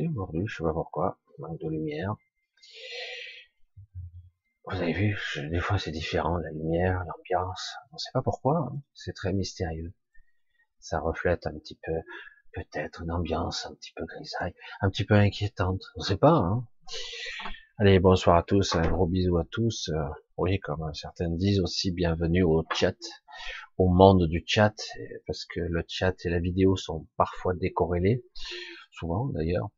aujourd'hui, je sais pas pourquoi, manque de lumière. Vous avez vu, des fois c'est différent, la lumière, l'ambiance, on sait pas pourquoi, hein. c'est très mystérieux. Ça reflète un petit peu, peut-être une ambiance un petit peu grisaille, un petit peu inquiétante, on sait pas. Hein. Allez, bonsoir à tous, un gros bisou à tous. Euh, oui, comme certains disent aussi, bienvenue au chat, au monde du chat, parce que le chat et la vidéo sont parfois décorrélés, souvent d'ailleurs.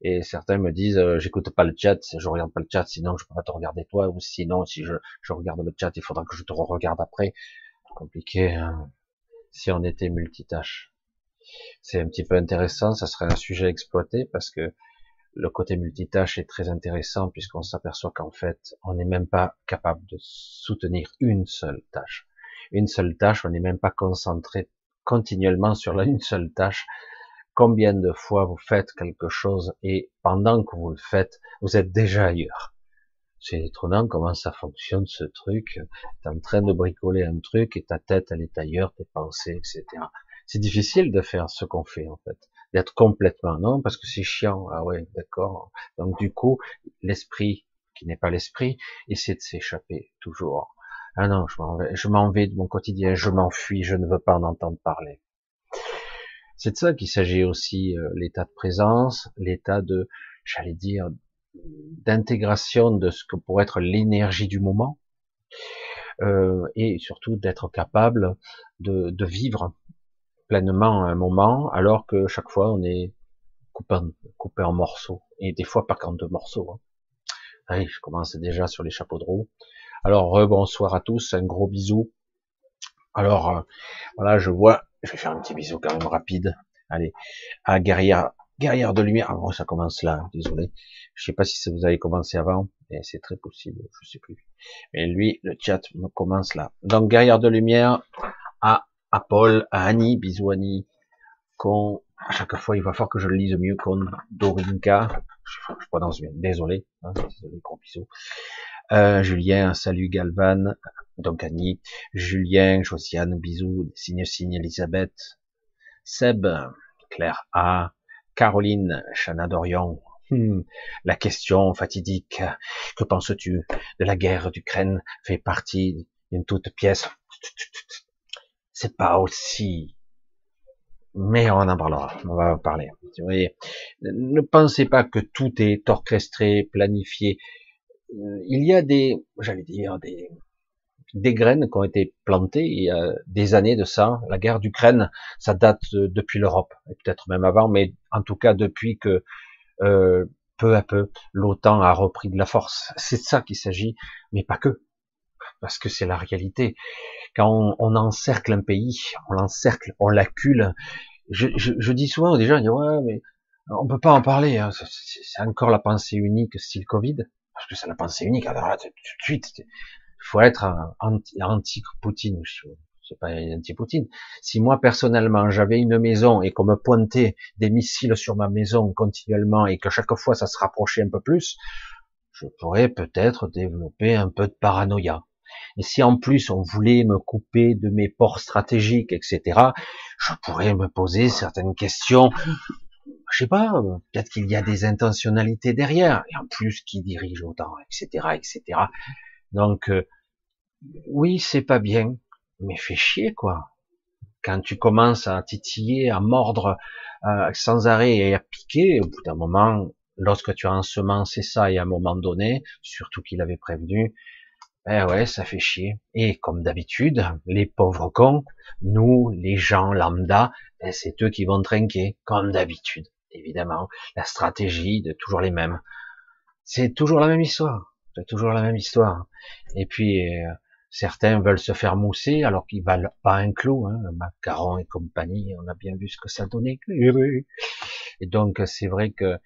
Et certains me disent, euh, j'écoute pas le chat, je regarde pas le chat, sinon je peux pas te regarder toi, ou sinon si je, je regarde le chat, il faudra que je te regarde après. Compliqué, hein si on était multitâche. C'est un petit peu intéressant, ça serait un sujet exploité parce que le côté multitâche est très intéressant puisqu'on s'aperçoit qu'en fait, on n'est même pas capable de soutenir une seule tâche. Une seule tâche, on n'est même pas concentré continuellement sur la une seule tâche. Combien de fois vous faites quelque chose et pendant que vous le faites, vous êtes déjà ailleurs. C'est étonnant comment ça fonctionne ce truc. T'es en train de bricoler un truc et ta tête elle est ailleurs, tes pensées, etc. C'est difficile de faire ce qu'on fait en fait d'être complètement non parce que c'est chiant ah ouais d'accord donc du coup l'esprit qui n'est pas l'esprit essaie de s'échapper toujours ah non je m'en vais je m'en vais de mon quotidien je m'enfuis je ne veux pas en entendre parler c'est de ça qu'il s'agit aussi euh, l'état de présence l'état de j'allais dire d'intégration de ce que pourrait être l'énergie du moment euh, et surtout d'être capable de, vivre pleinement un moment, alors que chaque fois on est coupé en, morceaux, et des fois pas qu'en deux morceaux. Hein. Allez, je commence déjà sur les chapeaux de roue. Alors, bonsoir à tous, un gros bisou. Alors, euh, voilà, je vois, je vais faire un petit bisou quand même rapide. Allez, à guerrière, guerrière de lumière. Ah, bon, ça commence là, désolé. Je sais pas si vous avez commencé avant, mais c'est très possible, je sais plus. Mais lui, le chat me commence là. Donc, guerrière de lumière, à à Paul, à Annie, bisous Annie, qu'on, à chaque fois, il va falloir que je le lise mieux qu'on Dorinka, je, je prononce bien, désolé, hein, désolé, gros bisous. Euh, Julien, salut Galvan, donc Annie, Julien, Josiane, bisous, signe signe Elisabeth, Seb, Claire A, Caroline, Chana Dorion, hmm, la question fatidique, que penses-tu de la guerre d'Ukraine fait partie d'une toute pièce? C'est pas aussi mais on en parlera, on va en parler. Vous voyez, ne pensez pas que tout est orchestré, planifié. Euh, il y a des, j'allais dire, des, des graines qui ont été plantées il y a des années de ça. La guerre d'Ukraine, ça date depuis l'Europe, et peut-être même avant, mais en tout cas depuis que euh, peu à peu l'OTAN a repris de la force. C'est de ça qu'il s'agit, mais pas que, parce que c'est la réalité quand on, encercle un pays, on l'encercle, on l'accule. Je, je, je, dis souvent aux gens, ouais, mais on peut pas en parler. Hein. C'est encore la pensée unique style Covid, parce que c'est la pensée unique. Alors là, tout de suite, il faut être anti-Poutine. C'est pas anti-Poutine. Si moi personnellement j'avais une maison et qu'on me pointait des missiles sur ma maison continuellement et que chaque fois ça se rapprochait un peu plus, je pourrais peut-être développer un peu de paranoïa. Et si en plus on voulait me couper de mes ports stratégiques, etc., je pourrais me poser certaines questions. Je sais pas, peut-être qu'il y a des intentionnalités derrière, et en plus qui dirige autant, etc., etc. Donc, euh, oui, c'est pas bien, mais fais chier, quoi. Quand tu commences à titiller, à mordre euh, sans arrêt et à piquer, au bout d'un moment, lorsque tu as ensemencé ça et à un moment donné, surtout qu'il avait prévenu, eh ouais, ça fait chier. Et comme d'habitude, les pauvres cons, nous, les gens lambda, ben c'est eux qui vont trinquer, comme d'habitude. Évidemment, la stratégie de toujours les mêmes. C'est toujours la même histoire. C'est toujours la même histoire. Et puis, euh, certains veulent se faire mousser alors qu'ils valent pas un clou. Hein, macaron et compagnie, on a bien vu ce que ça donnait. Et donc, c'est vrai que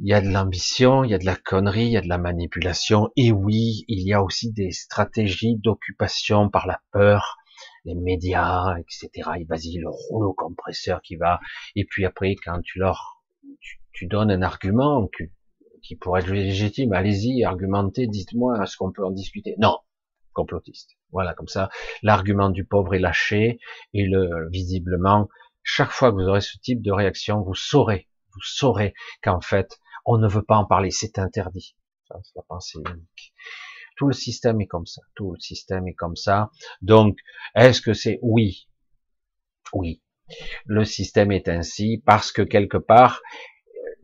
il y a de l'ambition, il y a de la connerie, il y a de la manipulation, et oui, il y a aussi des stratégies d'occupation par la peur, les médias, etc. Et vas-y, le rouleau compresseur qui va, et puis après, quand tu leur, tu, donnes un argument qui pourrait être légitime, allez-y, argumentez, dites-moi, est-ce qu'on peut en discuter Non, complotiste. Voilà, comme ça, l'argument du pauvre est lâché, et le, visiblement, chaque fois que vous aurez ce type de réaction, vous saurez, vous saurez qu'en fait, on ne veut pas en parler, c'est interdit. c'est la pensée unique. Tout le système est comme ça, tout le système est comme ça. Donc, est-ce que c'est oui, oui, le système est ainsi parce que quelque part,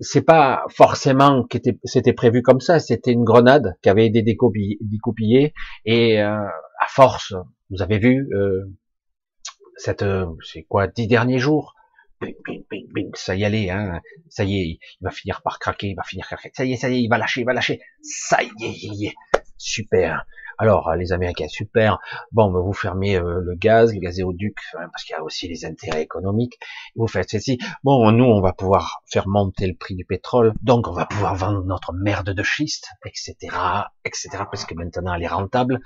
c'est pas forcément que c'était prévu comme ça, c'était une grenade qui avait été découpillée, et euh, à force, vous avez vu euh, cette, euh, c'est quoi, dix derniers jours, ça y allait, hein, ça y est, il va finir par craquer, il va finir par craquer, ça y est, ça y est, il va lâcher, il va lâcher, ça y est, y est, super. Alors, les Américains, super. Bon, vous fermez euh, le gaz, le gazéoduc, parce qu'il y a aussi les intérêts économiques. Vous faites ceci. Bon, nous, on va pouvoir faire monter le prix du pétrole, donc on va pouvoir vendre notre merde de schiste, etc., etc., parce que maintenant, elle est rentable.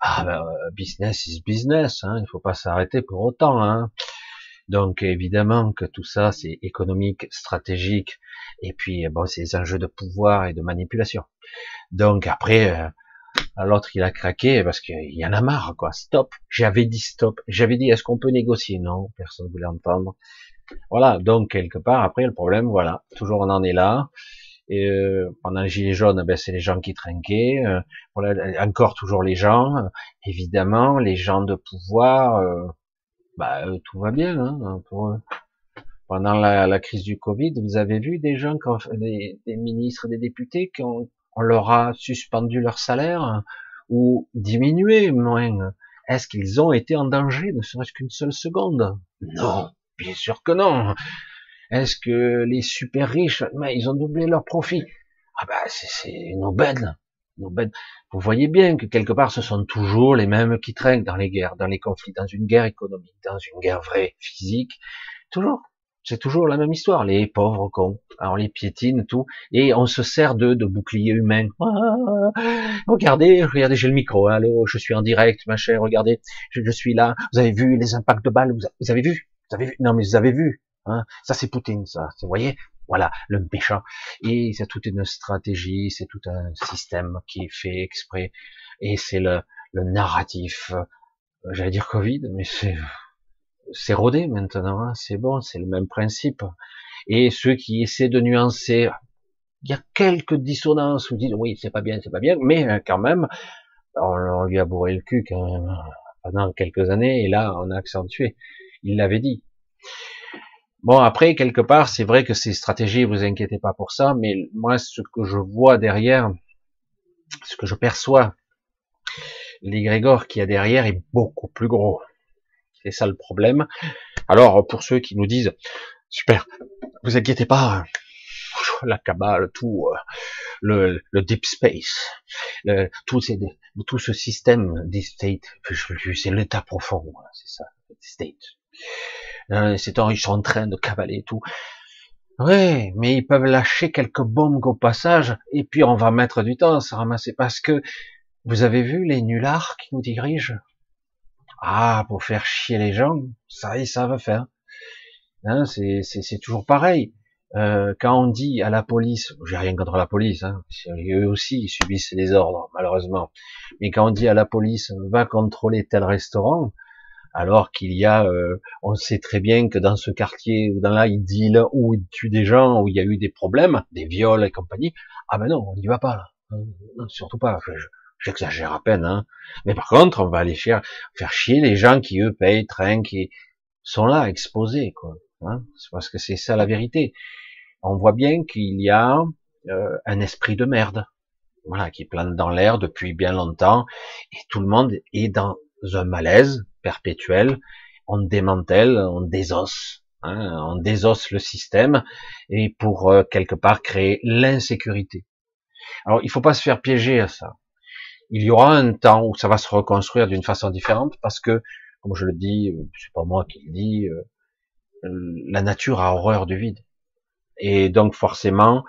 Ah, ben, euh, business is business. Hein, il ne faut pas s'arrêter pour autant. Hein. Donc, évidemment que tout ça, c'est économique, stratégique, et puis, bon, c'est des enjeux de pouvoir et de manipulation. Donc, après. Euh, L'autre, il a craqué parce qu'il y en a marre, quoi. Stop. J'avais dit stop. J'avais dit, est-ce qu'on peut négocier? Non, personne ne voulait entendre. Voilà. Donc, quelque part, après, le problème, voilà. Toujours, on en est là. Et euh, pendant les gilets jaunes, ben, c'est les gens qui trinquaient. Euh, voilà, encore toujours les gens. évidemment, les gens de pouvoir, euh, bah, tout va bien hein, pour eux. Pendant la, crise du Covid, vous avez vu des gens, des ministres, des députés qui ont, on leur a suspendu leur salaire ou diminué moins? Est-ce qu'ils ont été en danger, ne serait-ce qu'une seule seconde? Non, bien sûr que non. Est-ce que les super riches, ils ont doublé leur profit Ah bah c'est une aubaine. une aubaine. Vous voyez bien que quelque part ce sont toujours les mêmes qui traînent dans les guerres, dans les conflits, dans une guerre économique, dans une guerre vraie, physique, toujours c'est toujours la même histoire, les pauvres cons. Alors les piétines, tout, et on se sert de, de boucliers humains. Ah, regardez, regardez, j'ai le micro, allô, je suis en direct, ma chère, regardez, je, suis là. Vous avez vu les impacts de balles, vous, avez vu, vous avez vu, non mais vous avez vu, hein ça c'est Poutine, ça, vous voyez, voilà, le méchant. Et c'est toute une stratégie, c'est tout un système qui est fait exprès, et c'est le, le narratif, euh, j'allais dire Covid, mais c'est c'est rodé maintenant, hein, c'est bon, c'est le même principe. Et ceux qui essaient de nuancer, il y a quelques dissonances où disent oui, c'est pas bien, c'est pas bien, mais euh, quand même, on, lui a bourré le cul quand même hein, pendant quelques années, et là, on a accentué. Il l'avait dit. Bon, après, quelque part, c'est vrai que ces stratégies, vous inquiétez pas pour ça, mais moi, ce que je vois derrière, ce que je perçois, l'égrégore qu'il y a derrière est beaucoup plus gros. C'est ça le problème. Alors, pour ceux qui nous disent, super, vous inquiétez pas, la cabale, tout, euh, le, le deep space, le, tout, ces, tout ce système deep state, c'est l'état profond, c'est ça, state. Euh, c'est ils sont en train de cavaler tout. Oui, mais ils peuvent lâcher quelques bombes au passage, et puis on va mettre du temps à se ramasser, parce que vous avez vu les nullards qui nous dirigent? Ah, pour faire chier les gens, ça ils savent faire. Hein, c'est toujours pareil. Euh, quand on dit à la police, j'ai rien contre la police, hein, eux aussi ils subissent les ordres malheureusement. Mais quand on dit à la police va contrôler tel restaurant, alors qu'il y a, euh, on sait très bien que dans ce quartier ou dans là ils deal ou ils des gens où il y a eu des problèmes, des viols et compagnie. Ah ben non, on n'y va pas là, non, surtout pas. J'exagère à peine, hein. Mais par contre, on va aller faire, faire chier les gens qui, eux, payent, train, qui sont là, exposés, quoi. Hein c'est parce que c'est ça la vérité. On voit bien qu'il y a euh, un esprit de merde, voilà, qui plane dans l'air depuis bien longtemps, et tout le monde est dans un malaise perpétuel. On démantèle, on désosse, hein, on désosse le système, et pour euh, quelque part créer l'insécurité. Alors, il faut pas se faire piéger à ça il y aura un temps où ça va se reconstruire d'une façon différente parce que, comme je le dis, euh, c'est pas moi qui le dis, euh, la nature a horreur du vide. Et donc forcément,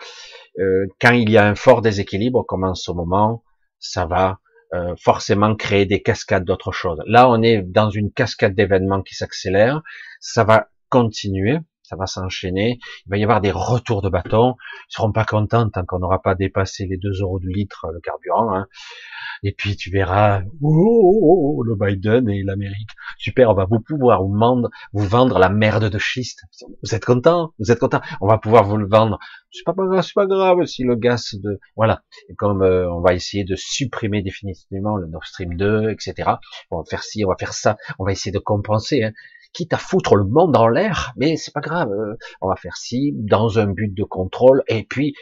euh, quand il y a un fort déséquilibre, comme en ce moment, ça va forcément créer des cascades d'autres choses. Là, on est dans une cascade d'événements qui s'accélère, ça va continuer, ça va s'enchaîner, il va y avoir des retours de bâton, ils seront pas contents tant qu'on n'aura pas dépassé les 2 euros du litre le carburant, hein. Et puis tu verras, oh, oh, oh, le Biden et l'Amérique, super, on va vous pouvoir vous vendre, la merde de schiste. Vous êtes content Vous êtes content On va pouvoir vous le vendre. C'est pas c'est pas grave si le gaz de, voilà. Et comme euh, on va essayer de supprimer définitivement le Nord Stream 2, etc. On va faire ci, on va faire ça, on va essayer de compenser. Hein quitte à foutre le monde en l'air, mais c'est pas grave, euh, on va faire ci dans un but de contrôle, et puis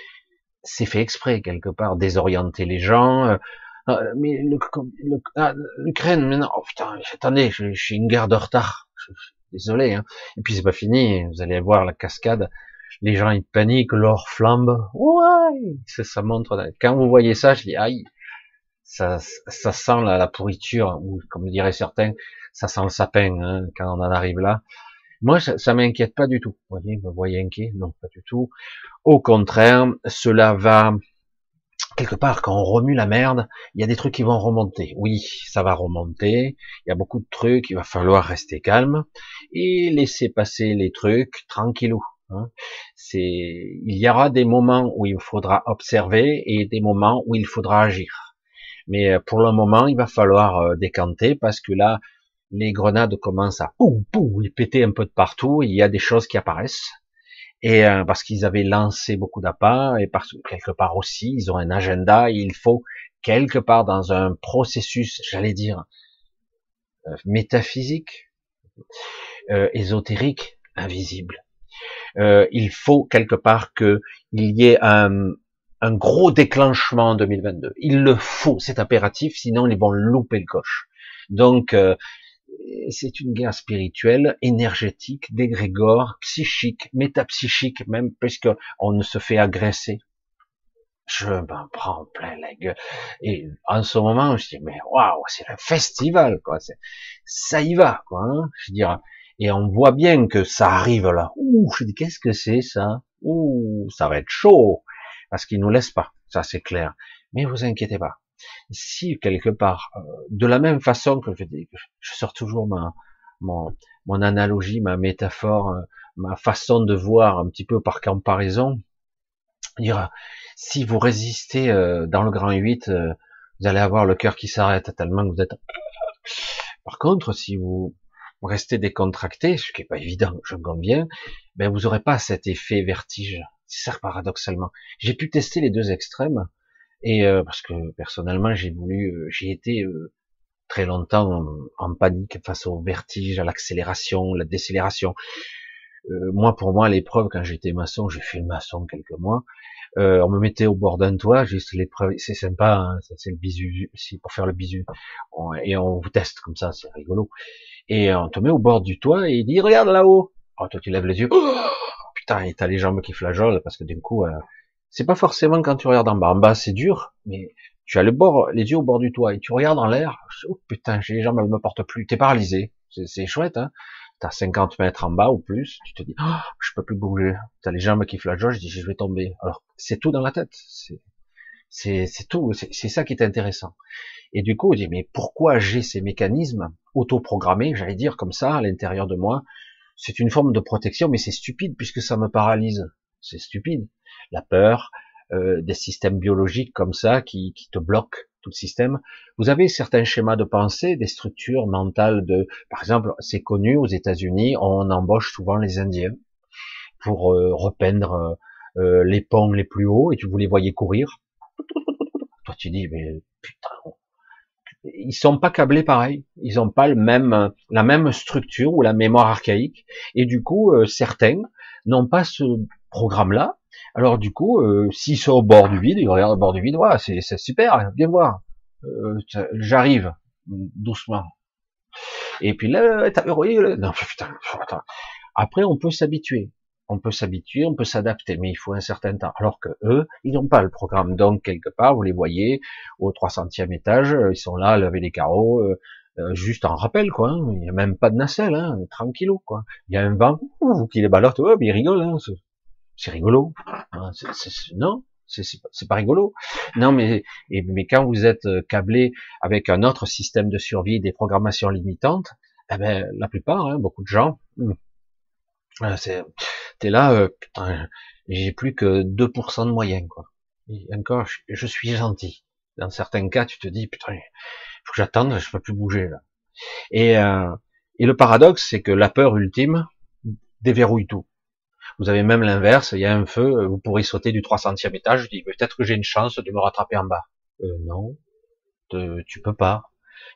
c'est fait exprès quelque part, désorienter les gens. Euh, euh, mais ah, l'Ukraine, maintenant, oh putain, attendez, je, suis une guerre de retard. désolé, hein. Et puis c'est pas fini. Vous allez voir la cascade. Les gens ils paniquent, l'or flambe. Ouais, ça, ça montre. Quand vous voyez ça, je dis aïe, ça, ça sent la, la pourriture, ou comme diraient certains, ça sent le sapin hein, quand on en arrive là. Moi, ça, ça m'inquiète pas du tout. Vous voyez, vous voyez inquiet Non, pas du tout. Au contraire, cela va quelque part quand on remue la merde, il y a des trucs qui vont remonter. Oui, ça va remonter. Il y a beaucoup de trucs. Il va falloir rester calme et laisser passer les trucs tranquillou. Hein. C'est, il y aura des moments où il faudra observer et des moments où il faudra agir. Mais euh, pour le moment, il va falloir euh, décanter parce que là, les grenades commencent à pou pou péter un peu de partout. Il y a des choses qui apparaissent et euh, parce qu'ils avaient lancé beaucoup d'appâts et parce que quelque part aussi ils ont un agenda. Il faut quelque part dans un processus, j'allais dire euh, métaphysique, euh, ésotérique, invisible. il faut quelque part que il y ait un, un gros déclenchement en 2022. Il le faut, c'est impératif, sinon ils vont louper le coche. Donc c'est une guerre spirituelle, énergétique, d'égrégore, psychique, métapsychique même, puisque on ne se fait agresser. Je m'en prends plein la gueule. Et en ce moment, je dis, mais waouh, c'est un festival, quoi. Ça y va, quoi. Hein, je. Et on voit bien que ça arrive là. Ouh, je dis, qu'est-ce que c'est ça? Ouh, ça va être chaud. Parce qu'ils nous laissent pas. Ça, c'est clair. Mais vous inquiétez pas si quelque part, euh, de la même façon que je, je sors toujours ma, mon, analogie, ma métaphore, euh, ma façon de voir un petit peu par comparaison, dire, si vous résistez euh, dans le grand 8, vous allez avoir le cœur qui s'arrête tellement que vous êtes... Par contre, si vous restez décontracté, ce qui est pas évident, je me bien, ben vous aurez pas cet effet vertige. C'est ça paradoxalement. J'ai pu tester les deux extrêmes. Et euh, parce que personnellement, j'ai voulu, euh, j'ai été euh, très longtemps en, panique face au vertige, à l'accélération, la décélération. moi, pour moi, l'épreuve quand j'étais maçon, j'ai fait maçon quelques mois. on me mettait au bord d'un toit, juste l'épreuve, c'est sympa, hein, c'est le bisu, c'est pour faire le bisu. et on vous teste comme ça, c'est rigolo. Et on te met au bord du toit et il dit regarde là-haut. Oh, toi tu lèves les yeux. Oh, putain, et t'as les jambes qui flageolent parce que d'un coup, c'est pas forcément quand tu regardes en bas. En bas, c'est dur, mais tu as le bord, les yeux au bord du toit et tu regardes en l'air. Oh putain, j'ai les jambes, elles me portent plus. T'es paralysé. C'est chouette, hein. T'as 50 mètres en bas ou plus. Tu te dis, oh, je peux plus bouger. T'as les jambes qui flageolent. Je dis, je vais tomber. Alors, c'est tout dans la tête. C'est, tout. C'est ça qui est intéressant. Et du coup, je dis, mais pourquoi j'ai ces mécanismes autoprogrammés, j'allais dire comme ça, à l'intérieur de moi? C'est une forme de protection, mais c'est stupide puisque ça me paralyse. C'est stupide la peur, euh, des systèmes biologiques comme ça qui, qui te bloquent tout le système. Vous avez certains schémas de pensée, des structures mentales de, par exemple, c'est connu aux États-Unis, on embauche souvent les Indiens pour euh, repeindre euh, les ponts les plus hauts et tu vous les voyais courir. Toi tu dis mais putain, ils sont pas câblés pareil, ils ont pas le même la même structure ou la mémoire archaïque et du coup certains n'ont pas ce programme là alors du coup, euh, s'ils sont au bord du vide, ils regardent au bord du vide, ouais, c'est, super, viens voir. Euh, j'arrive doucement. Et puis là, t'as non putain, attends. Après, on peut s'habituer. On peut s'habituer, on peut s'adapter, mais il faut un certain temps. Alors que eux, ils n'ont pas le programme. Donc, quelque part, vous les voyez au 300e étage, ils sont là, lever les carreaux, euh, euh, juste en rappel, quoi. Hein. Il n'y a même pas de nacelle, hein, tranquillou, quoi. Il y a un vent, vous qui les balotte, oh, mais ils rigolent, hein, c'est rigolo. Hein, non, c'est pas rigolo. Non, mais mais quand vous êtes euh, câblé avec un autre système de survie, des programmations limitantes, eh ben la plupart, hein, beaucoup de gens, hmm, euh, t'es là, euh, j'ai plus que 2% de moyens quoi. encore, je, suis gentil. Dans certains cas, tu te dis, putain, faut que j'attende, je peux plus bouger là. Et, et le paradoxe, c'est que la peur ultime déverrouille tout. Vous avez même l'inverse, il y a un feu, vous pourrez sauter du 300e étage, je dis peut-être que j'ai une chance de me rattraper en bas. Euh, non, tu peux pas.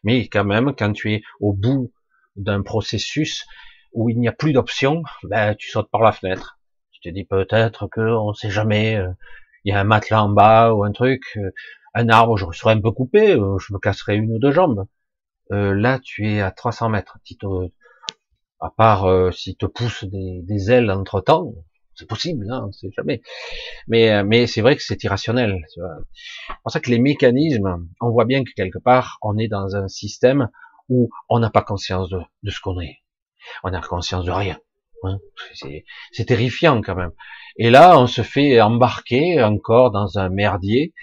Mais quand même, quand tu es au bout d'un processus où il n'y a plus d'options, ben, tu sautes par la fenêtre. Tu te dis peut-être que, on sait jamais, euh, il y a un matelas en bas ou un truc, euh, un arbre, je serais un peu coupé, euh, je me casserais une ou deux jambes. là, tu es à 300 mètres. À part si te pousse des, des ailes entre temps, c'est possible, hein, on sait jamais. Mais, mais c'est vrai que c'est irrationnel. C'est pour ça que les mécanismes, on voit bien que quelque part, on est dans un système où on n'a pas conscience de, de ce qu'on est. On n'a conscience de rien. Hein. C'est terrifiant quand même. Et là, on se fait embarquer encore dans un merdier.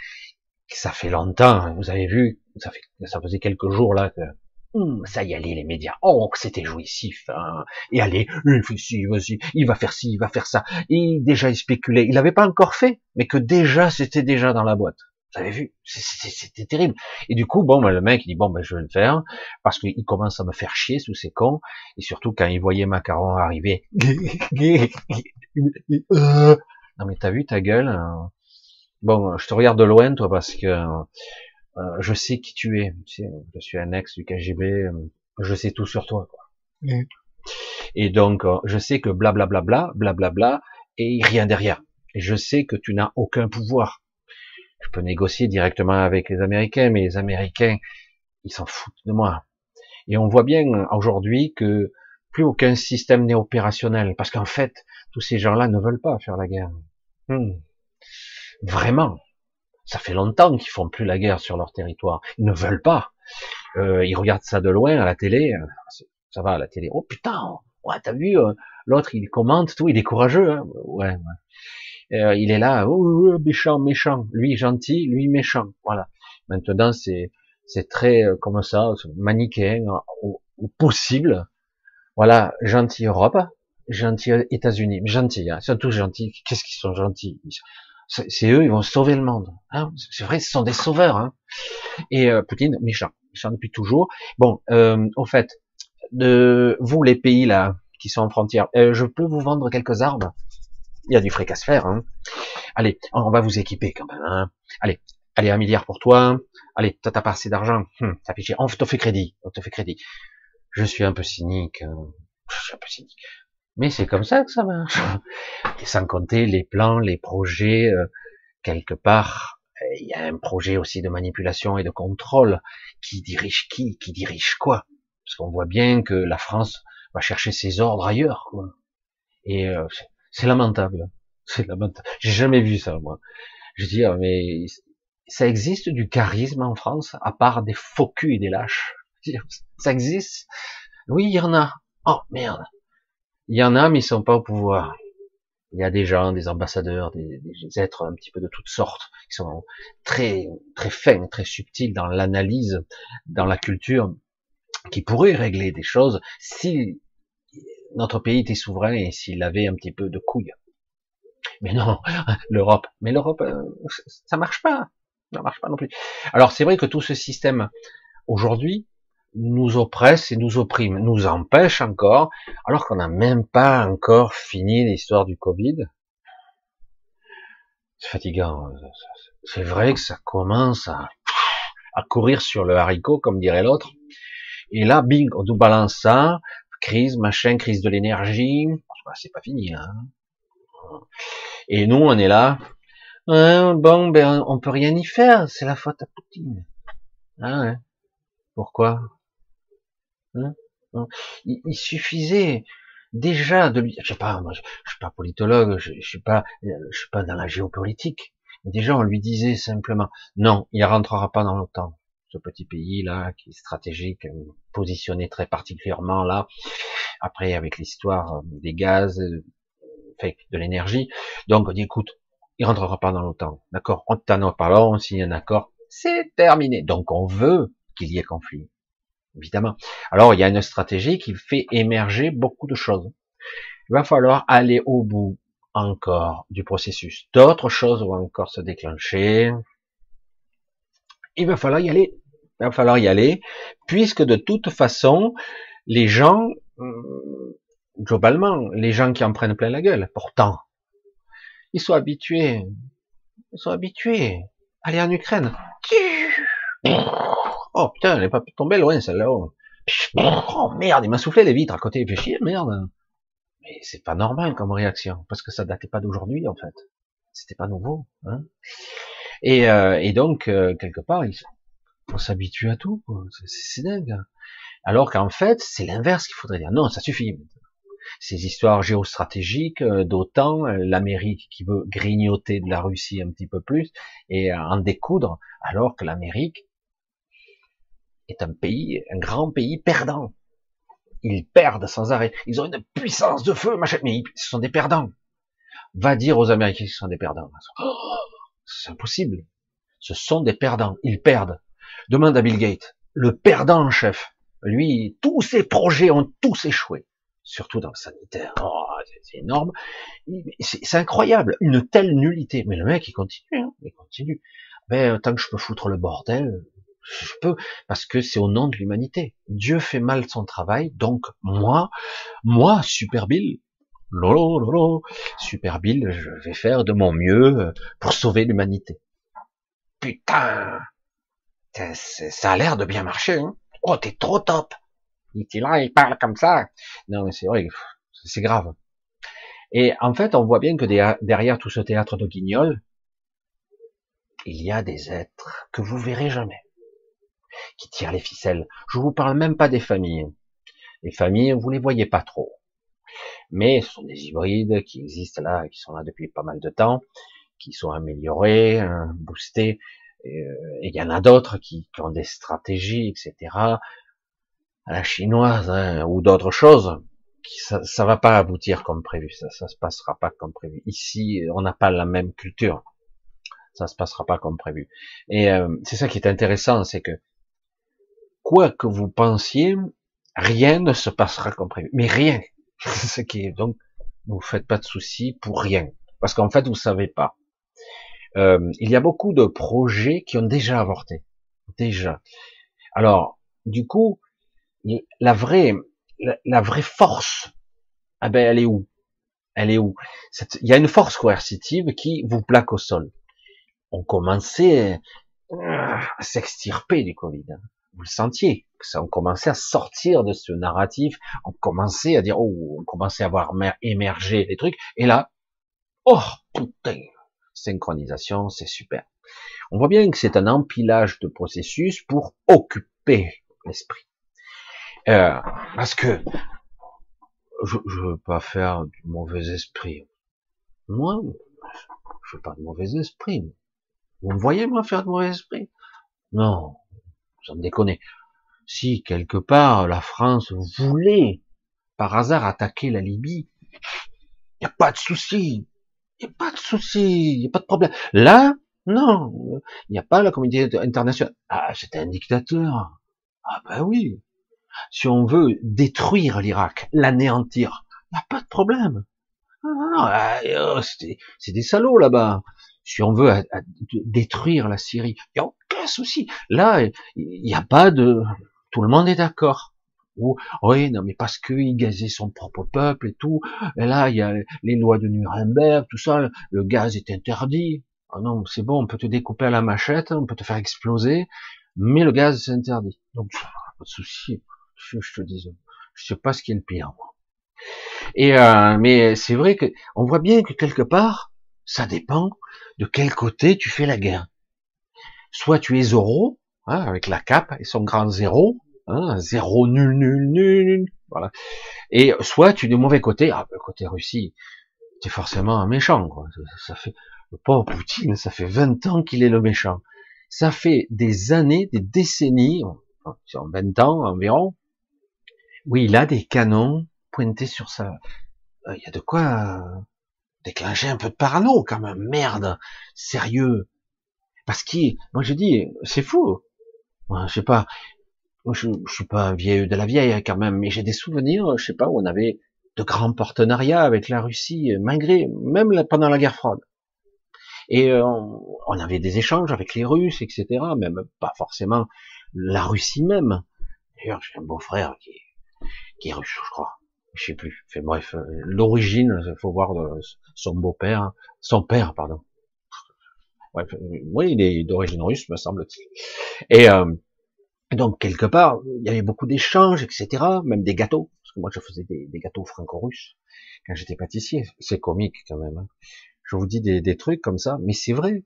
Ça fait longtemps. Hein. Vous avez vu, ça, fait, ça faisait quelques jours là que ça y allait les médias. Oh, c'était jouissif. Hein. Et allez, il fait ci, il va faire ci, il va faire ça. Et déjà il spéculait. Il n'avait pas encore fait, mais que déjà c'était déjà dans la boîte. Vous avez vu? C'était terrible. Et du coup, bon, ben, le mec, il dit, bon, ben, je vais le faire, parce qu'il commence à me faire chier sous ses cons, et surtout quand il voyait Macaron arriver. non mais t'as vu ta gueule hein. Bon, je te regarde de loin, toi, parce que euh, je sais qui tu es. je suis un ex du KGB, euh, je sais tout sur toi. Quoi. Et donc, euh, je sais que blablabla, blablabla, bla, bla, bla, et rien derrière. Et je sais que tu n'as aucun pouvoir je peux négocier directement avec les Américains, mais les Américains, ils s'en foutent de moi. Et on voit bien aujourd'hui que plus aucun système n'est opérationnel, parce qu'en fait, tous ces gens-là ne veulent pas faire la guerre. Hmm. Vraiment. Ça fait longtemps qu'ils font plus la guerre sur leur territoire. Ils ne veulent pas. Euh, ils regardent ça de loin à la télé. Ça va à la télé. Oh putain, ouais, t'as vu, euh, l'autre il commente tout, il est courageux. Hein ouais, ouais. Euh, il est là, oh, méchant, méchant, lui gentil, lui méchant. Voilà. Maintenant, c'est c'est très euh, comme ça, manichéen au, possible. Voilà, gentil Europe, gentil États-Unis, gentil, hein, ils sont tous gentils. Qu'est-ce qu'ils sont gentils C'est eux, ils vont sauver le monde. Hein c'est vrai, ce sont des sauveurs. Hein Et euh, Poutine, méchant, méchant depuis toujours. Bon, euh, au fait, de vous les pays là qui sont en frontière, euh, je peux vous vendre quelques armes? Il y a du fric à se faire. Hein. Allez, on va vous équiper quand même. Hein. Allez, allez, un milliard pour toi. Allez, t'as pas assez d'argent. Hum, on te fait crédit. On te fait crédit. Je suis un peu cynique. Hein. Je suis un peu cynique. Mais c'est comme ça que ça marche. Sans compter les plans, les projets, euh, quelque part, euh, il y a un projet aussi de manipulation et de contrôle. Qui dirige qui Qui dirige quoi? Parce qu'on voit bien que la France va chercher ses ordres ailleurs. Quoi. Et euh, c'est lamentable. C'est lamentable. J'ai jamais vu ça, moi. Je dis, mais ça existe du charisme en France, à part des faux culs et des lâches? Ça existe? Oui, il y en a. Oh, merde. Il y en a, mais ils sont pas au pouvoir. Il y a des gens, des ambassadeurs, des, êtres un petit peu de toutes sortes, qui sont très, très fins, très subtils dans l'analyse, dans la culture, qui pourraient régler des choses si notre pays était souverain et s'il avait un petit peu de couilles. Mais non, l'Europe. Mais l'Europe, euh, ça marche pas. Ça marche pas non plus. Alors c'est vrai que tout ce système aujourd'hui nous oppresse et nous opprime, nous empêche encore, alors qu'on n'a même pas encore fini l'histoire du Covid. C'est fatigant. C'est vrai que ça commence à, courir sur le haricot, comme dirait l'autre. Et là, bing, on nous balance ça, crise, machin, crise de l'énergie. c'est pas fini. Hein. Et nous, on est là. bon, ben, on peut rien y faire. C'est la faute à Poutine. Ah Pourquoi? Hein? il, suffisait déjà de lui. Je sais pas, moi, je, suis pas politologue, je, je suis pas, je suis pas dans la géopolitique. Mais déjà, on lui disait simplement, non, il rentrera pas dans l'OTAN ce petit pays là qui est stratégique, euh, positionné très particulièrement là. Après avec l'histoire euh, des gaz, euh, de l'énergie. Donc on dit écoute, il rentrera pas dans l'OTAN, d'accord On t'en a parlé, on signe un accord, c'est terminé. Donc on veut qu'il y ait conflit, évidemment. Alors il y a une stratégie qui fait émerger beaucoup de choses. Il va falloir aller au bout encore du processus. D'autres choses vont encore se déclencher, il va falloir y aller. Il va falloir y aller, puisque de toute façon, les gens, euh, globalement, les gens qui en prennent plein la gueule, pourtant, ils sont habitués, ils sont habitués. Aller en Ukraine. Oh putain, elle est pas tombée loin celle-là. Oh merde, il m'a soufflé les vitres à côté, il fait chier, merde. Mais c'est pas normal comme réaction, parce que ça datait pas d'aujourd'hui en fait. C'était pas nouveau. Hein et, euh, et, donc, euh, quelque part, il faut s'habituer à tout. C'est dingue. Alors qu'en fait, c'est l'inverse qu'il faudrait dire. Non, ça suffit. Ces histoires géostratégiques, euh, d'autant l'Amérique qui veut grignoter de la Russie un petit peu plus et en découdre, alors que l'Amérique est un pays, un grand pays perdant. Ils perdent sans arrêt. Ils ont une puissance de feu, machin, mais ce sont des perdants. Va dire aux Américains qu'ils sont des perdants. c'est impossible. Ce sont des perdants. Ils perdent. Demande à Bill Gates, le perdant en chef. Lui, tous ses projets ont tous échoué. Surtout dans le sanitaire. Oh, c'est énorme. C'est incroyable. Une telle nullité. Mais le mec, il continue. Hein. il continue. Mais tant que je peux foutre le bordel, je peux, parce que c'est au nom de l'humanité. Dieu fait mal son travail, donc moi, moi, Super Bill, lolo, lolo, Super Bill, je vais faire de mon mieux euh, pour sauver l'humanité. Putain, ça a l'air de bien marcher. Hein oh, t'es trop top. Il est là, il parle comme ça. Non, mais c'est vrai, c'est grave. Et en fait, on voit bien que derrière tout ce théâtre de guignol, il y a des êtres que vous verrez jamais qui tirent les ficelles. Je vous parle même pas des familles. Les familles, vous les voyez pas trop. Mais ce sont des hybrides qui existent là, qui sont là depuis pas mal de temps, qui sont améliorés, hein, boostés. Euh, et il y en a d'autres qui, ont des stratégies, etc. à la chinoise hein, ou d'autres choses. Ça, ça va pas aboutir comme prévu. Ça, ça se passera pas comme prévu. Ici, on n'a pas la même culture. Ça se passera pas comme prévu. Et euh, c'est ça qui est intéressant, c'est que quoi que vous pensiez, rien ne se passera comme prévu. Mais rien. ce qui est donc, ne vous faites pas de soucis pour rien. Parce qu'en fait, vous savez pas. Euh, il y a beaucoup de projets qui ont déjà avorté. Déjà. Alors, du coup, la vraie, la, vraie force, ah ben, elle est où? Elle est où? Il y a une force coercitive qui vous plaque au sol. On commençait à s'extirper du Covid vous le sentiez, ça, on commençait à sortir de ce narratif, on commençait à dire, oh, on commençait à voir émerger les trucs, et là, oh, putain, synchronisation, c'est super. On voit bien que c'est un empilage de processus pour occuper l'esprit. Euh, parce que je, je veux pas faire du mauvais esprit. Moi, je veux pas de mauvais esprit. Vous me voyez, moi, faire de mauvais esprit? Non, Si quelque part la France voulait par hasard attaquer la Libye, il n'y a pas de souci, il n'y a pas de souci, il n'y a pas de problème. Là, non, il n'y a pas la communauté internationale. Ah, c'était un dictateur. Ah ben oui. Si on veut détruire l'Irak, l'anéantir, il n'y a pas de problème. Ah, oh, c'est des salauds là-bas. Si on veut détruire la Syrie, aucun souci. Là, il n'y a pas de... Tout le monde est d'accord. Ou, oui, non, mais parce qu'il gazait son propre peuple et tout. Et là, il y a les lois de Nuremberg, tout ça. Le gaz est interdit. Ah non, c'est bon, on peut te découper à la machette, on peut te faire exploser, mais le gaz, c'est interdit. Donc, pas de souci. Je, te dis, je sais pas ce qui est le pire, moi. Et euh, mais c'est vrai que on voit bien que quelque part, ça dépend de quel côté tu fais la guerre. Soit tu es Zoro, hein, avec la cape et son grand zéro, hein, zéro nul nul nul, voilà. Et soit tu es du mauvais côté, ah, côté Russie, tu es forcément un méchant, quoi. Ça, fait, le pauvre Poutine, ça fait 20 ans qu'il est le méchant. Ça fait des années, des décennies, enfin, 20 ans environ, où il a des canons pointés sur sa, il y a de quoi déclencher un peu de parano quand même, merde, sérieux. Parce que, moi je dis, c'est fou. Je sais pas, je, suis pas un vieux de la vieille hein, quand même, mais j'ai des souvenirs, je sais pas, où on avait de grands partenariats avec la Russie, malgré, même pendant la guerre froide. Et euh, on, avait des échanges avec les Russes, etc. Même pas forcément la Russie même. D'ailleurs, j'ai un beau-frère qui, qui est russe, je crois. Je sais plus. Fait bref, euh, l'origine, faut voir son beau-père, son père, pardon. Bref, oui, il est d'origine russe, me semble-t-il. Et euh, donc quelque part, il y avait beaucoup d'échanges, etc. Même des gâteaux, parce que moi je faisais des, gâteaux franco-russes quand j'étais pâtissier. C'est comique quand même. Hein. Je vous dis des, des trucs comme ça, mais c'est vrai.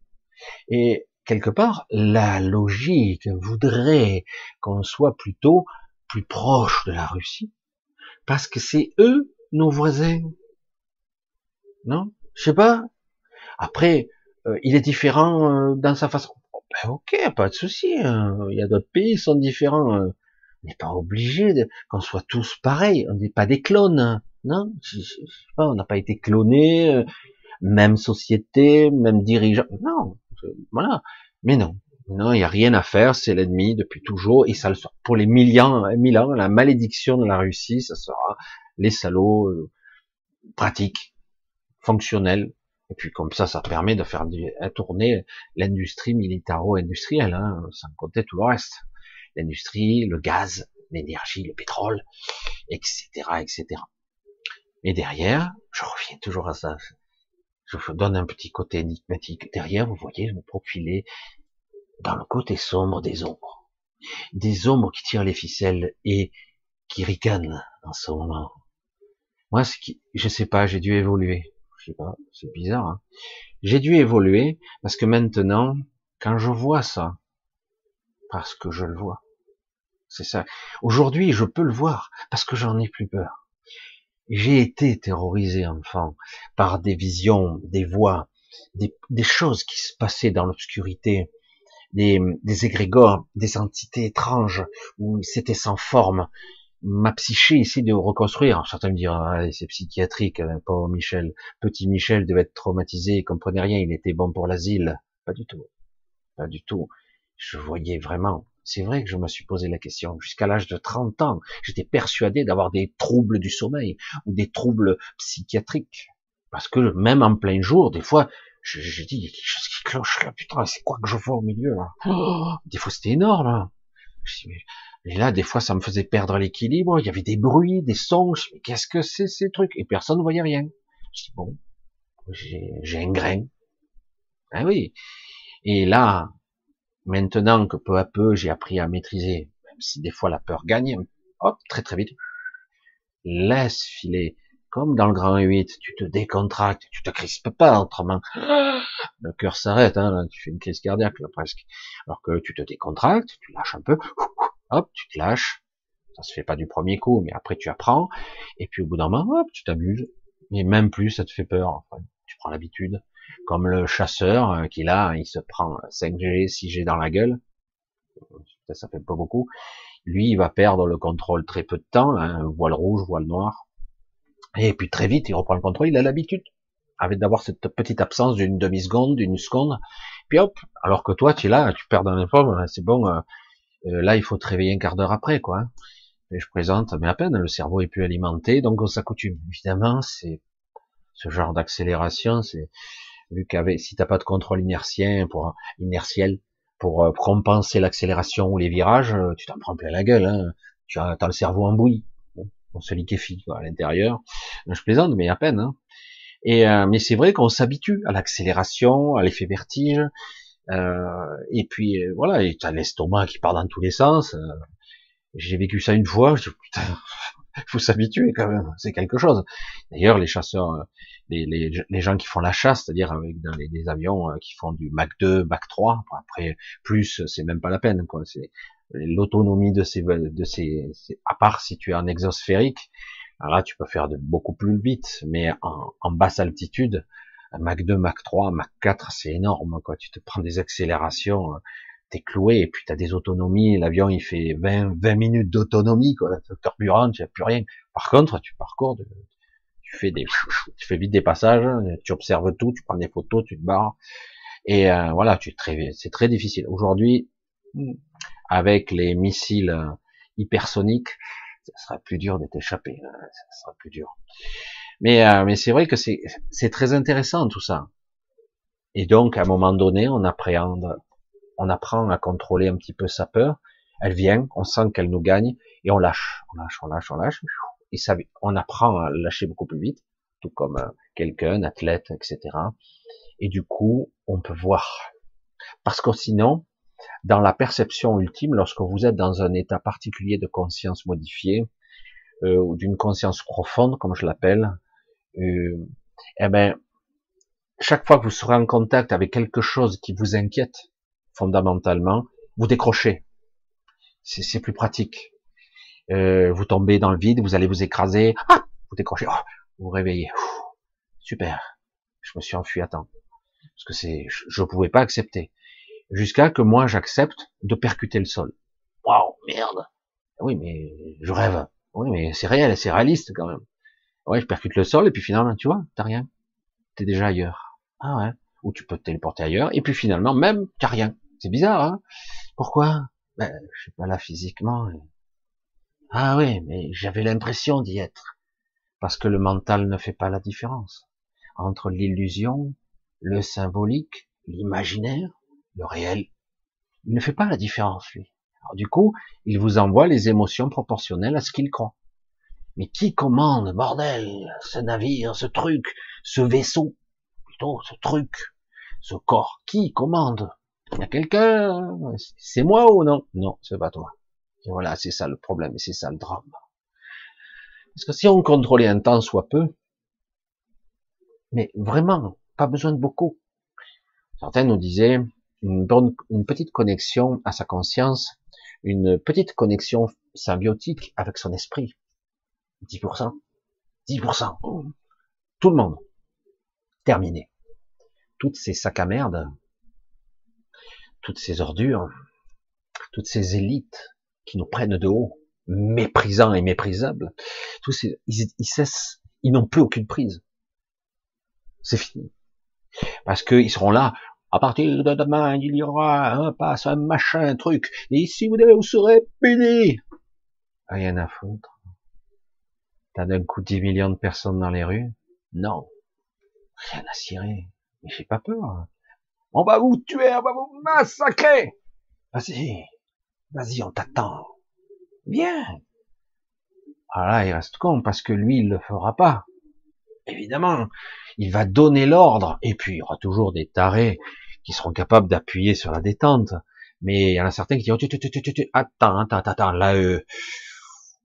Et quelque part, la logique voudrait qu'on soit plutôt plus proche de la Russie, parce que c'est eux nos voisins. Non? Je sais pas. Après, euh, il est différent euh, dans sa façon. Ben, ok, pas de souci. Hein. Il y a d'autres pays qui sont différents. Hein. On n'est pas obligé qu'on soit tous pareils. On n'est pas des clones, hein. non je, sais pas, On n'a pas été clonés, euh, même société, même dirigeant. Non, voilà. Mais non, non, il n'y a rien à faire. C'est l'ennemi depuis toujours, et ça le sera pour les millions, mille ans. La malédiction de la Russie, ça sera les salauds euh, pratiques, fonctionnels, et puis comme ça, ça permet de faire tourner l'industrie militaro-industrielle, hein, sans compter tout le reste. L'industrie, le gaz, l'énergie, le pétrole, etc., etc. Et derrière, je reviens toujours à ça. Je vous donne un petit côté énigmatique. Derrière, vous voyez, vous profilez dans le côté sombre des ombres. Des ombres qui tirent les ficelles et qui ricanent en ce moment. Moi, ce qui, je sais pas, j'ai dû évoluer je sais pas, c'est bizarre. Hein. J'ai dû évoluer parce que maintenant, quand je vois ça, parce que je le vois, c'est ça. Aujourd'hui, je peux le voir parce que j'en ai plus peur. J'ai été terrorisé enfant par des visions, des voix, des, choses qui se passaient dans l'obscurité, des, des égrégores, des entités étranges où c'était sans forme, ma psyché essaie de reconstruire. Certains me diront, ah, c'est psychiatrique, hein, pas Michel. Petit Michel devait être traumatisé, il comprenait rien, il était bon pour l'asile. Pas du tout. Pas du tout. Je voyais vraiment. C'est vrai que je me suis posé la question. Jusqu'à l'âge de 30 ans, j'étais persuadé d'avoir des troubles du sommeil ou des troubles psychiatriques. Parce que même en plein jour, des fois, je, je dis, il y a quelque chose qui cloche là, putain, c'est quoi que je vois au milieu là? Oh, Des fois, c'était énorme. Hein. Je dis, et là, des fois, ça me faisait perdre l'équilibre. Il y avait des bruits, des sons. Mais qu'est-ce que c'est ces trucs? Et personne ne voyait rien. Je dis bon, j'ai un grain. Ah oui. Et là, maintenant que peu à peu j'ai appris à maîtriser, même si des fois la peur gagne, hop, très très vite, laisse filer. Comme dans le grand 8, tu te décontractes, tu te crispes pas autrement. Le cœur s'arrête, hein, tu fais une crise cardiaque là, presque. Alors que tu te décontractes, tu lâches un peu, hop, tu te lâches. Ça se fait pas du premier coup, mais après tu apprends. Et puis au bout d'un moment, hop, tu t'amuses. Et même plus, ça te fait peur. Enfin, tu prends l'habitude. Comme le chasseur euh, qui là, il se prend 5G, 6G dans la gueule. Ça, ça fait pas beaucoup. Lui, il va perdre le contrôle très peu de temps. Hein, voile rouge, voile noir. Et puis très vite, il reprend le contrôle. Il a l'habitude avec d'avoir cette petite absence d'une demi-seconde, d'une seconde, puis hop, alors que toi, tu es là, tu perds dans forme, c'est bon, euh, euh, là, il faut te réveiller un quart d'heure après, quoi. Et je présente, mais à peine, le cerveau est plus alimenté, donc on s'accoutume. Évidemment, c'est ce genre d'accélération, c'est vu qu'avec si t'as pas de contrôle inertien pour inertiel pour euh, compenser l'accélération ou les virages, euh, tu t'en prends plein la gueule. Hein. Tu as, le cerveau en bouillie, on se liquéfie quoi, à l'intérieur. Je plaisante, mais à peine. Hein. Et mais c'est vrai qu'on s'habitue à l'accélération, à l'effet vertige, euh, et puis euh, voilà, et t'as l'estomac qui part dans tous les sens. Euh, j'ai vécu ça une fois, je putain, faut s'habituer quand même, c'est quelque chose. D'ailleurs, les chasseurs, les, les, gens qui font la chasse, c'est-à-dire avec dans les, avions qui font du Mach 2, Mach 3, après plus, c'est même pas la peine. C'est l'autonomie de ces, de ces, à part si tu es en exosphérique, là tu peux faire de beaucoup plus vite, mais en, en basse altitude, Mac 2, Mac 3, Mac 4, c'est énorme, quoi. Tu te prends des accélérations, euh, t'es cloué, et puis t'as des autonomies, l'avion, il fait 20, 20 minutes d'autonomie, quoi. La carburant, tu n'as plus rien. Par contre, tu parcours, tu fais des, tu fais vite des passages, tu observes tout, tu prends des photos, tu te barres. Et euh, voilà, tu c'est très difficile. Aujourd'hui, avec les missiles euh, hypersoniques, ça sera plus dur d'être échappé, hein. ça sera plus dur. Mais, euh, mais c'est vrai que c'est très intéressant tout ça. Et donc, à un moment donné, on appréhende, on apprend à contrôler un petit peu sa peur. Elle vient, on sent qu'elle nous gagne, et on lâche, on lâche, on lâche, on lâche. Et ça, on apprend à lâcher beaucoup plus vite, tout comme euh, quelqu'un, athlète, etc. Et du coup, on peut voir. Parce que sinon, dans la perception ultime, lorsque vous êtes dans un état particulier de conscience modifiée, euh, ou d'une conscience profonde, comme je l'appelle, euh, eh ben, chaque fois que vous serez en contact avec quelque chose qui vous inquiète fondamentalement, vous décrochez. C'est plus pratique. Euh, vous tombez dans le vide, vous allez vous écraser, ah, vous décrochez, oh, vous réveillez. super, je me suis enfui à temps. Parce que c'est, je ne pouvais pas accepter. Jusqu'à que moi j'accepte de percuter le sol. Waouh, merde. Oui, mais je rêve. Oui, mais c'est réel, c'est réaliste quand même. Ouais, je percute le sol et puis finalement, tu vois, t'as rien. T'es déjà ailleurs. Ah ouais. Ou tu peux te téléporter ailleurs et puis finalement, même, t'as rien. C'est bizarre, hein Pourquoi? Ben, je suis pas là physiquement. Ah oui, mais j'avais l'impression d'y être. Parce que le mental ne fait pas la différence entre l'illusion, le symbolique, l'imaginaire, le réel. Il ne fait pas la différence, lui. Alors du coup, il vous envoie les émotions proportionnelles à ce qu'il croit. Mais qui commande, bordel, ce navire, ce truc, ce vaisseau, plutôt ce truc, ce corps? Qui commande? Y a quelqu'un? C'est moi ou non? Non, c'est pas toi. Et voilà, c'est ça le problème, et c'est ça le drame. Parce que si on contrôlait un temps soit peu, mais vraiment, pas besoin de beaucoup. Certains nous disaient une, une petite connexion à sa conscience, une petite connexion symbiotique avec son esprit. 10%. 10%. Tout le monde. Terminé. Toutes ces sacs à merde, toutes ces ordures, toutes ces élites qui nous prennent de haut, méprisants et méprisables, tous ces, ils, ils cessent, ils n'ont plus aucune prise. C'est fini. Parce qu'ils seront là, à partir de demain, il y aura un passe, un machin, un truc. Et si vous, vous serez puni. Rien à foutre. T'as d'un coup 10 millions de personnes dans les rues? Non. Rien à cirer. Mais j'ai pas peur. On va vous tuer, on va vous massacrer. Vas-y. Vas-y, on t'attend. Viens. Ah il reste con parce que lui, il le fera pas. Évidemment, il va donner l'ordre, et puis il y aura toujours des tarés qui seront capables d'appuyer sur la détente. Mais il y en a certains qui diront, attends, attends, attends, là, euh,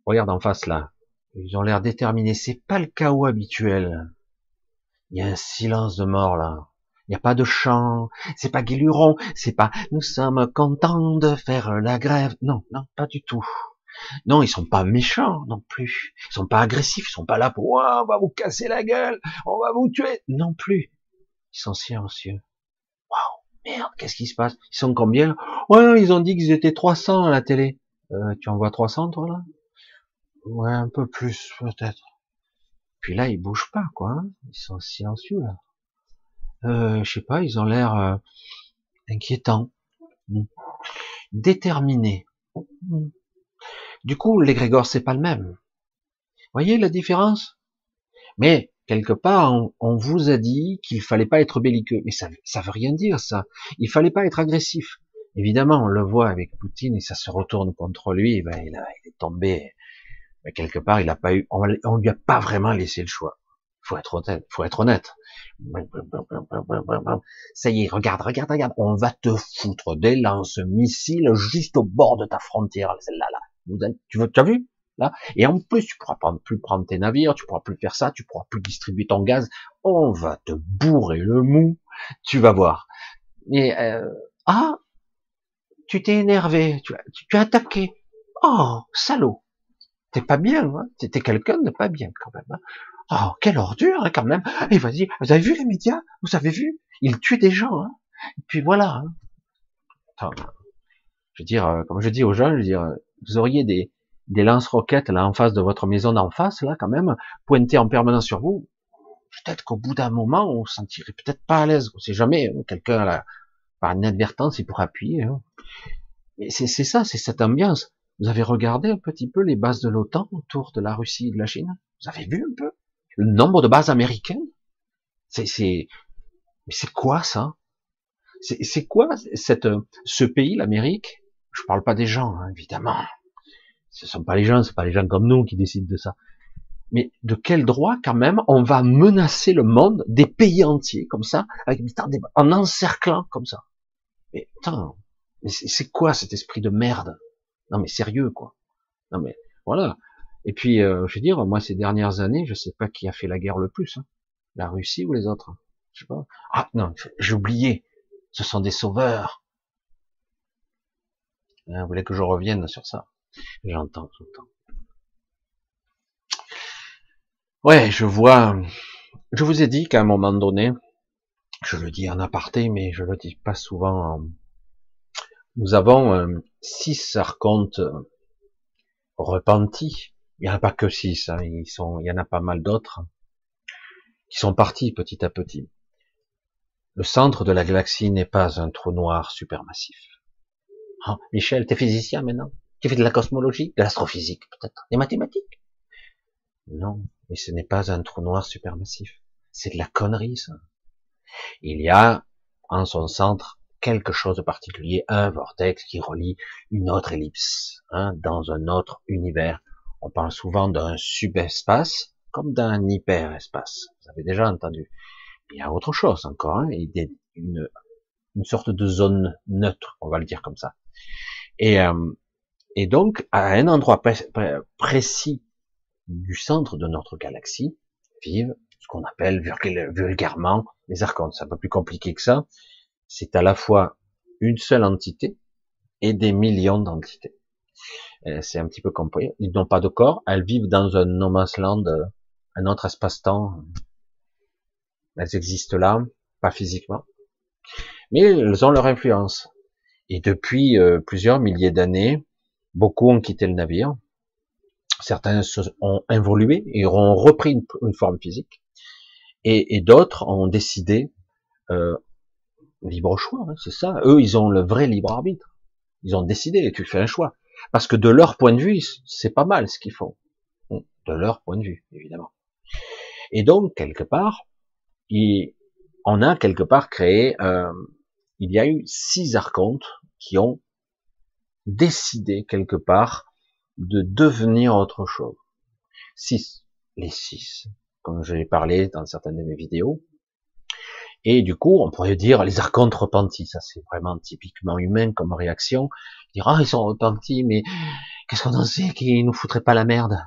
regarde en face là, ils ont l'air déterminés. C'est pas le chaos habituel. Il y a un silence de mort là. Il n'y a pas de chant, c'est pas guéluron, c'est pas nous sommes contents de faire la grève. Non, non, pas du tout. Non, ils sont pas méchants non plus. Ils sont pas agressifs, ils sont pas là pour on va vous casser la gueule, on va vous tuer. Non plus. Ils sont silencieux. Waouh, merde, qu'est-ce qui se passe? Ils sont combien? Ouais, ils ont dit qu'ils étaient 300 à la télé. Euh, tu en vois 300 toi là? Ouais, un peu plus peut-être. Puis là, ils bougent pas quoi. Hein. ils sont silencieux là. Euh, je sais pas, ils ont l'air euh, inquiétants, hmm. déterminés. Hmm. Du coup, l'égrégore, c'est pas le même. Voyez la différence? Mais quelque part, on, vous a dit qu'il fallait pas être belliqueux. Mais ça, ça veut rien dire, ça. Il fallait pas être agressif. Évidemment, on le voit avec Poutine et ça se retourne contre lui. Ben, il, est tombé. Mais quelque part, il a pas eu, on, on lui a pas vraiment laissé le choix. Faut être honnête. Faut être honnête. Ça y est, regarde, regarde, regarde. On va te foutre des lance-missiles juste au bord de ta frontière, celle-là, là tu tu as vu? Là Et en plus, tu pourras plus prendre tes navires, tu pourras plus faire ça, tu pourras plus distribuer ton gaz. On va te bourrer le mou. Tu vas voir. Et euh, ah, tu t'es énervé, tu, tu, as attaqué. Oh, salaud. T'es pas bien, hein quelqu'un de pas bien quand même. Hein oh, quelle ordure hein, quand même. Et vas-y, vous avez vu les médias? Vous avez vu? Ils tuent des gens. Hein Et puis voilà. Hein. Je veux dire, euh, comme je dis aux gens, je veux dire, vous auriez des, des lance-roquettes là en face de votre maison d'en face, là quand même, pointées en permanence sur vous, peut-être qu'au bout d'un moment, on se sentirait peut-être pas à l'aise. On sait jamais, hein, quelqu'un par inadvertance, il pourrait appuyer. Mais c'est ça, c'est cette ambiance. Vous avez regardé un petit peu les bases de l'OTAN autour de la Russie et de la Chine? Vous avez vu un peu le nombre de bases américaines? C'est Mais c'est quoi ça? C'est quoi cette, ce pays, l'Amérique? Je parle pas des gens, hein, évidemment. Ce sont pas les gens, c'est pas les gens comme nous qui décident de ça. Mais de quel droit, quand même, on va menacer le monde, des pays entiers, comme ça, avec, en encerclant comme ça? Mais attends, mais c'est quoi cet esprit de merde? Non mais sérieux, quoi. Non mais voilà. Et puis, euh, je veux dire, moi, ces dernières années, je sais pas qui a fait la guerre le plus. Hein. La Russie ou les autres Je sais pas. Ah non, j'ai oublié. Ce sont des sauveurs. Hein, vous voulez que je revienne sur ça? J'entends, j'entends. Ouais, je vois. Je vous ai dit qu'à un moment donné, je le dis en aparté, mais je le dis pas souvent. Nous avons euh, six archontes repentis. Il n'y en a pas que six, hein. il y en a pas mal d'autres qui sont partis petit à petit. Le centre de la galaxie n'est pas un trou noir supermassif. Ah, Michel, t'es physicien maintenant? Tu fais de la cosmologie, de l'astrophysique peut-être, des mathématiques? Non, mais ce n'est pas un trou noir supermassif. C'est de la connerie, ça. Il y a en son centre quelque chose de particulier, un vortex qui relie une autre ellipse hein, dans un autre univers. On parle souvent d'un subespace comme d'un hyperespace. Vous avez déjà entendu. Il y a autre chose encore, hein, une, sorte de zone neutre, on va le dire comme ça. Et, euh, et donc, à un endroit précis du centre de notre galaxie vivent ce qu'on appelle vulgairement les archontes. C'est un peu plus compliqué que ça. C'est à la fois une seule entité et des millions d'entités. Euh, c'est un petit peu compliqué. Ils n'ont pas de corps. Elles vivent dans un no land, un autre espace-temps. Elles existent là, pas physiquement. Mais elles ont leur influence. Et depuis euh, plusieurs milliers d'années, beaucoup ont quitté le navire certains ont évolué et ont repris une, forme physique, et, d'autres ont décidé euh, libre choix, hein, c'est ça. Eux, ils ont le vrai libre arbitre. Ils ont décidé, tu fais un choix, parce que de leur point de vue, c'est pas mal ce qu'ils font, de leur point de vue, évidemment. Et donc quelque part, on a quelque part créé, euh, il y a eu six archontes qui ont décidé quelque part de devenir autre chose. Six, les six, comme j'ai parlé dans certaines de mes vidéos. Et du coup, on pourrait dire les archontes repentis, ça c'est vraiment typiquement humain comme réaction. Dire ah ils sont repentis, mais qu'est-ce qu'on en sait qu'ils nous foutraient pas la merde?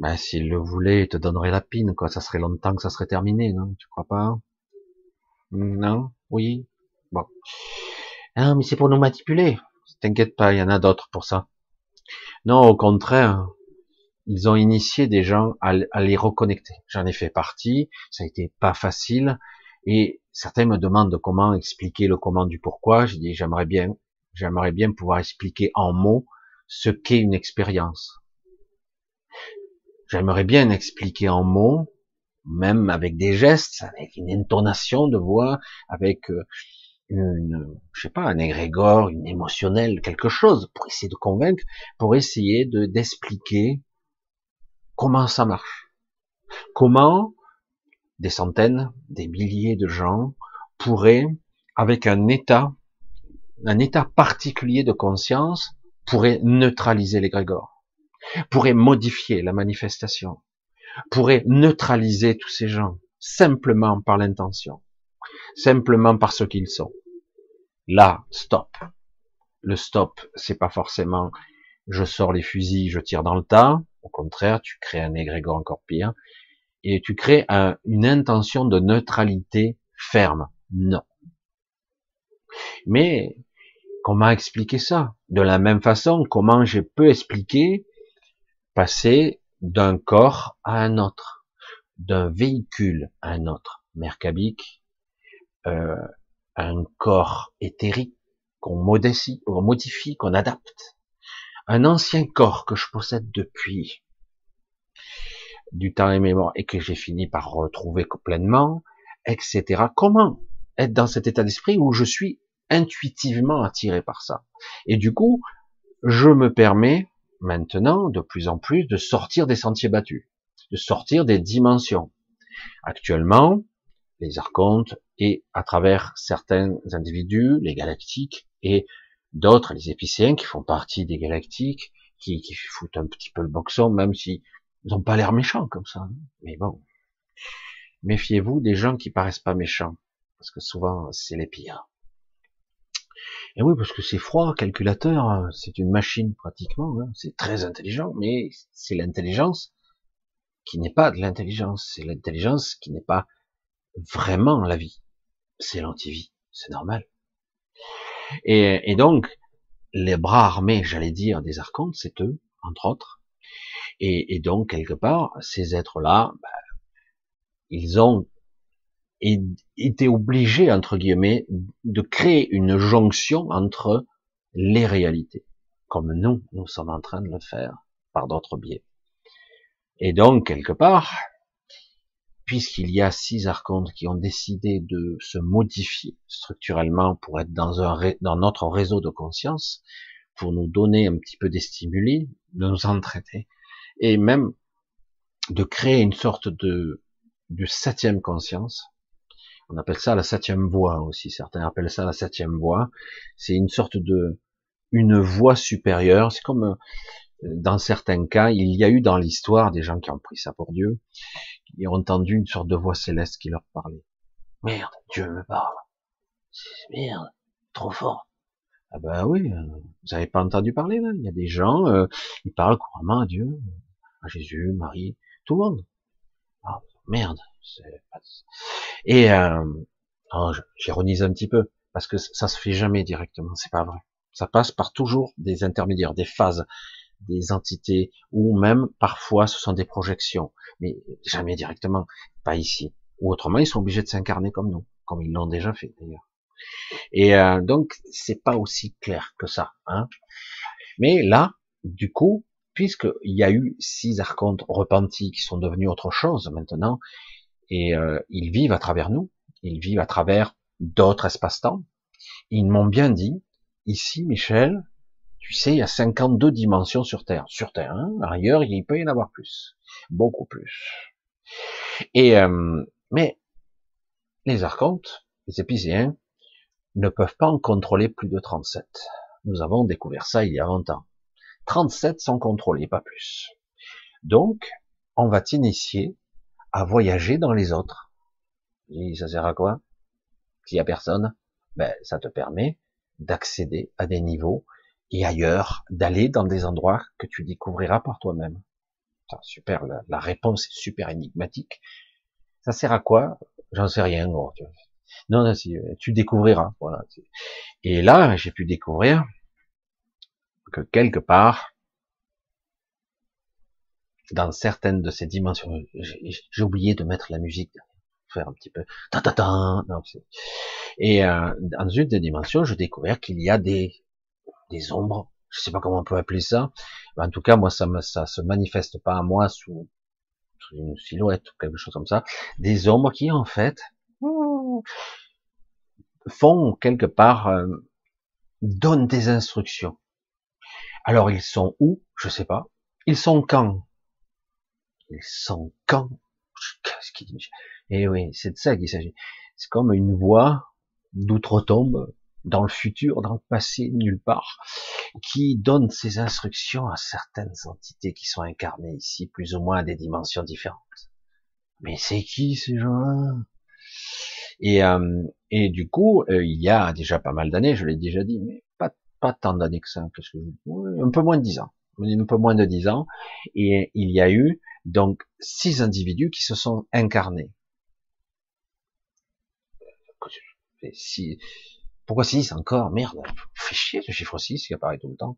Ben s'ils le voulaient, ils te donneraient la pine, quoi. Ça serait longtemps que ça serait terminé, non? Tu crois pas? Non? Oui? Bon. Ah mais c'est pour nous manipuler. T'inquiète pas, il y en a d'autres pour ça. Non, au contraire, ils ont initié des gens à, les reconnecter. J'en ai fait partie, ça a été pas facile, et certains me demandent comment expliquer le comment du pourquoi. J'ai dit j'aimerais bien, j'aimerais bien pouvoir expliquer en mots ce qu'est une expérience. J'aimerais bien expliquer en mots, même avec des gestes, avec une intonation de voix, avec euh, une, je sais pas, un égrégore, une émotionnelle, quelque chose, pour essayer de convaincre, pour essayer de d'expliquer comment ça marche. Comment des centaines, des milliers de gens pourraient, avec un état, un état particulier de conscience, pourraient neutraliser l'égrégore, pourraient modifier la manifestation, pourraient neutraliser tous ces gens, simplement par l'intention simplement parce qu'ils sont. Là, stop. Le stop, c'est pas forcément je sors les fusils, je tire dans le tas. Au contraire, tu crées un égrégore encore pire. Et tu crées une intention de neutralité ferme. Non. Mais, comment expliquer ça? De la même façon, comment je peux expliquer passer d'un corps à un autre, d'un véhicule à un autre, mercabique, euh, un corps éthérique qu'on modifie, qu'on modifie, qu'on adapte, un ancien corps que je possède depuis du temps et mémoire et que j'ai fini par retrouver pleinement, etc. Comment être dans cet état d'esprit où je suis intuitivement attiré par ça? Et du coup, je me permets maintenant de plus en plus de sortir des sentiers battus, de sortir des dimensions. Actuellement, les archontes et à travers certains individus, les galactiques, et d'autres, les épicéens, qui font partie des galactiques, qui, qui foutent un petit peu le boxon, même si ils n'ont pas l'air méchants comme ça. Hein. Mais bon, méfiez-vous des gens qui paraissent pas méchants, parce que souvent c'est les pires. Et oui, parce que c'est froid, calculateur, hein. c'est une machine pratiquement, hein. c'est très intelligent, mais c'est l'intelligence qui n'est pas de l'intelligence, c'est l'intelligence qui n'est pas vraiment la vie, c'est l'antivie, c'est normal. Et, donc, les bras armés, j'allais dire, des archontes, c'est eux, entre autres. Et, donc, quelque part, ces êtres-là, ben, ils ont été obligés, entre guillemets, de créer une jonction entre les réalités, comme nous, nous sommes en train de le faire par d'autres biais. Et donc, quelque part, puisqu'il y a six archontes qui ont décidé de se modifier structurellement pour être dans, un, dans notre réseau de conscience, pour nous donner un petit peu des stimuli, de nous entraîner, et même de créer une sorte de, de septième conscience. On appelle ça la septième voie aussi. Certains appellent ça la septième voie. C'est une sorte de, une voie supérieure. C'est comme, euh, dans certains cas, il y a eu dans l'histoire des gens qui ont pris ça pour Dieu, qui ont entendu une sorte de voix céleste qui leur parlait. Merde, Dieu me parle. Merde, trop fort. Ah ben oui, euh, vous avez pas entendu parler là Il y a des gens, euh, ils parlent couramment à Dieu, Jésus, Marie, tout le monde. Ah, merde. Et euh, oh, j'ironise un petit peu parce que ça se fait jamais directement, c'est pas vrai. Ça passe par toujours des intermédiaires, des phases, des entités, ou même parfois ce sont des projections, mais jamais directement, pas ici. Ou autrement, ils sont obligés de s'incarner comme nous, comme ils l'ont déjà fait d'ailleurs. Et euh, donc c'est pas aussi clair que ça. Hein. Mais là, du coup, puisqu'il y a eu six archontes repentis qui sont devenus autre chose maintenant, et euh, ils vivent à travers nous, ils vivent à travers d'autres espaces-temps. Ils m'ont bien dit, ici, Michel, tu sais, il y a 52 dimensions sur Terre. Sur Terre, hein ailleurs, il peut y en avoir plus, beaucoup plus. Et euh, mais les archontes, les épicéens, ne peuvent pas en contrôler plus de 37. Nous avons découvert ça il y a longtemps. 37 sont contrôlés, pas plus. Donc, on va t'initier à voyager dans les autres. Et ça sert à quoi? S'il y a personne, ben ça te permet d'accéder à des niveaux et ailleurs, d'aller dans des endroits que tu découvriras par toi-même. Super, la, réponse est super énigmatique. Ça sert à quoi? J'en sais rien. Non, non, tu découvriras. Voilà. Et là, j'ai pu découvrir que quelque part, dans certaines de ces dimensions, j'ai oublié de mettre la musique, faire un petit peu, ta ta ta, et euh, dans une des dimensions, je découvert qu'il y a des des ombres, je sais pas comment on peut appeler ça, en tout cas moi ça me ça se manifeste pas à moi sous, une silhouette ou quelque chose comme ça, des ombres qui en fait font quelque part euh, donnent des instructions. Alors ils sont où? Je sais pas. Ils sont quand? Ils sont quand? Qu'est-ce qu'il dit? Eh oui, c'est de ça qu'il s'agit. C'est comme une voix d'outre-tombe dans le futur, dans le passé, nulle part, qui donne ses instructions à certaines entités qui sont incarnées ici, plus ou moins à des dimensions différentes. Mais c'est qui ces gens-là? Et, euh, du coup, euh, il y a déjà pas mal d'années, je l'ai déjà dit, mais pas, tant d'années que ça, parce que, un peu moins de dix ans, un peu moins de dix ans, et il y a eu donc six individus qui se sont incarnés. Pourquoi 6 encore? Merde, fait chier ce chiffre 6 qui apparaît tout le temps.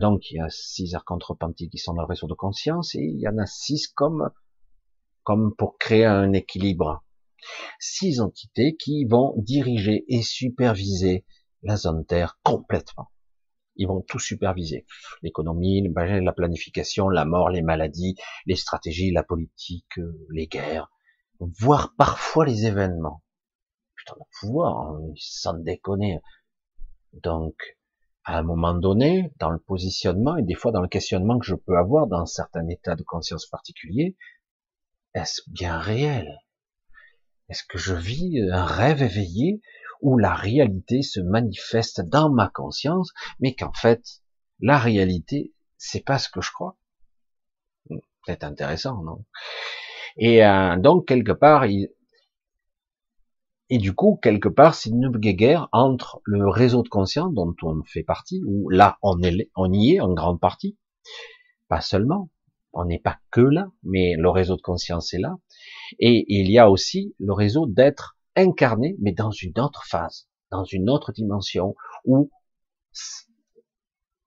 donc il y a 6 archontes repentis qui sont dans le réseau de conscience et il y en a 6 comme, comme pour créer un équilibre. Six entités qui vont diriger et superviser la zone Terre complètement. Ils vont tout superviser. L'économie, la planification, la mort, les maladies, les stratégies, la politique, les guerres, voire parfois les événements le pouvoir, hein, sans déconner. Donc, à un moment donné, dans le positionnement et des fois dans le questionnement que je peux avoir dans certains états de conscience particuliers, est-ce bien réel? Est-ce que je vis un rêve éveillé où la réalité se manifeste dans ma conscience, mais qu'en fait, la réalité, c'est pas ce que je crois. C'est intéressant, non? Et euh, donc quelque part, il... et du coup quelque part, c'est une guerre entre le réseau de conscience dont on fait partie, où là on, est, on y est en grande partie, pas seulement, on n'est pas que là, mais le réseau de conscience est là, et il y a aussi le réseau d'être incarné, mais dans une autre phase, dans une autre dimension, où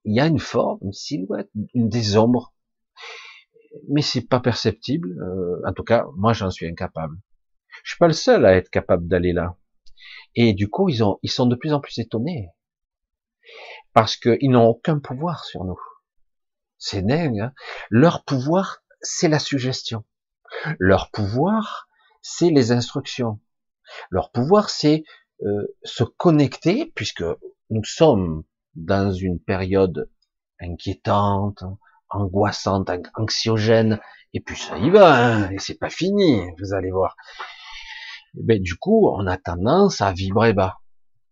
il y a une forme, une silhouette, une des ombres, mais c'est pas perceptible. Euh, en tout cas, moi, j'en suis incapable. Je suis pas le seul à être capable d'aller là. Et du coup, ils ont, ils sont de plus en plus étonnés parce qu'ils n'ont aucun pouvoir sur nous. C'est dingue. Hein Leur pouvoir, c'est la suggestion. Leur pouvoir, c'est les instructions. Leur pouvoir, c'est euh, se connecter, puisque nous sommes dans une période inquiétante, angoissante, anxiogène, et puis ça y va, hein, et c'est pas fini, vous allez voir. du coup, on a tendance à vibrer bas,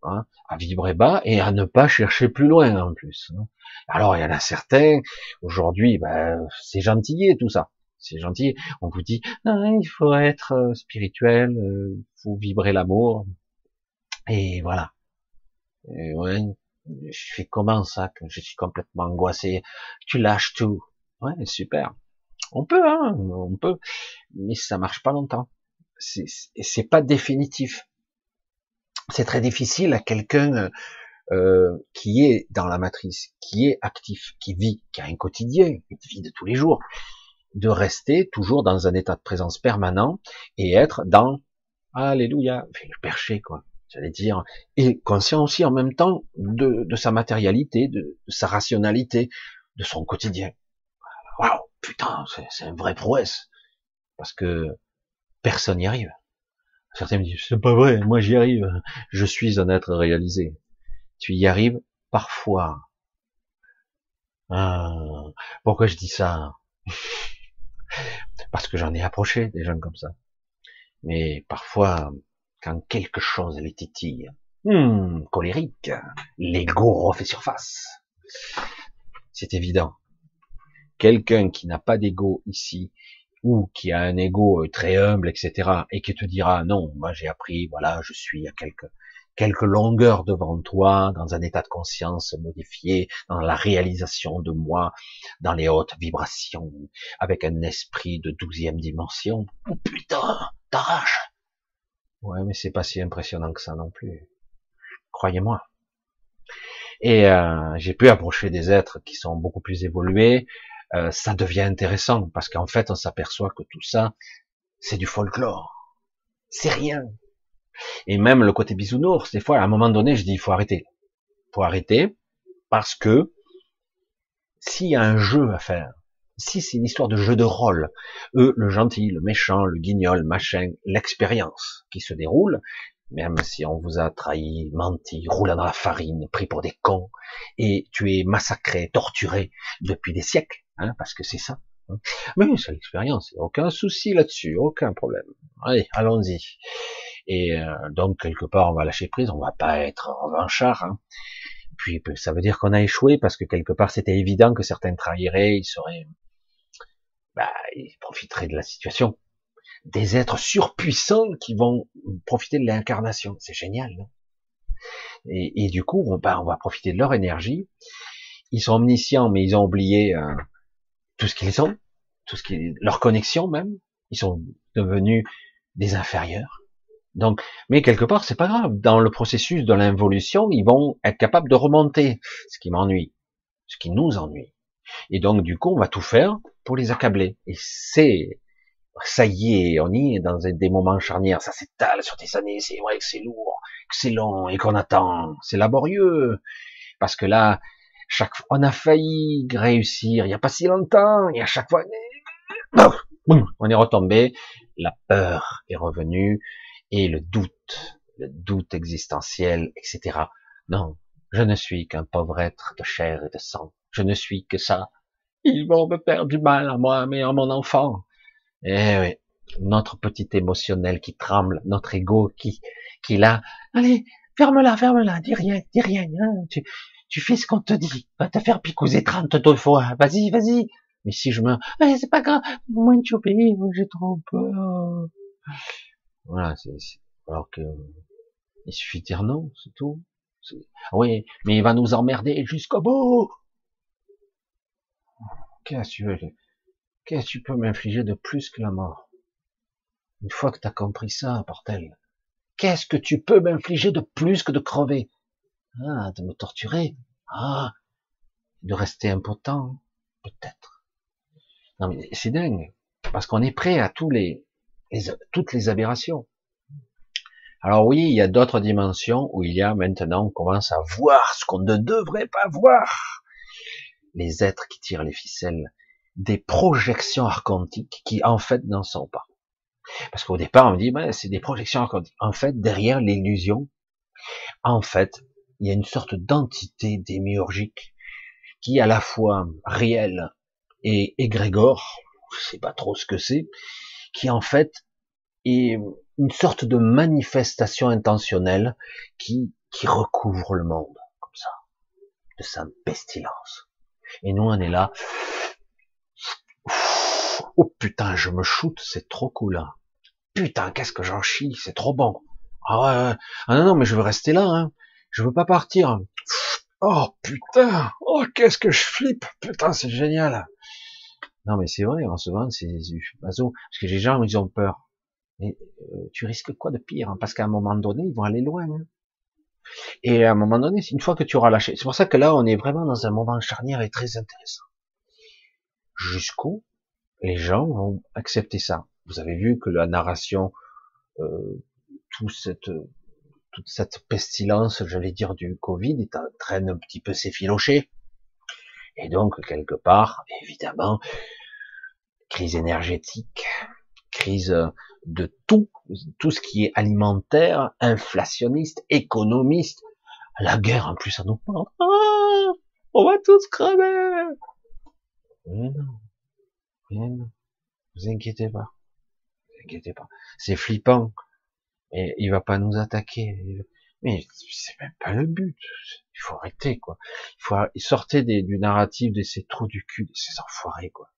hein, à vibrer bas et à ne pas chercher plus loin en plus. Hein. Alors il y en a certains, aujourd'hui, ben, c'est gentil tout ça, c'est gentil. On vous dit, il faut être euh, spirituel, euh, il faut vibrer l'amour, et voilà. Ouais, je fais comment ça je suis complètement angoissé? Tu lâches tout. Ouais, super. On peut, hein, on peut, mais ça marche pas longtemps. C'est pas définitif. C'est très difficile à quelqu'un euh, qui est dans la matrice, qui est actif, qui vit, qui a un quotidien, une vie de tous les jours, de rester toujours dans un état de présence permanent et être dans Alléluia, le perché quoi j'allais dire, et conscient aussi en même temps de, sa matérialité, de, sa rationalité, de son quotidien. Waouh, putain, c'est un vrai prouesse, parce que personne n'y arrive. Certains me disent, c'est pas vrai, moi j'y arrive, je suis un être réalisé. Tu y arrives parfois. Ah, pourquoi je dis ça? Parce que j'en ai approché des gens comme ça. Mais parfois, quand quelque chose les titille. Hum, colérique, l'ego refait surface. C'est évident. Quelqu'un qui n'a pas d'ego ici, ou qui a un ego euh, très humble, etc., et qui te dira, non, moi j'ai appris, voilà, je suis à quelques, quelques longueurs devant toi, dans un état de conscience modifié, dans la réalisation de moi, dans les hautes vibrations, avec un esprit de douzième dimension. Oh putain, t'arraches Ouais, mais c'est pas si impressionnant que ça non plus. Croyez-moi. Et euh, j'ai pu approcher des êtres qui sont beaucoup plus évolués. Euh, ça devient intéressant parce qu'en fait, on s'aperçoit que tout ça, c'est du folklore. C'est rien. Et même le côté bisounours, des fois, à un moment donné, je dis, il faut arrêter. Il faut arrêter parce que s'il y a un jeu à faire, si c'est une histoire de jeu de rôle, eux, le gentil, le méchant, le guignol, machin, l'expérience qui se déroule, même si on vous a trahi, menti, roulé dans la farine, pris pour des cons, et tu es massacré, torturé depuis des siècles, hein, parce que c'est ça. Hein. Mais c'est l'expérience, aucun souci là-dessus, aucun problème. Allez, allons-y. Et euh, donc quelque part, on va lâcher prise, on va pas être revanchard. Hein. Puis ça veut dire qu'on a échoué parce que quelque part c'était évident que certains trahiraient, ils seraient bah, ils profiteraient de la situation. Des êtres surpuissants qui vont profiter de l'incarnation. C'est génial, non? Et, et, du coup, on, bah, on va profiter de leur énergie. Ils sont omniscients, mais ils ont oublié euh, tout ce qu'ils sont, tout ce qui, leur connexion même. Ils sont devenus des inférieurs. Donc, mais quelque part, c'est pas grave. Dans le processus de l'involution, ils vont être capables de remonter, ce qui m'ennuie, ce qui nous ennuie. Et donc, du coup, on va tout faire pour les accabler. Et c'est, ça y est, on y est dans des moments charnières, ça s'étale sur des années, c'est vrai que c'est lourd, que c'est long et qu'on attend, c'est laborieux. Parce que là, chaque fois, on a failli réussir il n'y a pas si longtemps, et à chaque fois, on est retombé, la peur est revenue, et le doute, le doute existentiel, etc. Non, je ne suis qu'un pauvre être de chair et de sang. Je ne suis que ça. Ils vont me faire du mal à moi, mais à mon enfant. Eh oui, notre petit émotionnel qui tremble, notre ego qui, qui là, allez, ferme-la, ferme-la, dis rien, dis rien, hein, tu, tu fais ce qu'on te dit, va te faire picouser 32 fois, vas-y, vas-y. Mais si je me, eh, c'est pas grave, moins tu obéis, j'ai trop peur. Voilà, alors que, il suffit de dire non, c'est tout. Oui, mais il va nous emmerder jusqu'au bout. Qu'est-ce que tu veux, qu'est-ce que tu peux m'infliger de plus que la mort? Une fois que tu as compris ça, portel, qu'est-ce que tu peux m'infliger de plus que de crever? Ah, de me torturer? Ah, de rester impotent? Peut-être. Non mais c'est dingue, parce qu'on est prêt à tous les, toutes les aberrations. Alors oui, il y a d'autres dimensions où il y a maintenant, on commence à voir ce qu'on ne devrait pas voir. Les êtres qui tirent les ficelles, des projections archontiques qui en fait n'en sont pas. Parce qu'au départ, on me dit, ben, c'est des projections En fait, derrière l'illusion, en fait, il y a une sorte d'entité démiurgique qui à la fois réelle et égrégore, je sais pas trop ce que c'est, qui en fait est une sorte de manifestation intentionnelle qui, recouvre le monde, comme ça, de sa pestilence. Et nous, on est là. Oh putain, je me shoot, c'est trop cool. Hein putain, qu'est-ce que j'en chie, c'est trop bon. Ah ouais, ah non, non, mais je veux rester là, hein. Je veux pas partir. Oh putain, oh qu'est-ce que je flippe, putain, c'est génial. Non mais c'est vrai, en ce moment c'est du parce que les gens ils ont peur. Mais euh, tu risques quoi de pire hein, Parce qu'à un moment donné, ils vont aller loin. Hein. Et à un moment donné, une fois que tu auras lâché, c'est pour ça que là, on est vraiment dans un moment charnière et très intéressant. Jusqu'où les gens vont accepter ça? Vous avez vu que la narration, euh, cette, toute cette pestilence, j'allais dire, du Covid, est en train un petit peu s'effilocher. Et donc, quelque part, évidemment, crise énergétique, crise de tout, tout ce qui est alimentaire, inflationniste, économiste, la guerre en plus à nous porte. Ah, on va tous crever. Mais non, non, vous inquiétez pas inquiétez pas. C'est flippant. Et il va pas nous attaquer. Mais c'est même pas le but. Il faut arrêter, quoi. Il faut sortir du narratif de ces trous du cul, de ces enfoirés, quoi.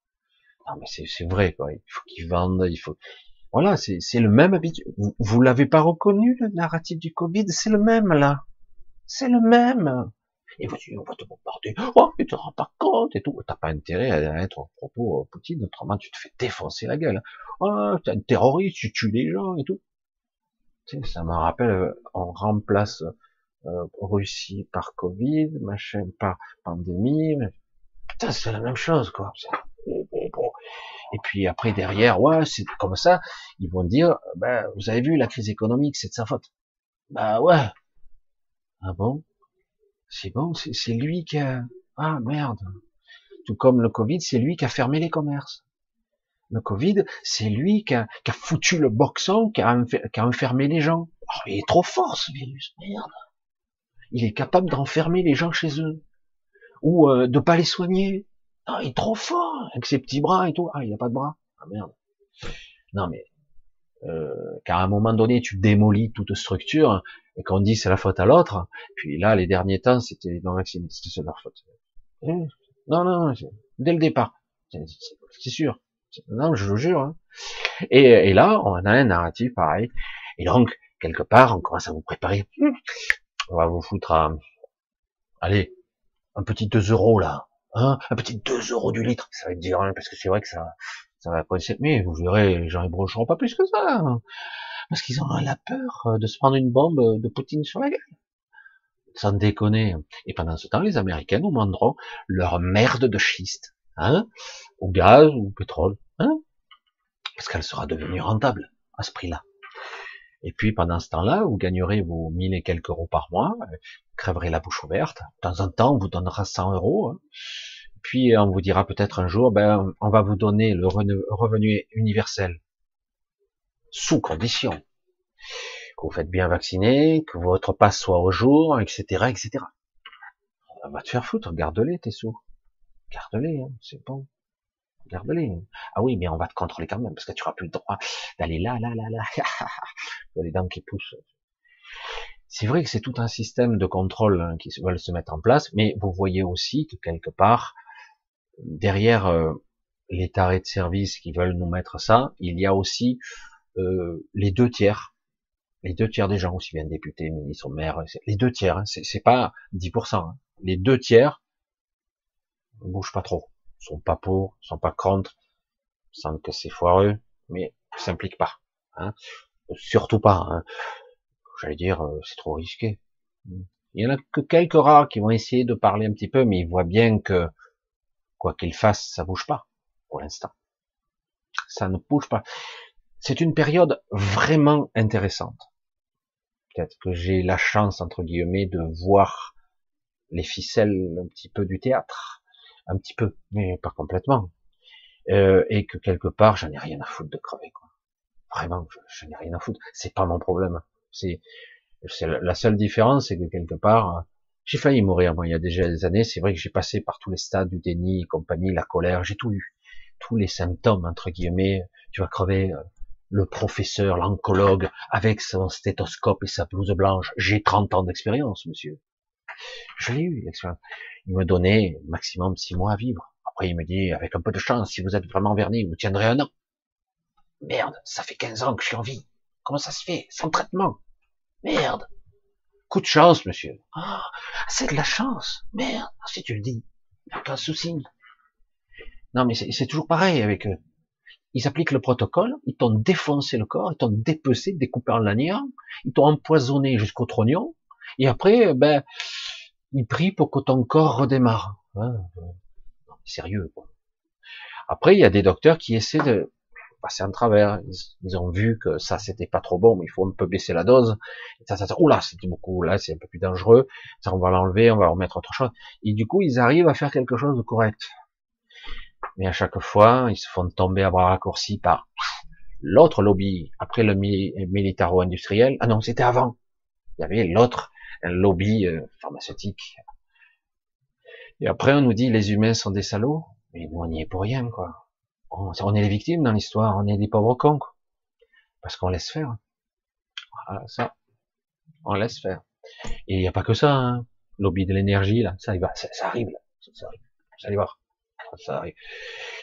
Non, mais c'est vrai, quoi. Il faut qu'ils vendent, il faut. Voilà, c'est le même habitude. Vous, vous l'avez pas reconnu, le narratif du Covid? C'est le même, là. C'est le même. Et vous on va te bombarder. Oh, tu te rends pas compte et tout. T'as pas intérêt à être au propos euh, Poutine, autrement tu te fais défoncer la gueule. Oh, t'es un terroriste, tu tues les gens et tout. Tu sais, ça me rappelle, euh, on remplace euh, Russie par Covid, machin par pandémie. Mais... Putain, c'est la même chose, quoi. Et puis après derrière, ouais, c'est comme ça. Ils vont dire, ben, vous avez vu la crise économique, c'est de sa faute. Bah ouais. Ah bon? C'est bon, c'est lui qui a... Ah merde. Tout comme le Covid, c'est lui qui a fermé les commerces. Le Covid, c'est lui qui a, foutu le boxon, qui a, enfermé les gens. Oh, il est trop fort ce virus, merde. Il est capable d'enfermer les gens chez eux. Ou euh, de pas les soigner. Ah, il est trop fort, avec ses petits bras et tout. Ah, il a pas de bras. Ah merde. Non mais, euh, car à un moment donné, tu démolis toute structure, et qu'on dit c'est la faute à l'autre, puis là, les derniers temps, c'était non vaccinés, c'était leur faute. Eh, non, non, dès le départ, c'est sûr. Non, je vous jure. Hein. Et, et, là, on a un narratif pareil. Et donc, quelque part, on commence à vous préparer. On va vous foutre à, allez, un petit 2 euros là, hein, un petit 2 euros du litre. Ça va être dur, hein, parce que c'est vrai que ça, ça va coincer. Mais vous verrez, les gens ils brocheront pas plus que ça. Hein parce qu'ils ont la peur euh, de se prendre une bombe de Poutine sur la gueule. Sans déconner. Et pendant ce temps, les Américains nous demanderont leur merde de schiste, hein, au gaz ou au pétrole, hein, parce qu'elle sera devenue rentable à ce prix-là. Et puis pendant ce temps-là, vous gagnerez vos mille et quelques euros par mois, euh, crèverez la bouche ouverte. De temps en temps, on vous donnera 100 euros. Hein. Puis on vous dira peut-être un jour, ben, on va vous donner le revenu universel sous condition que vous faites bien vacciner, que votre passe soit au jour, etc., etc. On va te faire foutre, garde-les tes sous, garde-les, hein, c'est bon, garde-les. Ah oui, mais on va te contrôler quand même, parce que tu n'auras plus le droit d'aller là, là, là, là. les dents qui poussent. C'est vrai que c'est tout un système de contrôle hein, qui veulent se mettre en place, mais vous voyez aussi que quelque part, derrière euh, les tarés de service qui veulent nous mettre ça, il y a aussi euh, les deux tiers, les deux tiers des gens, aussi bien députés, ministres, maires, les deux tiers, hein, c'est pas 10%, hein, les deux tiers bougent pas trop, sont pas pour, sont pas contre, sentent que c'est foireux, mais s'impliquent pas, hein, surtout pas. Hein. J'allais dire, euh, c'est trop risqué. Il y en a que quelques rares qui vont essayer de parler un petit peu, mais ils voient bien que quoi qu'ils fassent, ça bouge pas pour l'instant. Ça ne bouge pas. C'est une période vraiment intéressante. Peut-être que j'ai la chance, entre guillemets, de voir les ficelles un petit peu du théâtre. Un petit peu, mais pas complètement. Euh, et que quelque part, j'en ai rien à foutre de crever, quoi. Vraiment, je, n'ai rien à foutre. C'est pas mon problème. C'est, la seule différence, c'est que quelque part, j'ai failli mourir, moi, il y a déjà des années. C'est vrai que j'ai passé par tous les stades du déni et compagnie, la colère, j'ai tout eu. Tous les symptômes, entre guillemets. Tu vas crever, euh, le professeur, l'oncologue, avec son stéthoscope et sa blouse blanche. J'ai 30 ans d'expérience, monsieur. Je l'ai eu, l'expérience. Il me donnait maximum 6 mois à vivre. Après, il me dit, avec un peu de chance, si vous êtes vraiment verni, vous tiendrez un an. Merde, ça fait 15 ans que je suis en vie. Comment ça se fait? Sans traitement. Merde. Coup de chance, monsieur. Ah, c'est de la chance. Merde, si tu le dis. Aucun souci. Non, mais c'est toujours pareil avec eux ils appliquent le protocole, ils t'ont défoncé le corps, ils t'ont dépecé, découpé en lanière, ils t'ont empoisonné jusqu'au trognon, et après, ben, ils prient pour que ton corps redémarre. Hein, sérieux. Après, il y a des docteurs qui essaient de passer en travers. Ils, ont vu que ça, c'était pas trop bon, mais il faut un peu baisser la dose. Ça, ça, ça, oula, c'était beaucoup, là, c'est un peu plus dangereux. Ça, on va l'enlever, on va remettre autre chose. Et du coup, ils arrivent à faire quelque chose de correct mais à chaque fois, ils se font tomber à bras raccourcis par l'autre lobby, après le militaro-industriel. Ah non, c'était avant. Il y avait l'autre lobby euh, pharmaceutique. Et après, on nous dit les humains sont des salauds, mais nous, on n'y est pour rien, quoi. On, est les victimes dans l'histoire, on est des pauvres cons, quoi. Parce qu'on laisse faire. Voilà, ça. On laisse faire. Et il n'y a pas que ça, hein. Lobby de l'énergie, là, ça, va, ça, arrive, là. Ça, arrive. Vous allez voir ça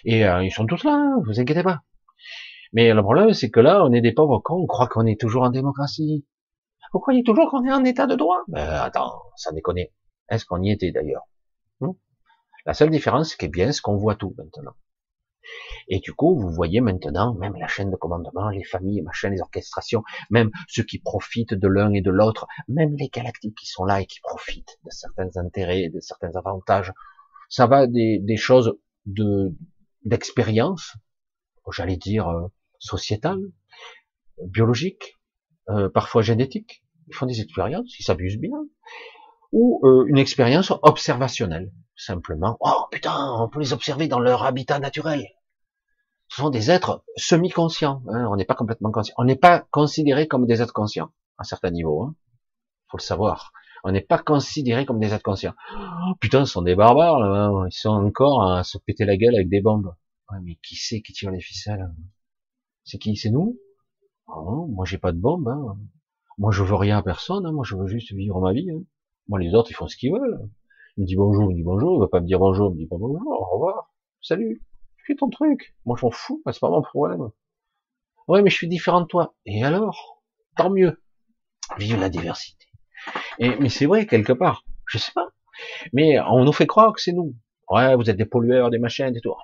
Et euh, ils sont tous là, hein, vous inquiétez pas. Mais le problème, c'est que là, on est des pauvres cons, on croit qu'on est toujours en démocratie. Vous croyez toujours qu'on est en état de droit? Ben attends, ça déconne. Est-ce qu'on y était d'ailleurs? Hmm? La seule différence, c'est bien, ce qu'on voit tout maintenant. Et du coup, vous voyez maintenant, même la chaîne de commandement, les familles, machin, les orchestrations, même ceux qui profitent de l'un et de l'autre, même les galactiques qui sont là et qui profitent de certains intérêts, de certains avantages ça va des, des choses de d'expérience, j'allais dire euh, sociétale, biologique, euh, parfois génétique. Ils font des expériences, ils s'abusent bien, ou euh, une expérience observationnelle, simplement. Oh putain, on peut les observer dans leur habitat naturel. Ce sont des êtres semi-conscients. Hein, on n'est pas complètement conscient. On n'est pas considéré comme des êtres conscients à certains niveaux. Hein, faut le savoir. On n'est pas considéré comme des êtres conscients. Oh, putain, ce sont des barbares, hein. ils sont encore à se péter la gueule avec des bombes. Ouais, mais qui c'est qui tire les ficelles? C'est qui? C'est nous? Oh, Moi, j'ai pas de bombe. Hein. Moi, je veux rien à personne. Hein. Moi, je veux juste vivre ma vie. Hein. Moi, les autres, ils font ce qu'ils veulent. Il me dit bonjour, il me dit bonjour. Il va pas me dire bonjour, il me dit pas bonjour. Au revoir. Salut. Fais ton truc. Moi, je m'en fous. C'est pas mon problème. Ouais, mais je suis différent de toi. Et alors? Tant mieux. Vive la diversité. Et, mais c'est vrai, quelque part. Je sais pas. Mais on nous fait croire que c'est nous. Ouais, vous êtes des pollueurs, des machins, des tout.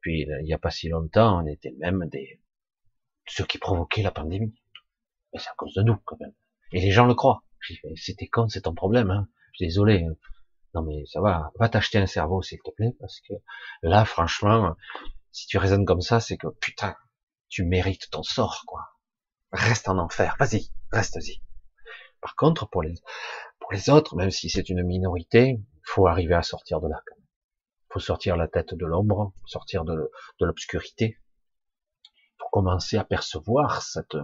Puis, il n'y a pas si longtemps, on était même des, ceux qui provoquaient la pandémie. Mais c'est à cause de nous, quand même. Et les gens le croient. C'était con, c'est ton problème, hein? Je suis désolé. Non, mais ça va. Va t'acheter un cerveau, s'il te plaît, parce que là, franchement, si tu raisonnes comme ça, c'est que, putain, tu mérites ton sort, quoi. Reste en enfer. Vas-y, reste-y. Par contre, pour les, pour les autres, même si c'est une minorité, faut arriver à sortir de là. Faut sortir la tête de l'ombre, sortir de, l'obscurité, commencer à percevoir cette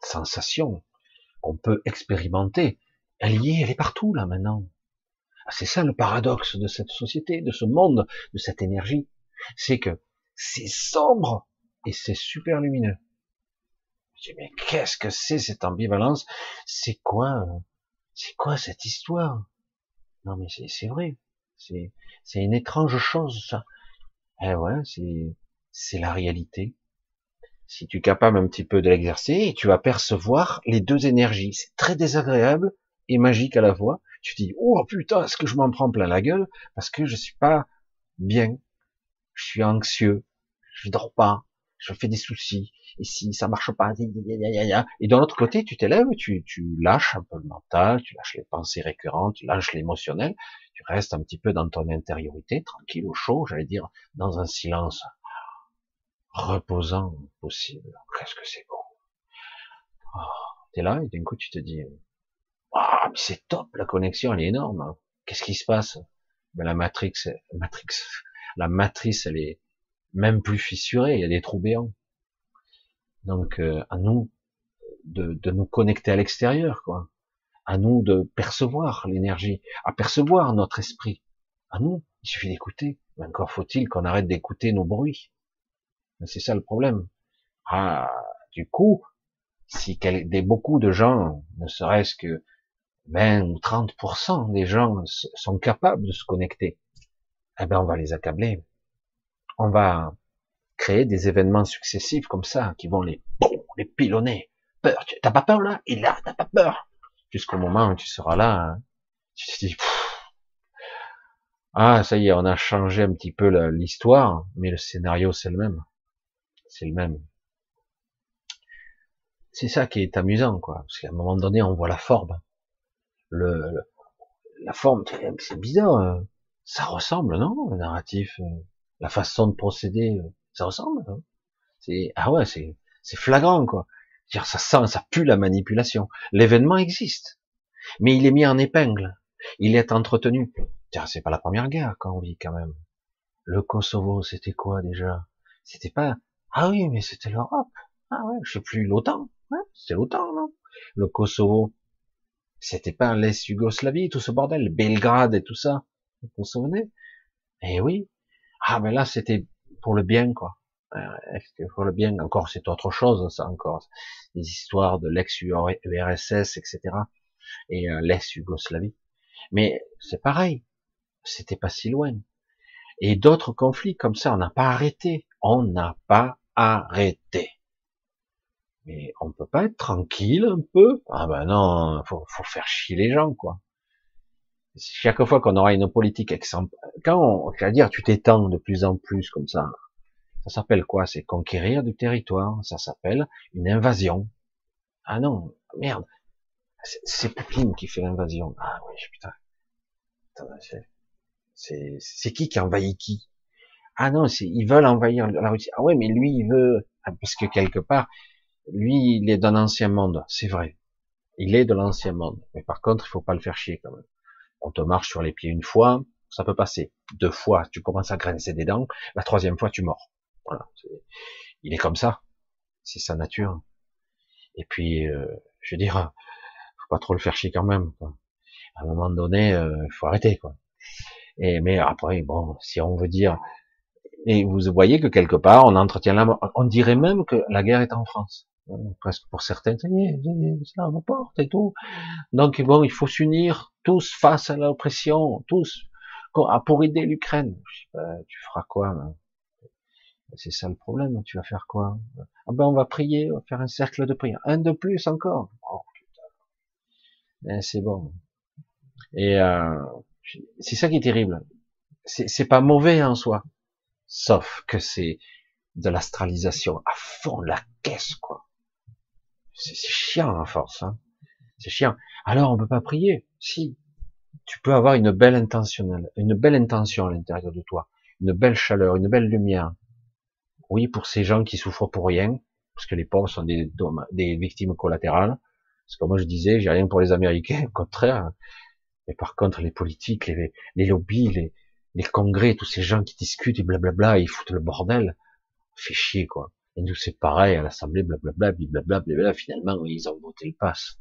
sensation qu'on peut expérimenter. Elle y est, elle est partout là maintenant. Ah, c'est ça le paradoxe de cette société, de ce monde, de cette énergie. C'est que c'est sombre et c'est super lumineux. Je dis, mais qu'est-ce que c'est cette ambivalence? C'est quoi, euh, c'est quoi cette histoire? Non mais c'est vrai, c'est une étrange chose ça. Eh ouais, c'est la réalité. Si tu es capable un petit peu de l'exercer, tu vas percevoir les deux énergies. C'est très désagréable et magique à la fois. Tu te dis, oh putain, est-ce que je m'en prends plein la gueule parce que je suis pas bien, je suis anxieux, je dors pas, je fais des soucis, et si ça marche pas, et de l'autre côté, tu t'élèves, tu, tu lâches un peu le mental, tu lâches les pensées récurrentes, tu lâches l'émotionnel, tu restes un petit peu dans ton intériorité, tranquille au chaud, j'allais dire, dans un silence reposant possible. Qu'est-ce que c'est beau. Oh, t'es là, et d'un coup, tu te dis, ah, mais c'est top, la connexion, elle est énorme. Hein. Qu'est-ce qui se passe? Ben, la matrix, matrix, la matrice, elle est même plus fissurée, il y a des trous béants. Donc, euh, à nous de, de nous connecter à l'extérieur, quoi. À nous de percevoir l'énergie, à percevoir notre esprit. À nous, il suffit d'écouter. Encore faut-il qu'on arrête d'écouter nos bruits. C'est ça le problème. Ah, du coup, si des, beaucoup de gens, ne serait-ce que 20 ou 30% des gens sont capables de se connecter, eh ben on va les accabler. On va créer des événements successifs comme ça qui vont les les pilonner. Peur, t'as pas peur là? Et là, t'as pas peur Jusqu'au moment où tu seras là, hein. tu te dis ah ça y est, on a changé un petit peu l'histoire, mais le scénario c'est le même, c'est le même. C'est ça qui est amusant, quoi, parce qu'à un moment donné, on voit la forme le, la forme, c'est bizarre, hein. ça ressemble, non, le narratif, euh, la façon de procéder, euh, ça ressemble. Hein. c'est ah ouais, c'est c'est flagrant quoi. Dire ça sent, ça pue la manipulation. L'événement existe, mais il est mis en épingle, il est entretenu. C'est pas la première guerre qu'on vit quand même. Le Kosovo, c'était quoi déjà? C'était pas ah oui, mais c'était l'Europe. Ah ouais, je sais plus l'OTAN. Ouais, c'était l'OTAN, non? Le Kosovo, c'était pas l'Est-Yougoslavie, tout ce bordel, Belgrade et tout ça. Vous vous souvenez? Eh oui. Ah, mais là, c'était pour le bien, quoi. Euh, pour le bien, encore, c'est autre chose, ça encore. Les histoires de l'ex-URSS, etc. Et euh, l'ex-Yougoslavie. Mais c'est pareil. C'était pas si loin. Et d'autres conflits comme ça, on n'a pas arrêté. On n'a pas arrêté. Mais on peut pas être tranquille un peu? Ah ben non, faut, faut faire chier les gens, quoi. Chaque fois qu'on aura une politique exemple, quand on, à dire, tu t'étends de plus en plus comme ça, ça s'appelle quoi? C'est conquérir du territoire. Ça s'appelle une invasion. Ah non, merde. C'est Poutine qui fait l'invasion. Ah oui, putain. C'est qui qui envahit qui? Ah non, ils veulent envahir la Russie. Ah ouais, mais lui, il veut, ah, parce que quelque part, lui, il est d'un ancien monde, c'est vrai. Il est de l'ancien monde. Mais par contre, il faut pas le faire chier quand même. On te marche sur les pieds une fois, ça peut passer. Deux fois, tu commences à grincer des dents. La troisième fois, tu mords. Voilà. il est comme ça. C'est sa nature. Et puis, euh, je veux dire, faut pas trop le faire chier quand même. À un moment donné, euh, faut arrêter. quoi. Et mais après, bon, si on veut dire, et vous voyez que quelque part, on entretient la, on dirait même que la guerre est en France presque pour certains, ça y est, porte et tout. Donc bon, il faut s'unir tous face à l'oppression, tous pour aider l'Ukraine. Tu feras quoi C'est ça le problème. Tu vas faire quoi? Ah ben on va prier, on va faire un cercle de prière, un de plus encore. Oh putain, eh, c'est bon. Et euh, c'est ça qui est terrible. C'est pas mauvais en soi, sauf que c'est de l'astralisation à fond la caisse quoi. C'est chiant à force. Hein. C'est chiant. Alors on peut pas prier. Si. Tu peux avoir une belle intentionnelle, une belle intention à l'intérieur de toi, une belle chaleur, une belle lumière. Oui, pour ces gens qui souffrent pour rien, parce que les pauvres sont des, victimes collatérales. Parce que moi je disais, j'ai rien pour les Américains, au contraire. Mais par contre, les politiques, les, les lobbies, les, les congrès, tous ces gens qui discutent et blablabla, ils foutent le bordel. Fait chier, quoi. Et nous, c'est pareil à l'Assemblée, blablabla, blablabla, blablabla. Finalement, ils ont voté le pass.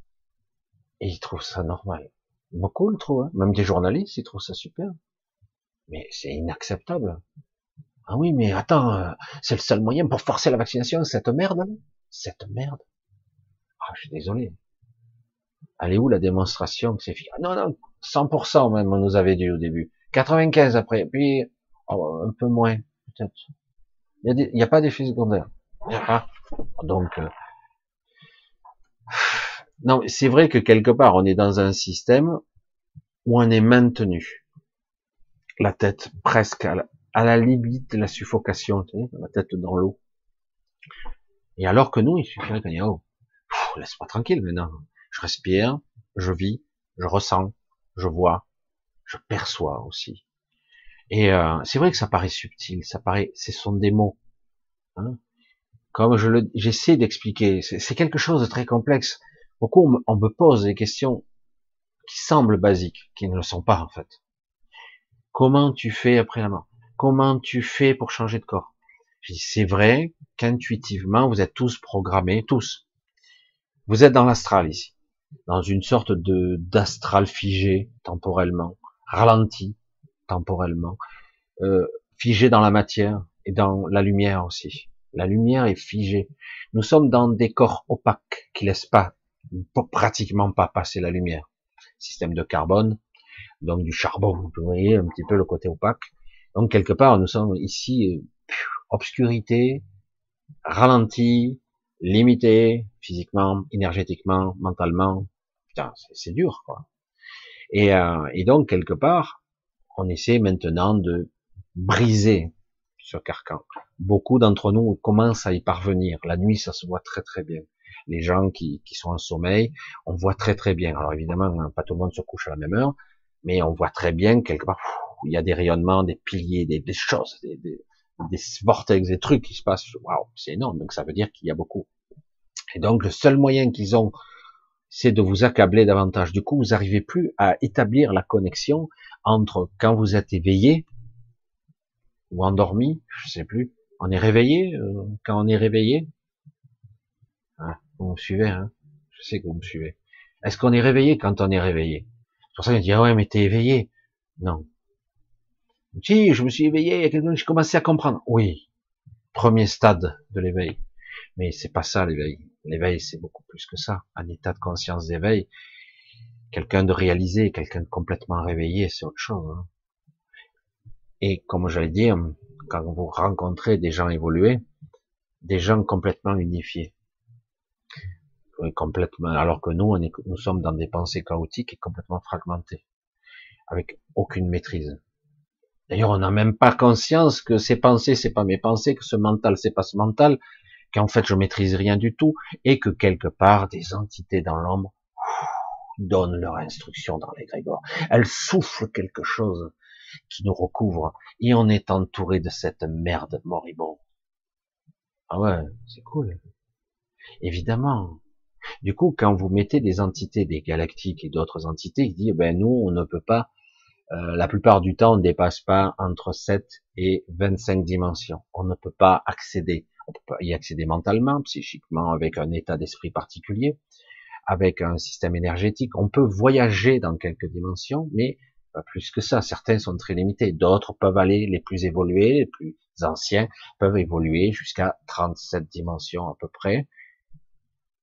Et ils trouvent ça normal. Beaucoup le trouvent, hein. même des journalistes, ils trouvent ça super. Mais c'est inacceptable. Ah oui, mais attends, euh, c'est le seul moyen pour forcer la vaccination, cette merde, cette merde. Ah, je suis désolé. Elle est où la démonstration que c'est efficace Non, non, 100% même, on nous avait dit au début. 95 après, puis oh, un peu moins, peut-être. Il n'y a, pas d'effet secondaire. Donc, euh, non, c'est vrai que quelque part, on est dans un système où on est maintenu. La tête presque à la, limite de la suffocation, tu sais, la tête dans l'eau. Et alors que nous, il suffirait qu'on dise, oh, laisse-moi tranquille maintenant. Je respire, je vis, je ressens, je vois, je perçois aussi. Et euh, c'est vrai que ça paraît subtil, ça paraît, ce sont des mots. Hein Comme je le, j'essaie d'expliquer, c'est quelque chose de très complexe. Beaucoup on me pose des questions qui semblent basiques, qui ne le sont pas en fait. Comment tu fais après la mort? Comment tu fais pour changer de corps? C'est vrai qu'intuitivement vous êtes tous programmés, tous. Vous êtes dans l'astral ici, dans une sorte de d'astral figé temporellement, ralenti temporellement, euh, figé dans la matière et dans la lumière aussi. La lumière est figée. Nous sommes dans des corps opaques qui laissent pas, pratiquement pas passer la lumière. Système de carbone, donc du charbon, vous voyez un petit peu le côté opaque. Donc quelque part, nous sommes ici euh, obscurité, ralenti, limité physiquement, énergétiquement, mentalement. Putain, c'est dur, quoi. Et, euh, et donc quelque part, on essaie maintenant de briser ce carcan. Beaucoup d'entre nous commencent à y parvenir. La nuit, ça se voit très très bien. Les gens qui, qui sont en sommeil, on voit très très bien. Alors évidemment, hein, pas tout le monde se couche à la même heure, mais on voit très bien quelque part. il y a des rayonnements, des piliers, des, des choses, des, des, des, vortex, des trucs qui se passent. Waouh, c'est énorme. Donc ça veut dire qu'il y a beaucoup. Et donc le seul moyen qu'ils ont, c'est de vous accabler davantage. Du coup, vous n'arrivez plus à établir la connexion entre quand vous êtes éveillé ou endormi, je sais plus. On est réveillé euh, quand on est réveillé? Ah, vous me suivez, hein? Je sais que vous me suivez. Est-ce qu'on est réveillé quand on est réveillé? C'est pour ça qu'on dit ah ouais mais t'es éveillé. Non. Si, je me suis éveillé, il y j'ai commencé à comprendre. Oui, premier stade de l'éveil. Mais c'est pas ça l'éveil. L'éveil, c'est beaucoup plus que ça. Un état de conscience d'éveil, quelqu'un de réalisé, quelqu'un de complètement réveillé, c'est autre chose. Hein. Et comme j'allais dire, quand vous rencontrez des gens évolués, des gens complètement unifiés, complètement, alors que nous, nous sommes dans des pensées chaotiques et complètement fragmentées, avec aucune maîtrise. D'ailleurs, on n'a même pas conscience que ces pensées, c'est pas mes pensées, que ce mental, c'est pas ce mental, qu'en fait, je maîtrise rien du tout, et que quelque part, des entités dans l'ombre donnent leur instruction dans les grégores. Elles soufflent quelque chose qui nous recouvre, et on est entouré de cette merde moribonde. Ah ouais, c'est cool. Évidemment. Du coup, quand vous mettez des entités, des galactiques et d'autres entités, il dit, ben nous, on ne peut pas, euh, la plupart du temps, on ne dépasse pas entre 7 et 25 dimensions. On ne peut pas accéder. On peut pas y accéder mentalement, psychiquement, avec un état d'esprit particulier avec un système énergétique. On peut voyager dans quelques dimensions, mais pas plus que ça. Certains sont très limités. D'autres peuvent aller, les plus évolués, les plus anciens, peuvent évoluer jusqu'à 37 dimensions à peu près.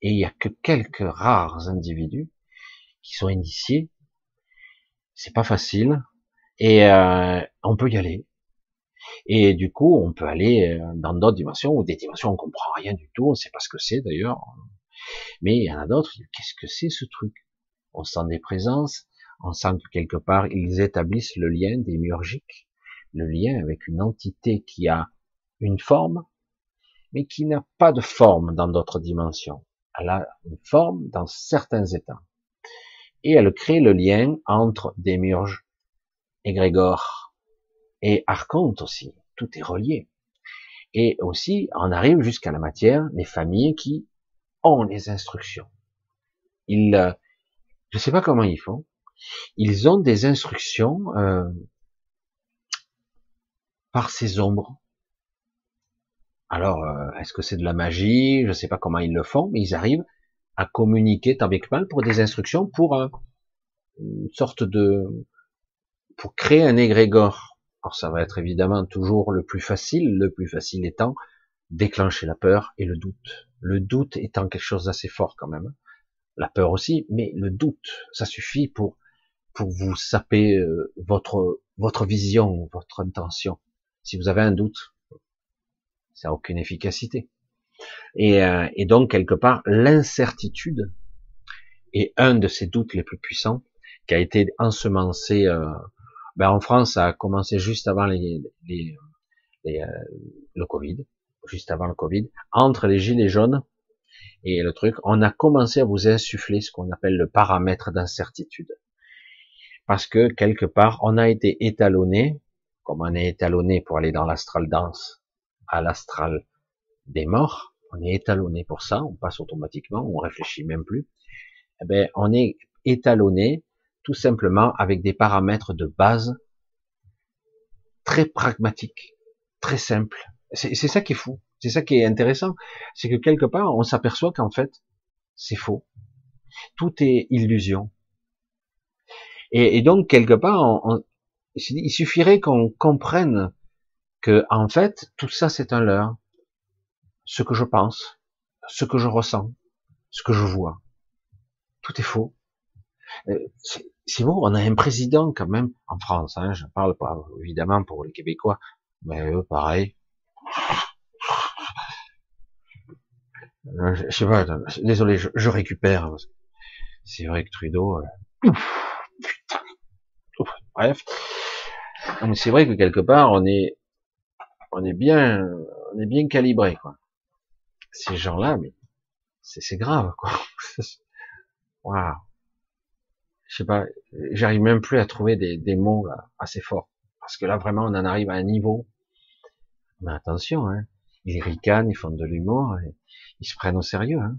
Et il n'y a que quelques rares individus qui sont initiés. C'est pas facile. Et euh, on peut y aller. Et du coup, on peut aller euh, dans d'autres dimensions ou des dimensions on comprend rien du tout, on sait pas ce que c'est d'ailleurs. Mais il y en a d'autres, qu'est-ce que c'est ce truc? On sent des présences, on sent que quelque part ils établissent le lien démiurgique, le lien avec une entité qui a une forme, mais qui n'a pas de forme dans d'autres dimensions. Elle a une forme dans certains états. Et elle crée le lien entre démiurge, égrégore et archonte aussi. Tout est relié. Et aussi, on arrive jusqu'à la matière, les familles qui ont les instructions. Ils, euh, je sais pas comment ils font. Ils ont des instructions euh, par ces ombres. Alors, euh, est-ce que c'est de la magie? Je sais pas comment ils le font, mais ils arrivent à communiquer avec mal pour des instructions pour une sorte de pour créer un égrégore Alors ça va être évidemment toujours le plus facile, le plus facile étant déclencher la peur et le doute. Le doute étant quelque chose d'assez fort quand même. La peur aussi, mais le doute, ça suffit pour pour vous saper euh, votre votre vision, votre intention. Si vous avez un doute, ça n'a aucune efficacité. Et, euh, et donc quelque part, l'incertitude est un de ces doutes les plus puissants qui a été ensemencé. Euh, ben en France, ça a commencé juste avant les, les, les le Covid, juste avant le Covid, entre les gilets jaunes et le truc, on a commencé à vous insuffler ce qu'on appelle le paramètre d'incertitude. Parce que quelque part, on a été étalonné, comme on est étalonné pour aller dans l'astral danse, à l'astral des morts, on est étalonné pour ça, on passe automatiquement, on réfléchit même plus. Eh ben, on est étalonné tout simplement avec des paramètres de base très pragmatiques, très simples. C'est ça qui est fou. C'est ça qui est intéressant, c'est que quelque part, on s'aperçoit qu'en fait, c'est faux. Tout est illusion. Et, donc, quelque part, il suffirait qu'on comprenne que, en fait, tout ça, c'est un leurre. Ce que je pense, ce que je ressens, ce que je vois, tout est faux. C'est bon, on a un président quand même en France. Hein, je parle pas évidemment pour les Québécois, mais eux, pareil. Euh, je, sais pas, désolé, je, récupère. C'est vrai que Trudeau, euh, putain, bref. C'est vrai que quelque part, on est, on est bien, on est bien calibré, quoi. Ces gens-là, mais c'est grave, quoi. Waouh. Je sais pas, j'arrive même plus à trouver des, des mots là, assez forts, parce que là vraiment, on en arrive à un niveau. Mais attention, hein. Ils ricanent, ils font de l'humour. Ils se prennent au sérieux. Hein.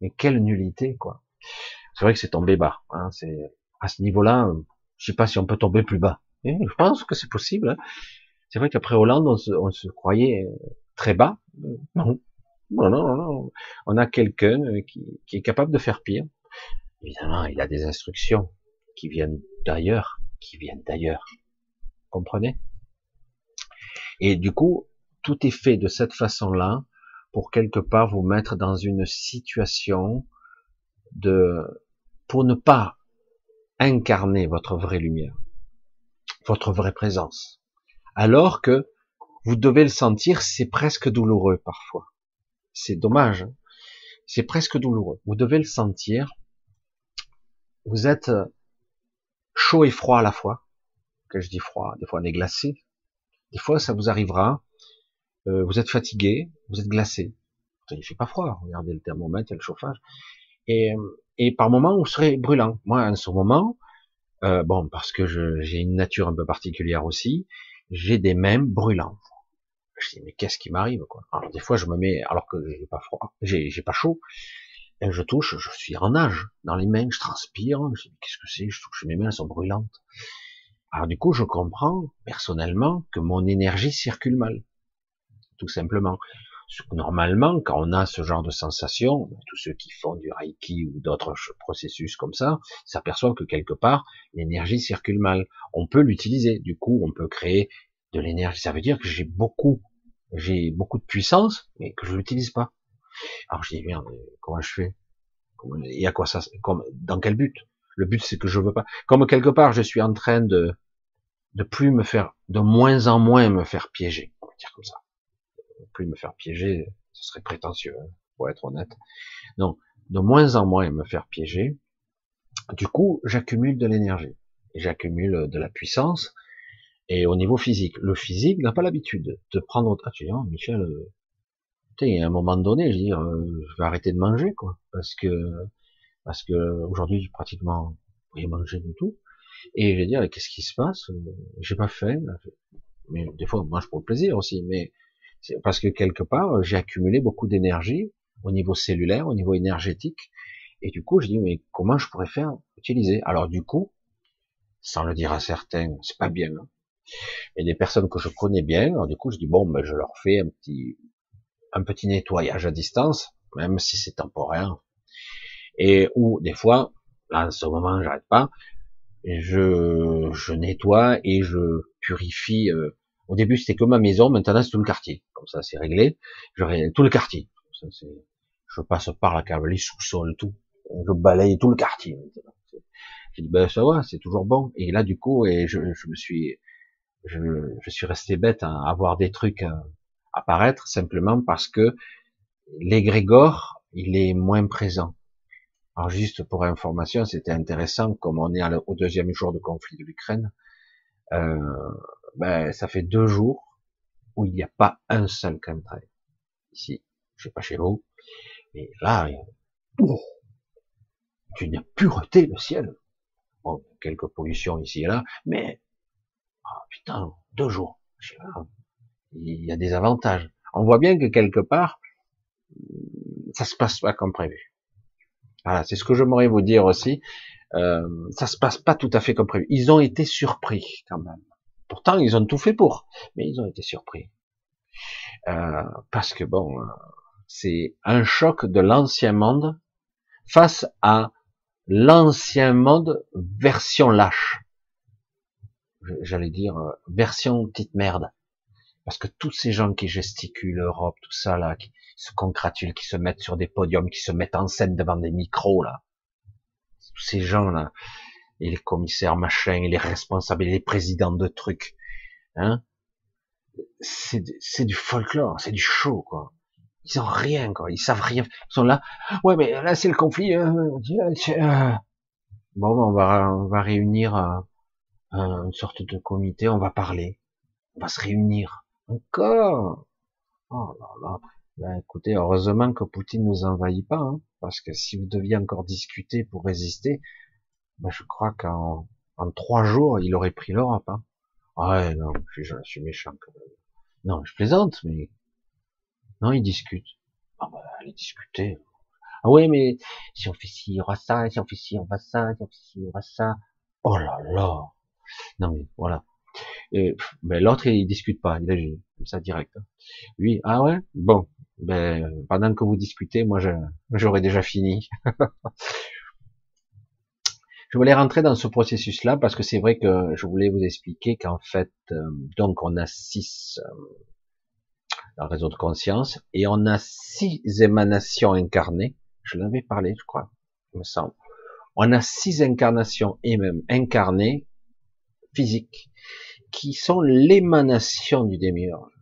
Mais quelle nullité, quoi. C'est vrai que c'est tombé bas. Hein. C'est à ce niveau-là, je sais pas si on peut tomber plus bas. Et je pense que c'est possible. Hein. C'est vrai qu'après Hollande, on se, on se, croyait très bas. Non. Non, non, non. On a quelqu'un qui, qui est capable de faire pire. Évidemment, il a des instructions qui viennent d'ailleurs, qui viennent d'ailleurs. Comprenez? Et du coup, tout est fait de cette façon-là pour quelque part vous mettre dans une situation de, pour ne pas incarner votre vraie lumière, votre vraie présence. Alors que vous devez le sentir, c'est presque douloureux parfois. C'est dommage. Hein. c'est presque douloureux. Vous devez le sentir. Vous êtes chaud et froid à la fois. Que je dis froid, des fois on est glacé. Des fois ça vous arrivera euh, vous êtes fatigué, vous êtes glacé. Il fait pas froid, regardez le thermomètre, il y a le chauffage. Et, et par moment, vous serez brûlant. Moi, en ce moment, euh, bon, parce que j'ai une nature un peu particulière aussi, j'ai des mains brûlantes. Je dis, mais qu'est-ce qui m'arrive, quoi? Alors, des fois, je me mets, alors que j'ai pas froid, j'ai pas chaud, je touche, je suis en nage dans les mains, je transpire, je dis, qu'est-ce que c'est? Je touche mes mains, sont brûlantes. Alors, du coup, je comprends, personnellement, que mon énergie circule mal tout simplement. Normalement, quand on a ce genre de sensation, ben, tous ceux qui font du Reiki ou d'autres processus comme ça, s'aperçoivent que quelque part, l'énergie circule mal. On peut l'utiliser. Du coup, on peut créer de l'énergie. Ça veut dire que j'ai beaucoup, j'ai beaucoup de puissance, mais que je l'utilise pas. Alors je dis, merde, comment je fais? Et à quoi ça, dans quel but? Le but, c'est que je veux pas. Comme quelque part, je suis en train de, de plus me faire, de moins en moins me faire piéger. On va dire comme ça plus me faire piéger, ce serait prétentieux, hein, pour être honnête. Donc, de moins en moins me faire piéger. Du coup, j'accumule de l'énergie, j'accumule de la puissance, et au niveau physique, le physique n'a pas l'habitude de prendre. Ah, tu Michel, y a un moment donné, je veux je vais arrêter de manger, quoi, parce que parce que aujourd'hui, pratiquement, rien manger du tout. Et je vais dire, qu'est-ce qui se passe? J'ai pas faim. Mais des fois, on mange pour le plaisir aussi. Mais parce que quelque part, j'ai accumulé beaucoup d'énergie au niveau cellulaire, au niveau énergétique, et du coup, je dis mais comment je pourrais faire utiliser? Alors du coup, sans le dire à certains, c'est pas bien. Hein. Et des personnes que je connais bien, alors du coup, je dis bon, ben je leur fais un petit un petit nettoyage à distance, même si c'est temporaire. Et ou des fois, là en ce moment, j'arrête pas, je, je nettoie et je purifie. Euh, au début, c'était que ma maison, maintenant c'est tout le quartier. Comme ça, c'est réglé. Je tout le quartier. Je passe par la cave, les sous-sols, tout. Je balaye tout le quartier. J'ai dit ben ça va, c'est toujours bon. Et là, du coup, et je, je me suis, je, je, suis resté bête à avoir des trucs à apparaître simplement parce que l'égrégore, il est moins présent. Alors juste pour information, c'était intéressant, comme on est au deuxième jour de conflit de l'Ukraine, euh, ben, ça fait deux jours où il n'y a pas un seul chemtrail. Ici, je sais pas chez vous, mais là, oh, une pureté le ciel. Bon, quelques pollutions ici et là, mais ah, putain, deux jours. Il y a des avantages. On voit bien que quelque part, ça se passe pas comme prévu. Voilà, c'est ce que j'aimerais vous dire aussi. Euh, ça se passe pas tout à fait comme prévu. Ils ont été surpris quand même. Pourtant, ils ont tout fait pour, mais ils ont été surpris. Euh, parce que bon, euh, c'est un choc de l'ancien monde face à l'ancien monde version lâche. J'allais dire euh, version petite merde. Parce que tous ces gens qui gesticulent Europe, tout ça là, qui se congratulent, qui se mettent sur des podiums, qui se mettent en scène devant des micros là, tous ces gens là, et les commissaires machin, et les responsables, et les présidents de trucs, hein, c'est du folklore, c'est du show quoi. Ils ont rien quoi, ils savent rien, ils sont là, ouais mais là c'est le conflit. Euh, euh. bon, on va on va réunir euh, une sorte de comité, on va parler, on va se réunir encore. Oh là là. Ben, écoutez, heureusement que Poutine nous envahit pas, hein, parce que si vous deviez encore discuter pour résister, ben, je crois qu'en en trois jours, il aurait pris l'Europe. Hein. Ouais, non, je, suis méchant quand. Non, je plaisante, mais non, ils discutent. Ah ben, allez discuter. Ah ouais, mais si on fait ci, il y aura ça, si on fait ci, on va ça, si on fait ci, il y aura ça. Oh là là. Non mais voilà. Ben, l'autre il discute pas, il agit comme ça direct. Hein. Lui, ah ouais, bon, ben pendant que vous discutez, moi j'aurais déjà fini. je voulais rentrer dans ce processus-là parce que c'est vrai que je voulais vous expliquer qu'en fait, euh, donc on a six euh, dans le réseau de conscience et on a six émanations incarnées. Je l'avais parlé, je crois, il me semble. On a six incarnations et même incarnées physiques qui sont l'émanation du démiurge.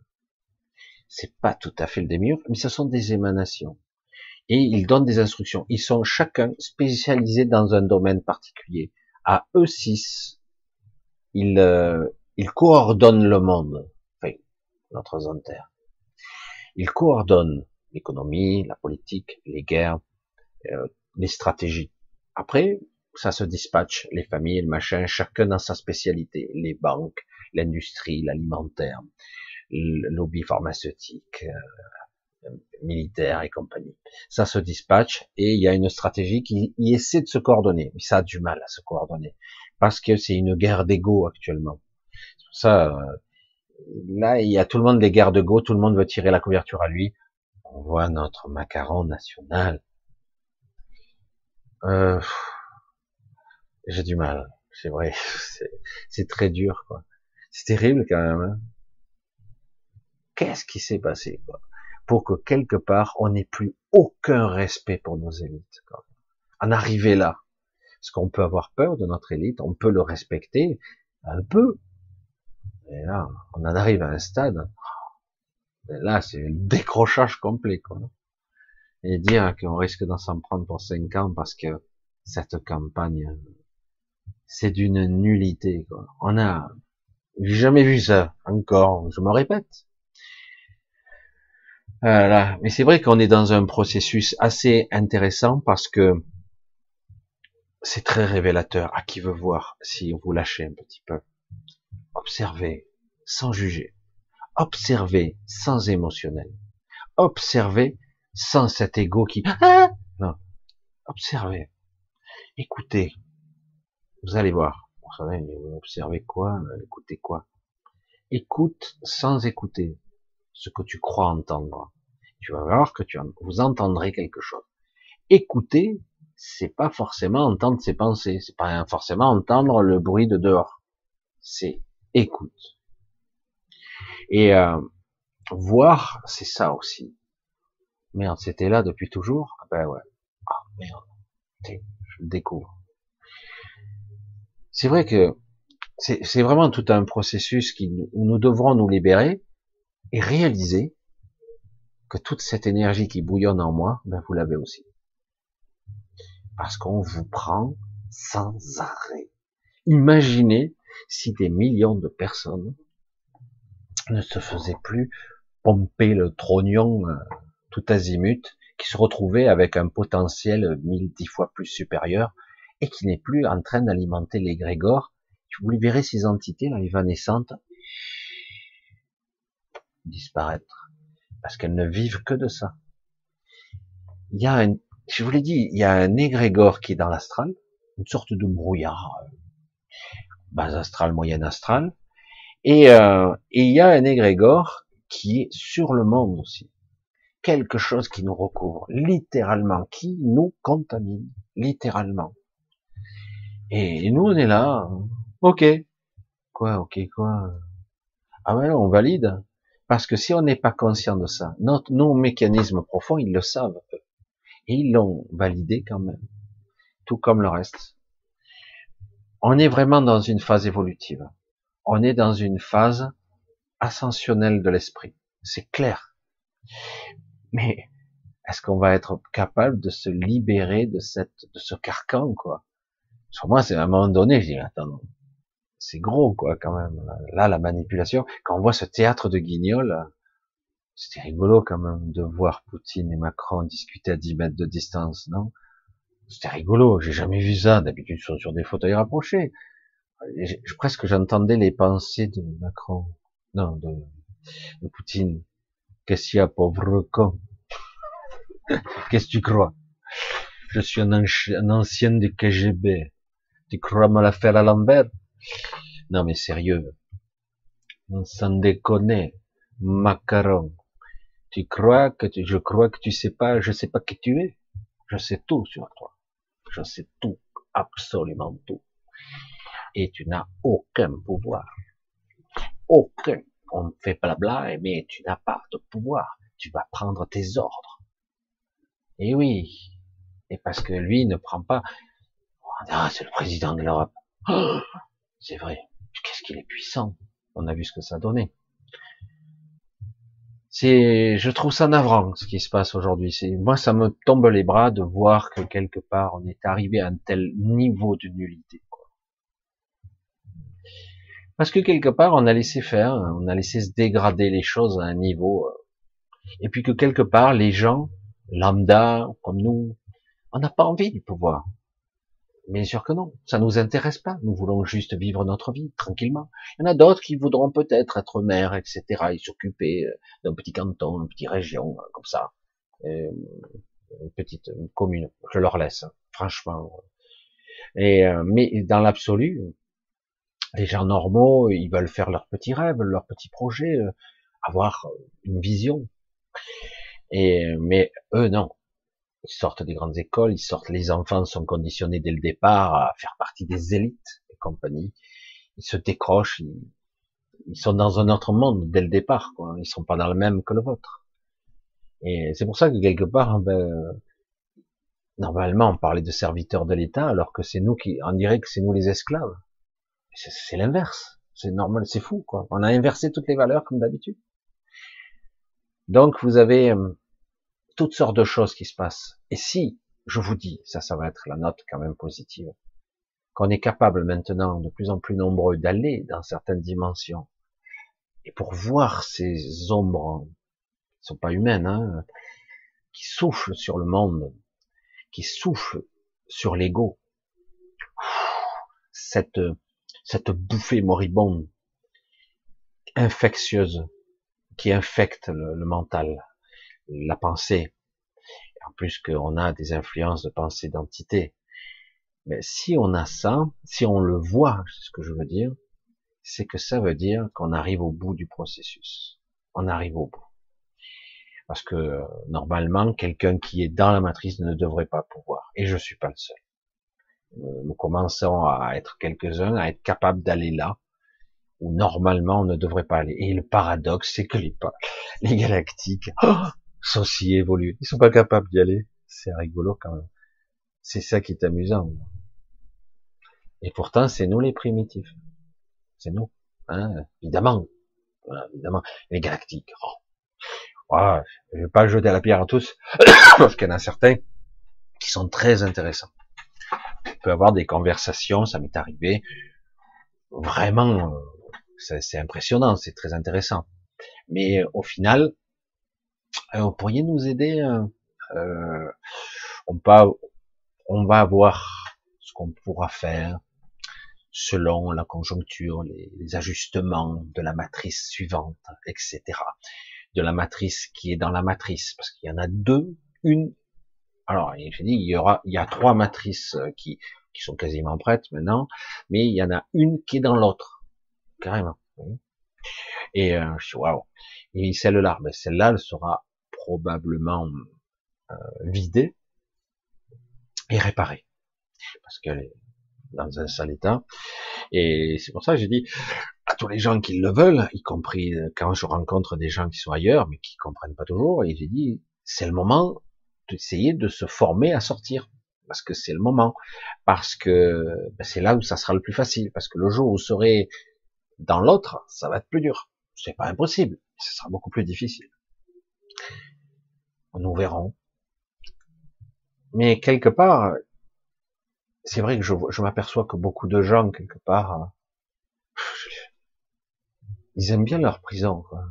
C'est pas tout à fait le démiurge, mais ce sont des émanations. Et ils donnent des instructions. Ils sont chacun spécialisés dans un domaine particulier. À eux six, ils, euh, ils coordonnent le monde, enfin, notre zone. Ils coordonnent l'économie, la politique, les guerres, euh, les stratégies. Après, ça se dispatche, les familles, le machin, chacun dans sa spécialité, les banques, l'industrie, l'alimentaire, le lobby pharmaceutique, euh, militaire et compagnie. Ça se dispatche et il y a une stratégie qui essaie de se coordonner, mais ça a du mal à se coordonner parce que c'est une guerre d'ego actuellement. Ça, euh, là, il y a tout le monde des guerres d'ego, tout le monde veut tirer la couverture à lui. On voit notre macaron national. Euh, j'ai du mal, c'est vrai, c'est très dur, quoi. C'est terrible quand même. Hein. Qu'est-ce qui s'est passé quoi? Pour que quelque part on n'ait plus aucun respect pour nos élites quoi. En arriver là, parce qu'on peut avoir peur de notre élite, on peut le respecter un peu, et là on en arrive à un stade. là c'est le décrochage complet quoi. Et dire qu'on risque d'en s'en prendre pour cinq ans parce que cette campagne, c'est d'une nullité. Quoi. On a jamais vu ça encore, je me répète. Voilà. Mais c'est vrai qu'on est dans un processus assez intéressant parce que c'est très révélateur à qui veut voir si vous lâchez un petit peu. Observez sans juger. Observez sans émotionnel. Observez sans cet ego qui... Ah non. Observez. Écoutez. Vous allez voir. Vous savez, observez quoi, euh, écoutez quoi? Écoute sans écouter ce que tu crois entendre. Tu vas voir que tu vous entendrez quelque chose. Écoutez, c'est pas forcément entendre ses pensées, c'est pas forcément entendre le bruit de dehors. C'est écoute. Et euh, voir, c'est ça aussi. Merde, c'était là depuis toujours? Ah Ben ouais. Ah merde, je le découvre. C'est vrai que c'est vraiment tout un processus où nous devrons nous libérer et réaliser que toute cette énergie qui bouillonne en moi, ben vous l'avez aussi. Parce qu'on vous prend sans arrêt. Imaginez si des millions de personnes ne se faisaient plus pomper le trognon euh, tout azimut, qui se retrouvaient avec un potentiel mille dix fois plus supérieur et qui n'est plus en train d'alimenter les. Vous verrez ces entités là évanescentes disparaître parce qu'elles ne vivent que de ça. Il y a un, je vous l'ai dit, il y a un égrégore qui est dans l'astral, une sorte de brouillard, euh, base astrale, moyenne astrale, et, euh, et il y a un égrégore qui est sur le monde aussi. Quelque chose qui nous recouvre, littéralement, qui nous contamine, littéralement. Et nous, on est là, ok. Quoi, ok, quoi Ah ouais, on valide. Parce que si on n'est pas conscient de ça, notre, nos mécanismes profonds, ils le savent. Et ils l'ont validé quand même. Tout comme le reste. On est vraiment dans une phase évolutive. On est dans une phase ascensionnelle de l'esprit. C'est clair. Mais est-ce qu'on va être capable de se libérer de cette, de ce carcan, quoi? Sur moi, c'est à un moment donné, je dis, attends, c'est gros, quoi, quand même. Là, la manipulation, quand on voit ce théâtre de guignol, c'était rigolo, quand même, de voir Poutine et Macron discuter à 10 mètres de distance, non? C'était rigolo, j'ai jamais vu ça. D'habitude, ils sont sur des fauteuils rapprochés. Je, presque, j'entendais les pensées de Macron. Non, de, de Poutine. Qu'est-ce qu'il y a, pauvre con? Qu'est-ce que tu crois? Je suis un, un ancien du KGB. Tu crois me la faire à l'envers? Non, mais sérieux. On s'en déconne. Macaron. Tu crois que tu, je crois que tu sais pas, je sais pas qui tu es. Je sais tout sur toi. Je sais tout. Absolument tout. Et tu n'as aucun pouvoir. Aucun. On fait blabla, mais tu n'as pas de pouvoir. Tu vas prendre tes ordres. Et oui. Et parce que lui ne prend pas. Ah, c'est le président de l'Europe. C'est vrai. Qu'est-ce qu'il est puissant. On a vu ce que ça donnait. C'est, je trouve ça navrant ce qui se passe aujourd'hui. C'est, moi, ça me tombe les bras de voir que quelque part on est arrivé à un tel niveau de nullité. Parce que quelque part on a laissé faire, on a laissé se dégrader les choses à un niveau, euh, et puis que quelque part les gens lambda comme nous, on n'a pas envie du pouvoir. Bien sûr que non, ça nous intéresse pas. Nous voulons juste vivre notre vie tranquillement. Il y en a d'autres qui voudront peut-être être maires, etc., et s'occuper euh, d'un petit canton, une petite région, euh, comme ça, euh, une petite commune. Je leur laisse, hein, franchement. Et mais dans l'absolu, les gens normaux, ils veulent faire leurs petits rêves, leurs petits projets, avoir une vision. Et mais eux non, ils sortent des grandes écoles, ils sortent, les enfants sont conditionnés dès le départ à faire partie des élites et compagnie. Ils se décrochent, ils, sont dans un autre monde dès le départ, quoi. Ils sont pas dans le même que le vôtre. Et c'est pour ça que quelque part, ben, normalement, on parlait de serviteurs de l'État, alors que c'est nous qui, on dirait que c'est nous les esclaves. C'est l'inverse. C'est normal, c'est fou, quoi. On a inversé toutes les valeurs comme d'habitude. Donc, vous avez, euh, toutes sortes de choses qui se passent. Et si, je vous dis, ça, ça va être la note quand même positive, qu'on est capable maintenant, de plus en plus nombreux, d'aller dans certaines dimensions, et pour voir ces ombres, qui sont pas humaines, hein, qui soufflent sur le monde, qui soufflent sur l'ego, cette, cette bouffée moribonde, infectieuse, qui infecte le mental, la pensée. En plus qu'on a des influences de pensée d'entité. Mais si on a ça, si on le voit, c'est ce que je veux dire, c'est que ça veut dire qu'on arrive au bout du processus. On arrive au bout. Parce que normalement, quelqu'un qui est dans la matrice ne devrait pas pouvoir. Et je suis pas le seul. Nous commençons à être quelques-uns, à être capables d'aller là, où normalement on ne devrait pas aller. Et le paradoxe, c'est que les, les galactiques oh, sont si évolués. Ils sont pas capables d'y aller. C'est rigolo quand même. C'est ça qui est amusant. Et pourtant, c'est nous les primitifs. C'est nous. Hein, évidemment. évidemment. Les galactiques. Oh. je vais pas jeter la pierre à tous, parce qu'il y en a certains qui sont très intéressants. On peut avoir des conversations, ça m'est arrivé. Vraiment, euh, c'est impressionnant, c'est très intéressant. Mais euh, au final, vous pourriez nous aider euh, on, on va voir ce qu'on pourra faire selon la conjoncture, les, ajustements de la matrice suivante, etc. De la matrice qui est dans la matrice, parce qu'il y en a deux, une. Alors, dit, il y aura, il y a trois matrices euh, qui sont quasiment prêtes maintenant, mais il y en a une qui est dans l'autre, carrément. Et euh, waouh. Et celle-là, ben celle-là, elle sera probablement euh, vidée et réparée, parce qu'elle est dans un sale état. Et c'est pour ça que j'ai dit à tous les gens qui le veulent, y compris euh, quand je rencontre des gens qui sont ailleurs, mais qui comprennent pas toujours, et j'ai dit, c'est le moment d'essayer de se former à sortir. Parce que c'est le moment. Parce que ben, c'est là où ça sera le plus facile. Parce que le jour où vous serez dans l'autre, ça va être plus dur. C'est pas impossible. Ce sera beaucoup plus difficile. Nous verrons. Mais quelque part, c'est vrai que je, m'aperçois que beaucoup de gens, quelque part, euh, ils aiment bien leur prison. Quoi.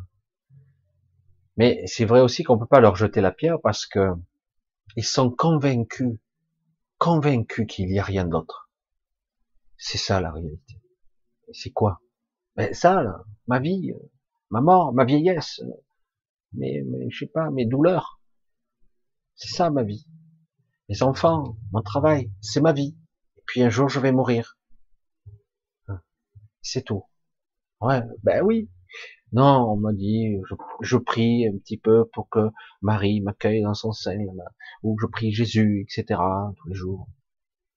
Mais c'est vrai aussi qu'on peut pas leur jeter la pierre parce que ils sont convaincus, convaincus qu'il n'y a rien d'autre. C'est ça la réalité. c'est quoi? Ben ça, là, ma vie, ma mort, ma vieillesse, mais, mais je sais pas, mes douleurs. C'est ça ma vie. Mes enfants, mon travail, c'est ma vie. Et puis un jour, je vais mourir. Hein. C'est tout. Ouais, ben oui. Non, on m'a dit, je, prie un petit peu pour que Marie m'accueille dans son sein, ou je prie Jésus, etc. tous les jours.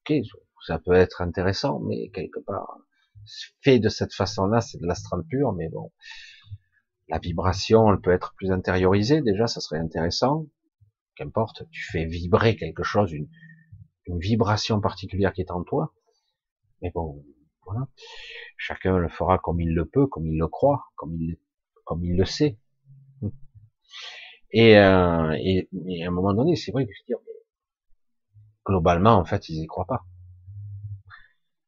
Ok, ça peut être intéressant, mais quelque part, fait de cette façon-là, c'est de l'astral pur, mais bon, la vibration, elle peut être plus intériorisée. Déjà, ça serait intéressant qu'importe, tu fais vibrer quelque chose, une, vibration particulière qui est en toi. Mais bon, voilà. Chacun le fera comme il le peut, comme il le croit, comme il, comme il le sait. Et, euh, et, à un moment donné, c'est vrai que je dire, globalement, en fait, ils y croient pas.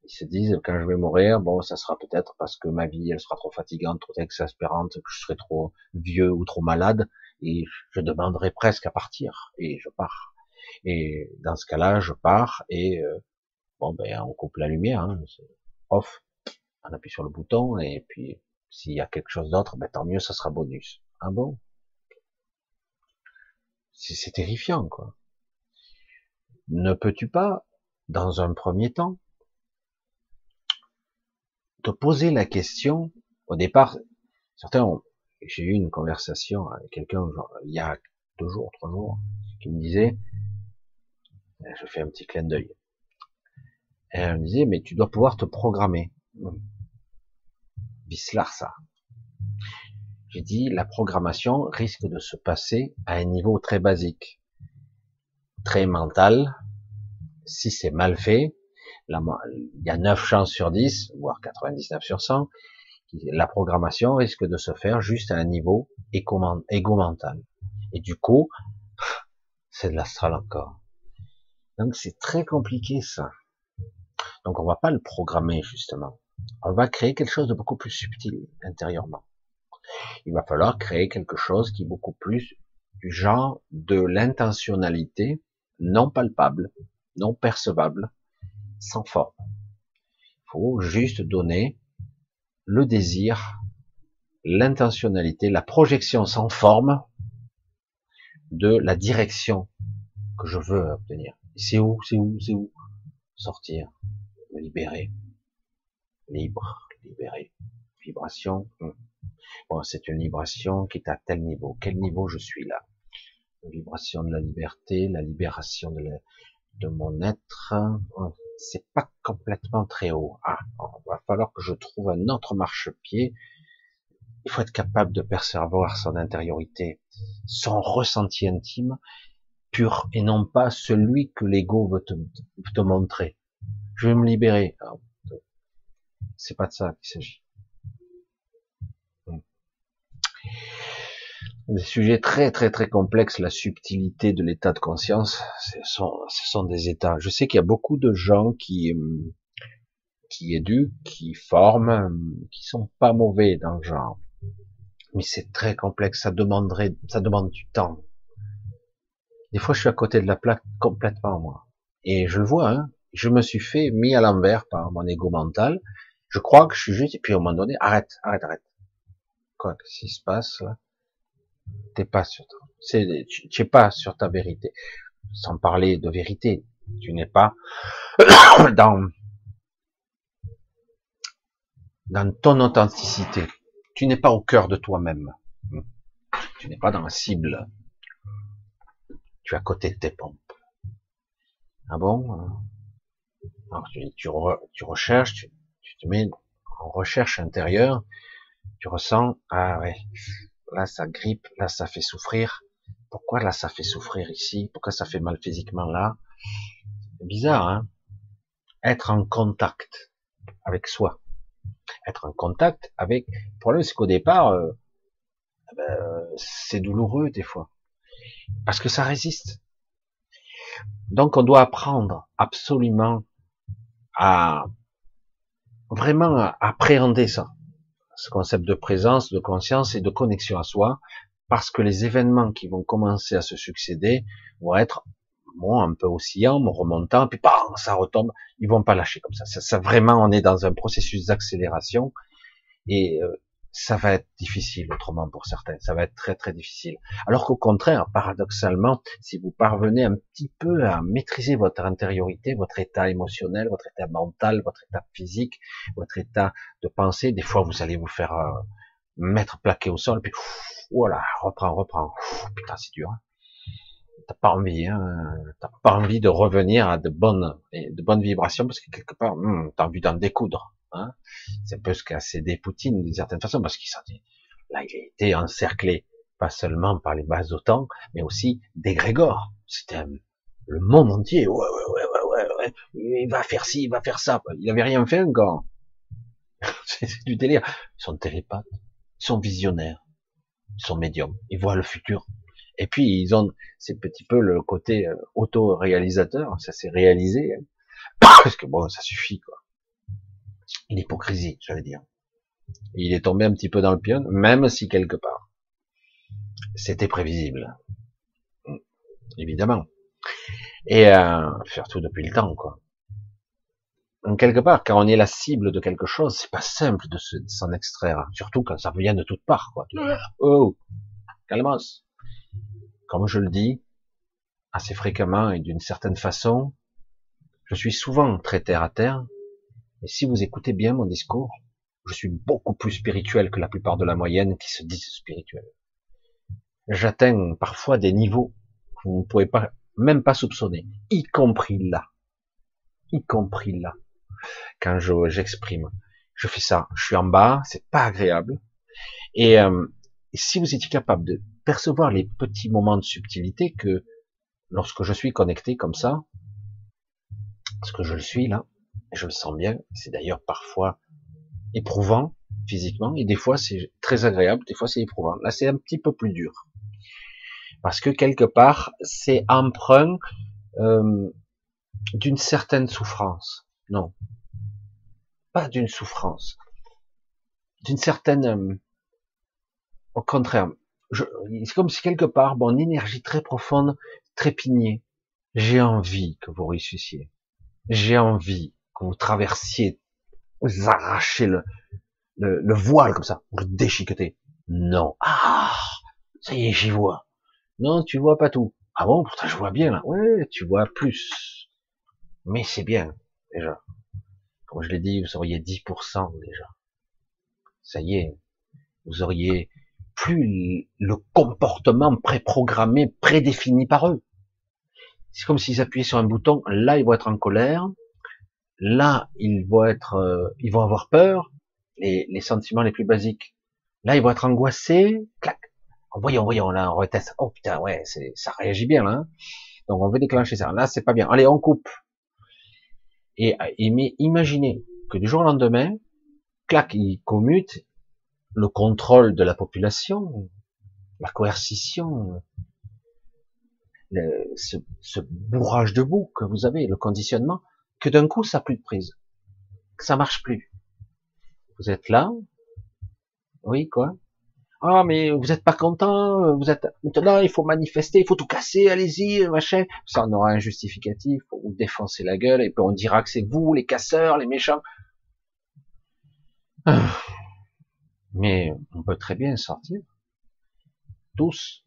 Ils se disent, quand je vais mourir, bon, ça sera peut-être parce que ma vie, elle sera trop fatigante, trop exaspérante, que je serai trop vieux ou trop malade, et je demanderai presque à partir et je pars. Et dans ce cas-là, je pars et euh, bon ben on coupe la lumière, hein, off, on appuie sur le bouton et puis s'il y a quelque chose d'autre, ben tant mieux, ça sera bonus. Ah bon? C'est terrifiant quoi. Ne peux-tu pas, dans un premier temps, te poser la question au départ, certains ont, j'ai eu une conversation avec quelqu'un il y a deux jours, trois jours, qui me disait, euh, je fais un petit clin d'œil. Elle me disait, mais tu dois pouvoir te programmer. Vislar ça. J'ai dit, la programmation risque de se passer à un niveau très basique, très mental. Si c'est mal fait, il y a 9 chances sur 10, voire 99 sur 100, la programmation risque de se faire juste à un niveau égo-mental. Et du coup, c'est de l'astral encore. Donc c'est très compliqué ça. Donc on va pas le programmer justement. On va créer quelque chose de beaucoup plus subtil intérieurement. Il va falloir créer quelque chose qui est beaucoup plus du genre de l'intentionnalité non palpable, non percevable, sans forme. Il faut juste donner le désir, l'intentionnalité, la projection sans forme de la direction que je veux obtenir. C'est où, c'est où, c'est où Sortir, me libérer, libre, libérer, vibration. Hmm. Bon, c'est une vibration qui est à tel niveau. Quel niveau je suis là? Vibration de la liberté, la libération de, de mon être. C'est pas complètement très haut. Ah, il va falloir que je trouve un autre marchepied. Il faut être capable de percevoir son intériorité, son ressenti intime, pur et non pas celui que l'ego veut te, te, montrer. Je vais me libérer. Ah, c'est pas de ça qu'il s'agit. Des sujets très très très complexes, la subtilité de l'état de conscience, ce sont, ce sont des états. Je sais qu'il y a beaucoup de gens qui euh, qui éduquent, qui forment, qui sont pas mauvais dans le genre, mais c'est très complexe. Ça demanderait, ça demande du temps. Des fois, je suis à côté de la plaque complètement moi, et je le vois. Hein, je me suis fait mis à l'envers par mon ego mental. Je crois que je suis juste, et puis à un moment donné, arrête, arrête, arrête. Quoi que s'il se passe là? T'es pas sur c'est, tu pas sur ta vérité. Sans parler de vérité, tu n'es pas dans dans ton authenticité. Tu n'es pas au cœur de toi-même. Tu n'es pas dans la cible. Tu es à côté de tes pompes. Ah bon? Alors tu, tu, tu recherches, tu, tu, te mets en recherche intérieure, tu ressens, ah ouais, là ça grippe, là ça fait souffrir. Pourquoi là ça fait souffrir ici? Pourquoi ça fait mal physiquement là? C'est bizarre, hein? Être en contact avec soi, être en contact avec. Le problème c'est qu'au départ, euh, eh ben, c'est douloureux des fois, parce que ça résiste. Donc on doit apprendre absolument à vraiment appréhender ça ce concept de présence, de conscience et de connexion à soi, parce que les événements qui vont commencer à se succéder vont être bon, un peu oscillants, remontant, puis bam, ça retombe. Ils vont pas lâcher comme ça. ça. ça. vraiment, on est dans un processus d'accélération et euh, ça va être difficile autrement pour certains, ça va être très très difficile. Alors qu'au contraire, paradoxalement, si vous parvenez un petit peu à maîtriser votre intériorité, votre état émotionnel, votre état mental, votre état physique, votre état de pensée, des fois vous allez vous faire euh, mettre plaqué au sol, puis voilà, reprends, reprends, putain c'est dur. Hein. T'as pas envie, hein, t'as pas envie de revenir à de bonnes, de bonnes vibrations parce que quelque part, hmm, t'as envie d'en découdre. Hein. C'est un peu ce qu'a cédé Poutine d'une certaine façon, parce qu'il dit, là, il a été encerclé, pas seulement par les bases d'OTAN, mais aussi des Grégor. C'était le monde entier. Ouais, ouais, ouais, ouais, ouais, il va faire ci, il va faire ça. Il avait rien fait encore. C'est du délire. Ils sont télépathes, ils sont visionnaires, ils sont médiums, ils voient le futur. Et puis ils ont, c'est petit peu le côté euh, auto-réalisateur, ça s'est réalisé. Hein. Parce que bon, ça suffit quoi l'hypocrisie, j'allais dire. Il est tombé un petit peu dans le pion, même si quelque part, c'était prévisible. Évidemment. Et euh, surtout depuis le temps, quoi. Donc, quelque part, quand on est la cible de quelque chose, c'est pas simple de s'en extraire, surtout quand ça vient de toutes parts, quoi. Oh, calmos. Comme je le dis assez fréquemment et d'une certaine façon, je suis souvent très terre à terre, et si vous écoutez bien mon discours, je suis beaucoup plus spirituel que la plupart de la moyenne qui se disent spirituels. J'atteins parfois des niveaux que vous ne pouvez pas, même pas soupçonner, y compris là. Y compris là. Quand je, j'exprime. Je fais ça. Je suis en bas, c'est pas agréable. Et, euh, et si vous étiez capable de percevoir les petits moments de subtilité que lorsque je suis connecté comme ça, parce que je le suis là, je le sens bien, c'est d'ailleurs parfois éprouvant physiquement, et des fois c'est très agréable, des fois c'est éprouvant. Là c'est un petit peu plus dur. Parce que quelque part, c'est emprunt euh, d'une certaine souffrance. Non. Pas d'une souffrance. D'une certaine... Euh, au contraire, c'est comme si quelque part, mon énergie très profonde trépignait. J'ai envie que vous ressusciez. J'ai envie que vous traversiez, vous arrachez le, le, voile comme ça, vous le déchiquetez. Non. Ah, ça y est, j'y vois. Non, tu vois pas tout. Ah bon, pourtant je vois bien là. Ouais, tu vois plus. Mais c'est bien, déjà. Comme je l'ai dit, vous auriez 10% déjà. Ça y est. Vous auriez plus le comportement préprogrammé, prédéfini par eux. C'est comme s'ils appuyaient sur un bouton. Là, ils vont être en colère. Là, ils vont être, euh, ils vont avoir peur, les, les, sentiments les plus basiques. Là, ils vont être angoissés. Clac. Voyons, voyons, là, on reteste. Oh putain, ouais, c'est, ça réagit bien là. Hein. Donc, on veut déclencher ça. Là, c'est pas bien. Allez, on coupe. Et, et mais imaginez que du jour au lendemain, clac, ils commutent le contrôle de la population, la coercition, ce, ce, bourrage de boue que vous avez, le conditionnement, que d'un coup ça n'a plus de prise, que ça marche plus. Vous êtes là, oui quoi Ah mais vous n'êtes pas content, vous êtes maintenant il faut manifester, il faut tout casser, allez-y machin. Ça on aura un justificatif pour vous défoncer la gueule et puis on dira que c'est vous les casseurs, les méchants. Ah. Mais on peut très bien sortir tous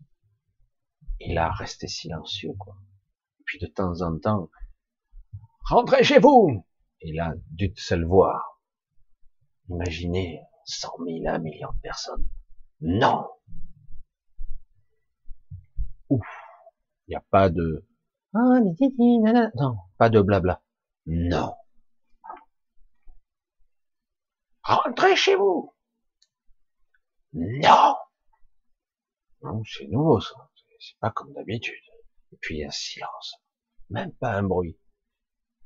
il a resté silencieux, quoi. Et puis de temps en temps, rentrez chez vous! Et là, d'une seule voix, imaginez cent mille, un million de personnes. Non! Ouf! Il n'y a pas de, ah, non, pas de blabla. Non. Rentrez chez vous! Non! Non, c'est nouveau, ça c'est pas comme d'habitude. Et puis un silence, même pas un bruit.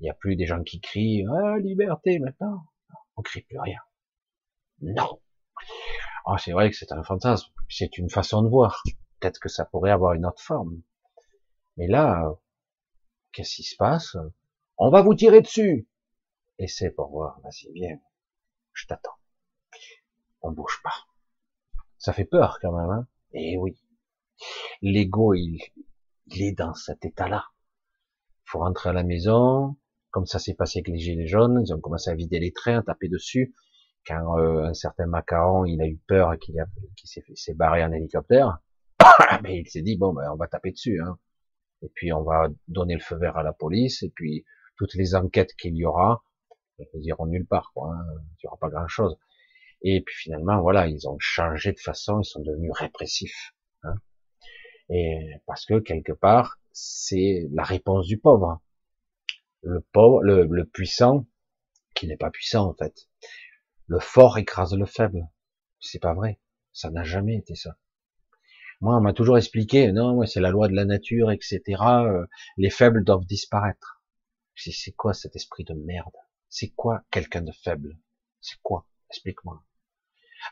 Il n'y a plus des gens qui crient ah, liberté maintenant. On crie plus rien. Non. Oh, c'est vrai que c'est un fantasme, c'est une façon de voir. Peut-être que ça pourrait avoir une autre forme. Mais là, qu'est-ce qui se passe? On va vous tirer dessus. Essaie pour voir. Vas-y, viens. Je t'attends. On bouge pas. Ça fait peur quand même, hein Eh oui. L'ego, il, est dans cet état-là. Il faut rentrer à la maison, comme ça s'est passé avec les gilets jaunes, ils ont commencé à vider les trains, à taper dessus. Quand euh, un certain Macaron, il a eu peur qu'il s'est barré en hélicoptère, mais il s'est dit bon ben on va taper dessus, hein. et puis on va donner le feu vert à la police, et puis toutes les enquêtes qu'il y aura, elles iront nulle part, quoi. Hein. Il n'y aura pas grand-chose. Et puis finalement, voilà, ils ont changé de façon, ils sont devenus répressifs. Hein. Et parce que quelque part, c'est la réponse du pauvre. Le pauvre, le, puissant, qui n'est pas puissant en fait. Le fort écrase le faible. C'est pas vrai. Ça n'a jamais été ça. Moi, on m'a toujours expliqué, non, c'est la loi de la nature, etc. Euh, les faibles doivent disparaître. C'est quoi cet esprit de merde? C'est quoi quelqu'un de faible? C'est quoi? Explique-moi.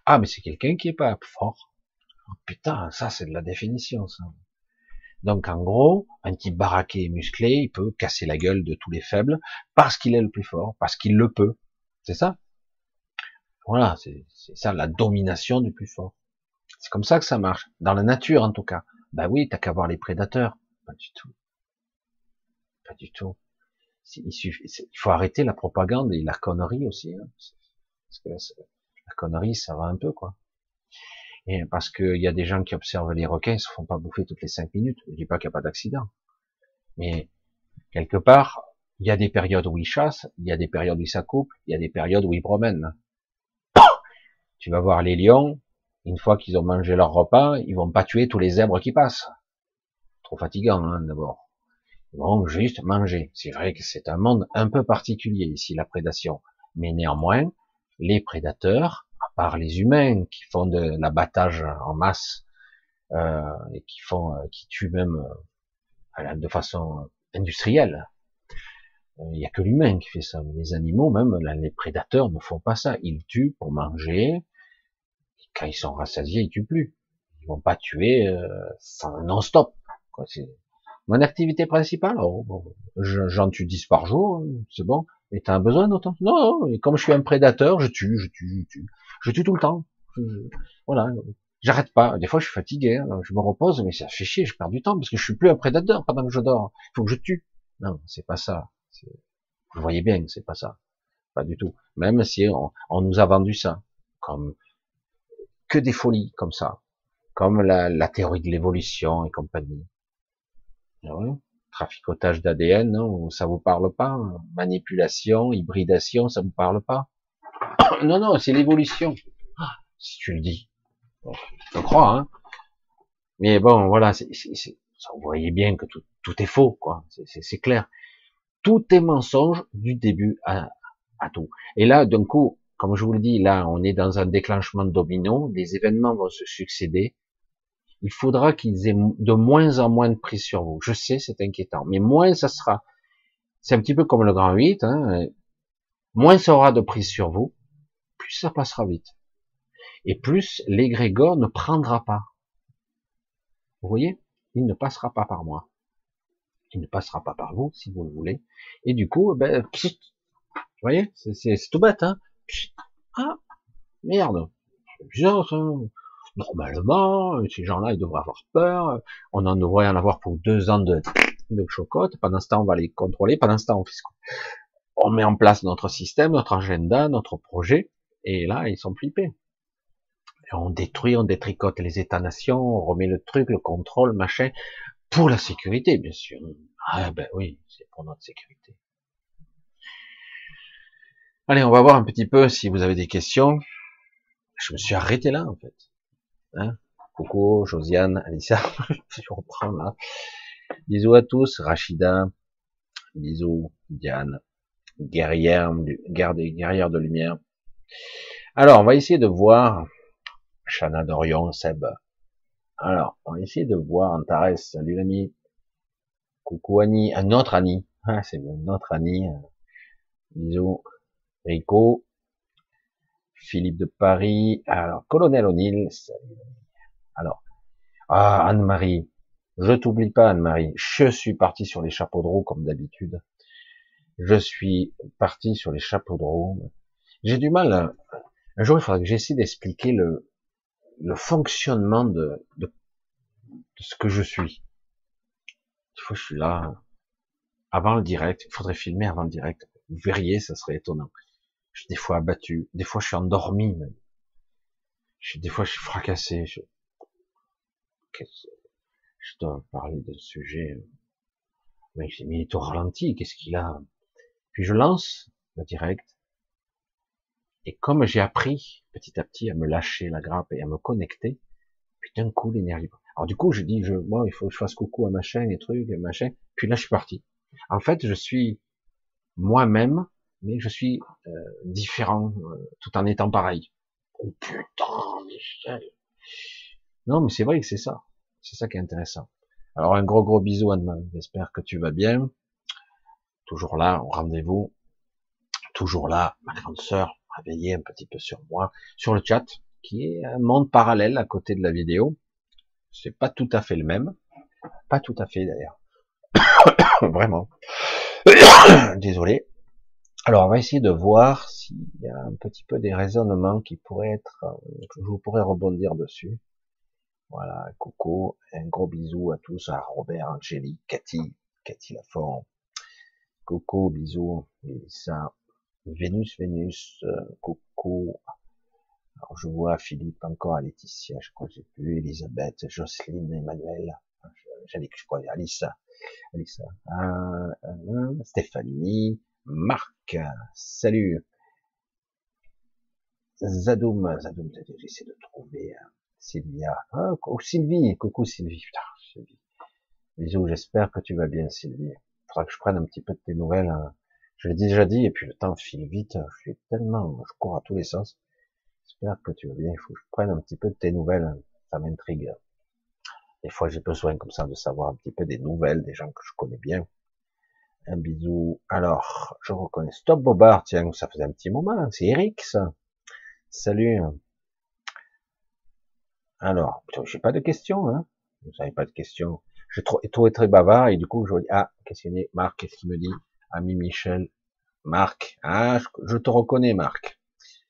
Ah, mais c'est quelqu'un qui est pas fort. Oh, putain, ça c'est de la définition, ça. Donc en gros, un type baraqué et musclé, il peut casser la gueule de tous les faibles parce qu'il est le plus fort, parce qu'il le peut. C'est ça? Voilà, c'est ça la domination du plus fort. C'est comme ça que ça marche. Dans la nature en tout cas. Ben oui, t'as qu'à voir les prédateurs. Pas du tout. Pas du tout. Il, suffit, il faut arrêter la propagande et la connerie aussi. Hein. Parce que la connerie, ça va un peu quoi. Parce qu'il y a des gens qui observent les requins, ils se font pas bouffer toutes les cinq minutes. Je dis pas qu'il n'y a pas d'accident. Mais, quelque part, il y a des périodes où ils chassent, il y a des périodes où ils s'accouplent, il y a des périodes où ils promènent. tu vas voir les lions, une fois qu'ils ont mangé leur repas, ils vont pas tuer tous les zèbres qui passent. Trop fatigant, hein, d'abord. Ils vont juste manger. C'est vrai que c'est un monde un peu particulier ici, la prédation. Mais néanmoins, les prédateurs, par les humains qui font de l'abattage en masse euh, et qui font, euh, qui tuent même euh, de façon industrielle. Il n'y a que l'humain qui fait ça. Les animaux, même les prédateurs, ne font pas ça. Ils tuent pour manger. Quand ils sont rassasiés, ils tuent plus. Ils vont pas tuer euh, non-stop. Mon activité principale, oh, j'en tue 10 par jour, c'est bon. Et t'as un besoin d'autant? Non, et comme je suis un prédateur, je tue, je tue, je tue. Je tue tout le temps. voilà. J'arrête pas. Des fois, je suis fatigué. Hein. Je me repose, mais ça fait chier. Je perds du temps parce que je suis plus un prédateur pendant que je dors. Il faut que je tue. Non, c'est pas ça. Vous voyez bien que c'est pas ça. Pas du tout. Même si on, nous a vendu ça comme que des folies comme ça, comme la, théorie de l'évolution et compagnie. Ah Traficotage d'ADN, ça vous parle pas Manipulation, hybridation, ça vous parle pas non, non, c'est l'évolution. Ah, si tu le dis. je crois. Hein. Mais bon, voilà, c'est, vous voyez bien que tout, tout est faux, quoi. C'est clair. Tout est mensonge du début à, à tout. Et là, d'un coup, comme je vous le dis, là, on est dans un déclenchement de domino, des événements vont se succéder. Il faudra qu'ils aient de moins en moins de prise sur vous. Je sais, c'est inquiétant, mais moins ça sera. C'est un petit peu comme le grand 8, hein. moins ça aura de prise sur vous, plus ça passera vite. Et plus l'égrégore ne prendra pas. Vous voyez? Il ne passera pas par moi. Il ne passera pas par vous, si vous le voulez. Et du coup, ben, vous voyez? C'est tout bête, hein Ah, merde. Bizarre, ça. Normalement, ces gens-là, ils devraient avoir peur. On en devrait en avoir pour deux ans de, de chocotte. Pendant ce temps, on va les contrôler. Pendant ce temps, on, on met en place notre système, notre agenda, notre projet. Et là, ils sont flippés on détruit, on détricote les États-nations, on remet le truc, le contrôle, machin, pour la sécurité, bien sûr. Ah ben oui, c'est pour notre sécurité. Allez, on va voir un petit peu si vous avez des questions. Je me suis arrêté là, en fait. Hein? Coucou, Josiane, Alissa, je reprends là. Bisous à tous, Rachida, bisous, Diane, guerrière, guerrière de lumière. Alors, on va essayer de voir Chana Dorion, Seb. Alors, on va essayer de voir Antares. Salut l'ami. Coucou Annie, un autre Annie. Ah, c'est notre Annie. Bisous. Rico. Philippe de Paris. Alors, Colonel O'Neill. Salut. Alors, ah, Anne-Marie. Je t'oublie pas, Anne-Marie. Je suis parti sur les chapeaux de roue, comme d'habitude. Je suis parti sur les chapeaux de roue. J'ai du mal. Un jour, il faudrait que j'essaie d'expliquer le, le fonctionnement de, de, ce que je suis. Des fois, je suis là avant le direct. Il faudrait filmer avant le direct. Vous verriez, ça serait étonnant. Je suis des fois abattu. Des fois, je suis endormi même. Je, des fois, je suis fracassé. Je, je dois parler de ce sujet. Mais j'ai mis tout ralenti. Qu'est-ce qu'il a? Puis je lance le direct. Et comme j'ai appris petit à petit à me lâcher la grappe et à me connecter, puis d'un coup l'énergie. Alors du coup je dis, je, bon, il faut que je fasse coucou à machin et trucs et machin. Puis là je suis parti. En fait je suis moi-même, mais je suis euh, différent euh, tout en étant pareil. Oh putain, Michel. Non mais c'est vrai que c'est ça. C'est ça qui est intéressant. Alors un gros gros bisou Anne. J'espère que tu vas bien. Toujours là, au rendez-vous. Toujours là, ma grande sœur réveiller un petit peu sur moi, sur le chat, qui est un monde parallèle à côté de la vidéo. C'est pas tout à fait le même. Pas tout à fait d'ailleurs. Vraiment. Désolé. Alors, on va essayer de voir s'il y a un petit peu des raisonnements qui pourraient être, euh, je vous pourrais rebondir dessus. Voilà, coucou, un gros bisou à tous, à Robert, Angélique, Cathy, Cathy Lafont. Coucou, bisous, ça Vénus, Vénus, euh, coucou. Je vois Philippe encore Laetitia, je crois que j'ai vu Elisabeth, Jocelyne, Emmanuel, j'allais que je crois, Alissa, Alissa, euh, euh, Stéphanie, Marc, salut. Zadoum, Zadoum, j'essaie de trouver Sylvia. Ah, oh, Sylvie, coucou Sylvie. Putain, Sylvie. Bisous, j'espère que tu vas bien Sylvie. Faudra que je prenne un petit peu de tes nouvelles. Hein. Je l'ai déjà dit, et puis le temps file vite, je suis tellement, je cours à tous les sens. J'espère que tu vas bien, il faut que je prenne un petit peu de tes nouvelles, ça m'intrigue. Des fois, j'ai besoin comme ça de savoir un petit peu des nouvelles des gens que je connais bien. Un bisou. Alors, je reconnais Stop Bobard, tiens, ça faisait un petit moment, c'est Eric, ça. Salut. Alors, j'ai pas de questions, hein. Vous n'avez pas de questions. Je trouve très bavard, et du coup, je dis, ah, qu'est-ce? Marc, qu'est-ce qu'il me dit? Ami Michel, Marc. Ah, je, te reconnais, Marc.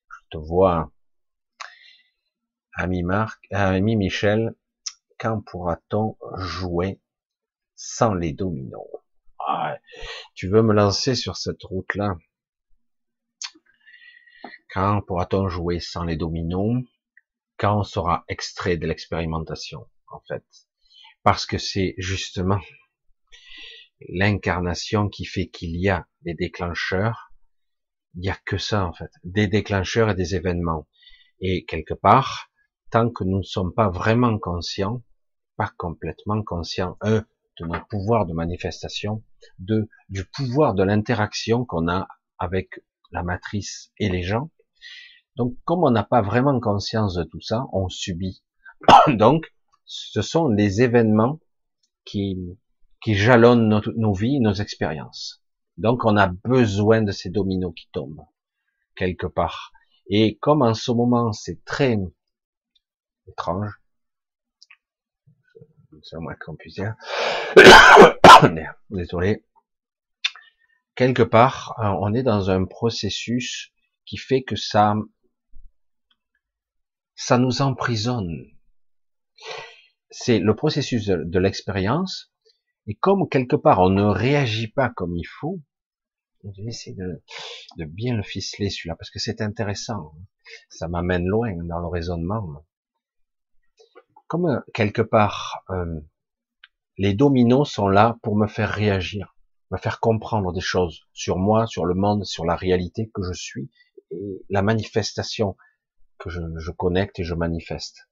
Je te vois. Ami Marc, ami Michel, quand pourra-t-on jouer sans les dominos? Ah, Tu veux me lancer sur cette route-là? Quand pourra-t-on jouer sans les dominos? Quand on sera extrait de l'expérimentation, en fait? Parce que c'est justement l'incarnation qui fait qu'il y a des déclencheurs, il n'y a que ça en fait, des déclencheurs et des événements. Et quelque part, tant que nous ne sommes pas vraiment conscients, pas complètement conscients, un, de notre pouvoir de manifestation, deux, du pouvoir de l'interaction qu'on a avec la matrice et les gens. Donc, comme on n'a pas vraiment conscience de tout ça, on subit. Donc, ce sont les événements qui, qui jalonnent nos vies, nos expériences. Donc, on a besoin de ces dominos qui tombent quelque part. Et comme en ce moment, c'est très étrange, c'est moins qu'on puisse dire. Désolé. Quelque part, euh, on est dans un processus qui fait que ça, ça nous emprisonne. C'est le processus de, l'expérience. Et comme quelque part on ne réagit pas comme il faut, je vais essayer de, bien le ficeler celui-là parce que c'est intéressant. Ça m'amène loin dans le raisonnement comme euh, quelque part euh, les dominos sont là pour me faire réagir, me faire comprendre des choses sur moi, sur le monde, sur la réalité que je suis et la manifestation que je, je connecte et je manifeste.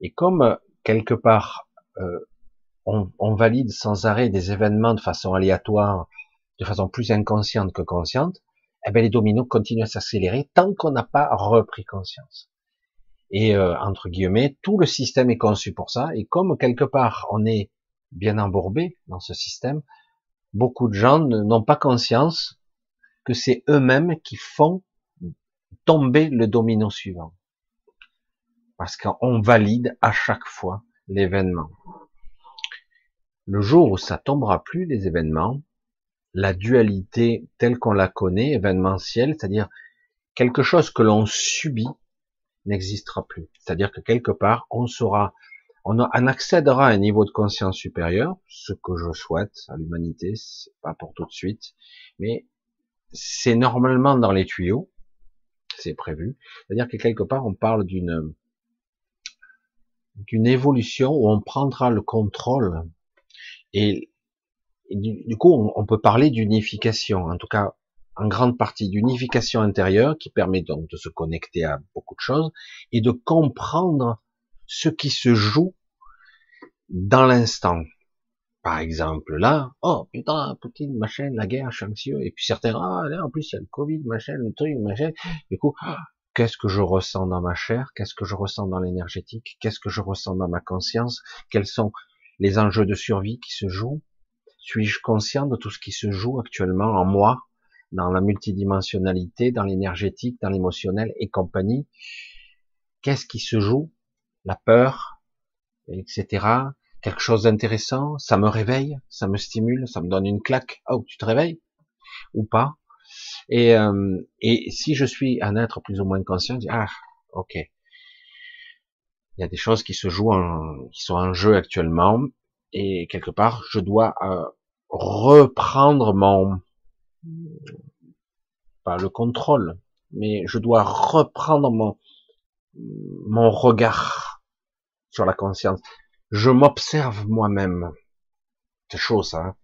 Et comme euh, quelque part on, valide sans arrêt des événements de façon aléatoire, de façon plus inconsciente que consciente, eh bien les dominos continuent à s'accélérer tant qu'on n'a pas repris conscience. Et euh, entre guillemets, tout le système est conçu pour ça. Et comme quelque part on est bien embourbé dans ce système, beaucoup de gens n'ont pas conscience que c'est eux-mêmes qui font tomber le domino suivant. Parce qu'on valide à chaque fois l'événement. Le jour où ça tombera plus les événements, la dualité telle qu'on la connaît, événementielle, c'est-à-dire quelque chose que l'on subit, n'existera plus. C'est-à-dire que quelque part, on sera, on, accédera à un niveau de conscience supérieur, ce que je souhaite à l'humanité, c'est pas pour tout de suite, mais c'est normalement dans les tuyaux, c'est prévu. C'est-à-dire que quelque part, on parle d'une d'une évolution où on prendra le contrôle et, du, coup, on peut parler d'unification. En tout cas, en grande partie d'unification intérieure qui permet donc de se connecter à beaucoup de choses et de comprendre ce qui se joue dans l'instant. Par exemple, là, oh putain, Poutine, machin, la guerre, je suis anxieux. Et puis certains, ah là, en plus il y a le Covid, machin, le truc, machin. Du coup, qu'est-ce que je ressens dans ma chair? Qu'est-ce que je ressens dans l'énergétique? Qu'est-ce que je ressens dans ma conscience? Quels sont les enjeux de survie qui se jouent Suis-je conscient de tout ce qui se joue actuellement en moi dans la multidimensionnalité, dans l'énergétique, dans l'émotionnel et compagnie? Qu'est-ce qui se joue? La peur, etc. Quelque chose d'intéressant, ça me réveille, ça me stimule, ça me donne une claque? Oh, tu te réveilles? Ou pas? Et, euh, et si je suis un être plus ou moins conscient, je dis, ah, ok. Il y a des choses qui se jouent, en, qui sont en jeu actuellement, et quelque part, je dois euh, reprendre mon pas le contrôle, mais je dois reprendre mon, mon regard sur la conscience. Je m'observe moi-même. C'est chaud ça.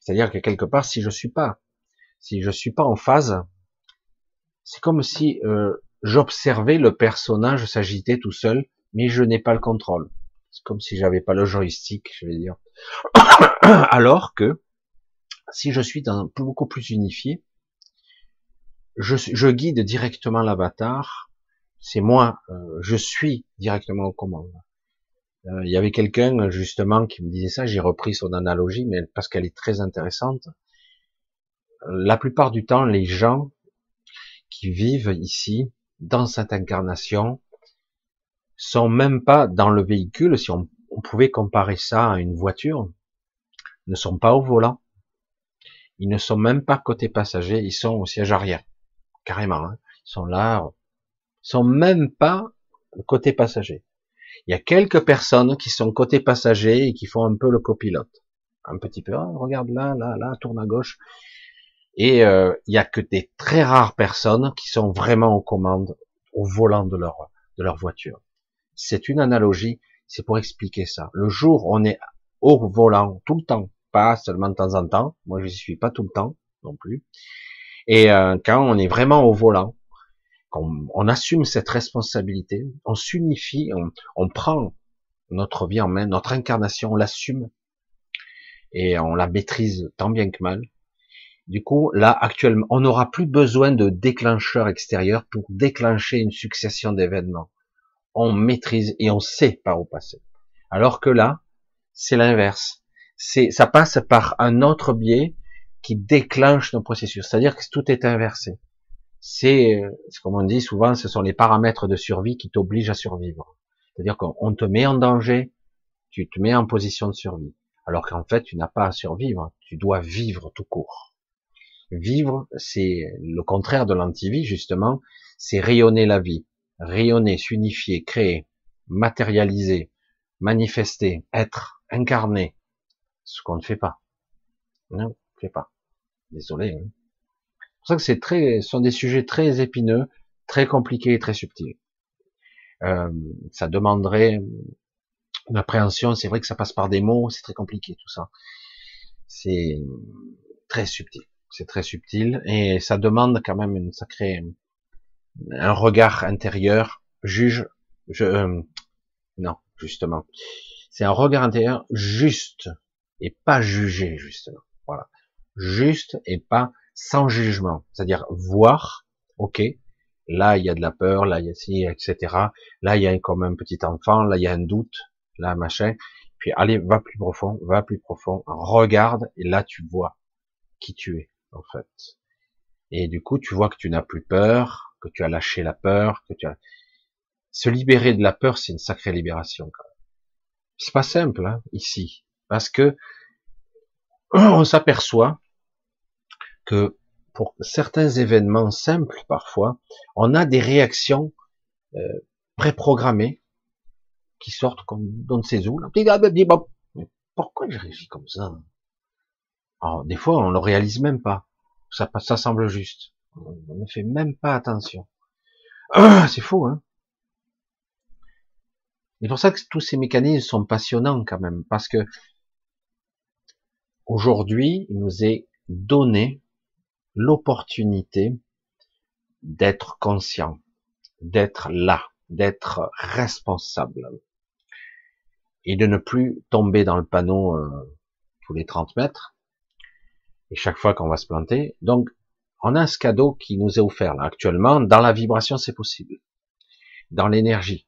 C'est-à-dire que quelque part, si je suis pas, si je suis pas en phase, c'est comme si euh, j'observais le personnage s'agiter tout seul, mais je n'ai pas le contrôle. C'est comme si j'avais pas le joystick, je vais dire. Alors que si je suis dans, beaucoup plus unifié, je, guide directement l'avatar, c'est moi, euh, je suis directement aux commandes. Euh, il y avait quelqu'un justement qui me disait ça, j'ai repris son analogie, mais parce qu'elle est très intéressante. La plupart du temps, les gens qui vivent ici, dans cette incarnation, sont même pas dans le véhicule, si on, pouvait comparer ça à une voiture, ne sont pas au volant, ils ne sont même pas côté passager, ils sont au siège arrière, carrément. Hein. Ils sont là, ils sont même pas côté passager. Il y a quelques personnes qui sont côté passager et qui font un peu le copilote, un petit peu. Oh, regarde là, là, là, tourne à gauche. Et euh, il y a que des très rares personnes qui sont vraiment aux commandes, au volant de leur de leur voiture. C'est une analogie, c'est pour expliquer ça. Le jour on est au volant tout le temps, pas seulement de temps en temps. Moi, je suis pas tout le temps non plus. Et euh, quand on est vraiment au volant qu'on on assume cette responsabilité, on s'unifie, on, on prend notre vie en main, notre incarnation, on l'assume et on la maîtrise tant bien que mal. Du coup, là, actuellement, on n'aura plus besoin de déclencheurs extérieurs pour déclencher une succession d'événements. On maîtrise et on sait par où passer. Alors que là, c'est l'inverse. C'est, ça passe par un autre biais qui déclenche nos processus. C'est-à-dire que tout est inversé. C'est, comme on dit souvent, ce sont les paramètres de survie qui t'obligent à survivre. C'est-à-dire qu'on te met en danger, tu te mets en position de survie. Alors qu'en fait, tu n'as pas à survivre, tu dois vivre tout court. Vivre, c'est le contraire de l'antivie, justement, c'est rayonner la vie. Rayonner, s'unifier, créer, matérialiser, manifester, être, incarner. Ce qu'on ne fait pas. Non, on ne fait pas. Désolé. Hein. C'est pour ça que c'est très, ce sont des sujets très épineux, très compliqués et très subtils. Euh, ça demanderait une appréhension. C'est vrai que ça passe par des mots, c'est très compliqué tout ça. C'est très subtil. C'est très subtil et ça demande quand même une sacrée un regard intérieur. Juge, je euh, non justement, c'est un regard intérieur juste et pas jugé justement. Voilà, juste et pas sans jugement. C'est-à-dire voir, ok, Là, il y a de la peur, là, il y a ci, etc. Là, il y a comme un petit enfant, là, il y a un doute, là, machin. Puis, allez, va plus profond, va plus profond, regarde, et là, tu vois qui tu es, en fait. Et du coup, tu vois que tu n'as plus peur, que tu as lâché la peur, que tu as... Se libérer de la peur, c'est une sacrée libération. C'est pas simple, hein, ici. Parce que, on s'aperçoit que pour certains événements simples parfois, on a des réactions euh, préprogrammées qui sortent comme dans ses où. Pourquoi je réagis comme ça? Alors, Des fois, on le réalise même pas. Ça semble juste. On ne fait même pas attention. Ah, c'est fou, hein C'est pour ça que tous ces mécanismes sont passionnants quand même, parce que aujourd'hui, il nous est donné l'opportunité d'être conscient, d'être là, d'être responsable et de ne plus tomber dans le panneau euh, tous les 30 mètres et chaque fois qu'on va se planter. Donc, on a ce cadeau qui nous est offert là actuellement. Dans la vibration, c'est possible. Dans l'énergie.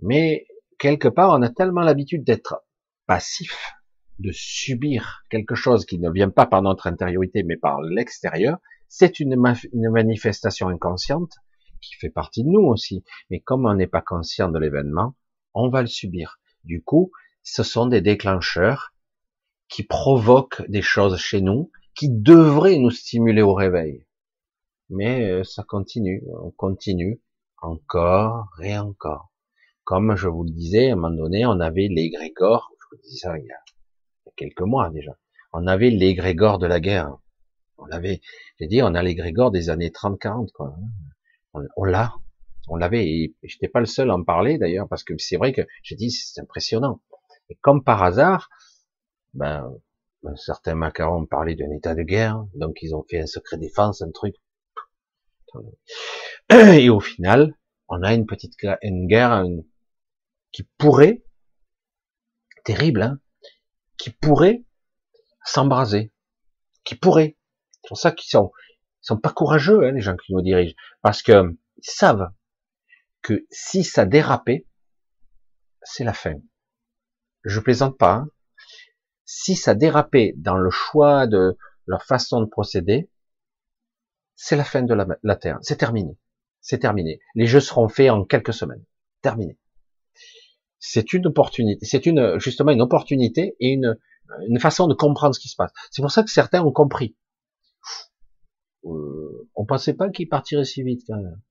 Mais quelque part, on a tellement l'habitude d'être passif de subir quelque chose qui ne vient pas par notre intériorité, mais par l'extérieur, c'est une, manifestation inconsciente qui fait partie de nous aussi. Mais comme on n'est pas conscient de l'événement, on va le subir. Du coup, ce sont des déclencheurs qui provoquent des choses chez nous, qui devraient nous stimuler au réveil. Mais euh, ça continue, on continue encore et encore. Comme je vous le disais, à un moment donné, on avait les Grégor, je vous dis ça il y a quelques mois déjà. On avait l'égrégore de la guerre. On avait, j'ai dit, on a l'égrégore des années 30-40, quoi. On, l'a. On l'avait, et j'étais pas le seul à en parler d'ailleurs, parce que c'est vrai que j'ai dit, c'est impressionnant. Et comme par hasard, ben certains macarons parlaient d'un état de guerre, donc ils ont fait un secret défense, un truc. Et au final, on a une petite une guerre qui pourrait, terrible, hein, qui pourraient s'embraser, qui pourraient. C'est pour ça qu'ils sont, sont pas courageux, hein, les gens qui nous dirigent, parce que ils savent que si ça dérapait, c'est la fin. Je plaisante pas. Hein. Si ça dérapait dans le choix de leur façon de procéder, c'est la fin de la, Terre. C'est terminé. C'est terminé. Les jeux seront faits en quelques semaines. Terminé c'est une opportunité, c'est une justement une opportunité et une, une façon de comprendre ce qui se passe. C'est pour ça que certains ont compris. Euh, on pensait pas qu'il partirait si vite quand même.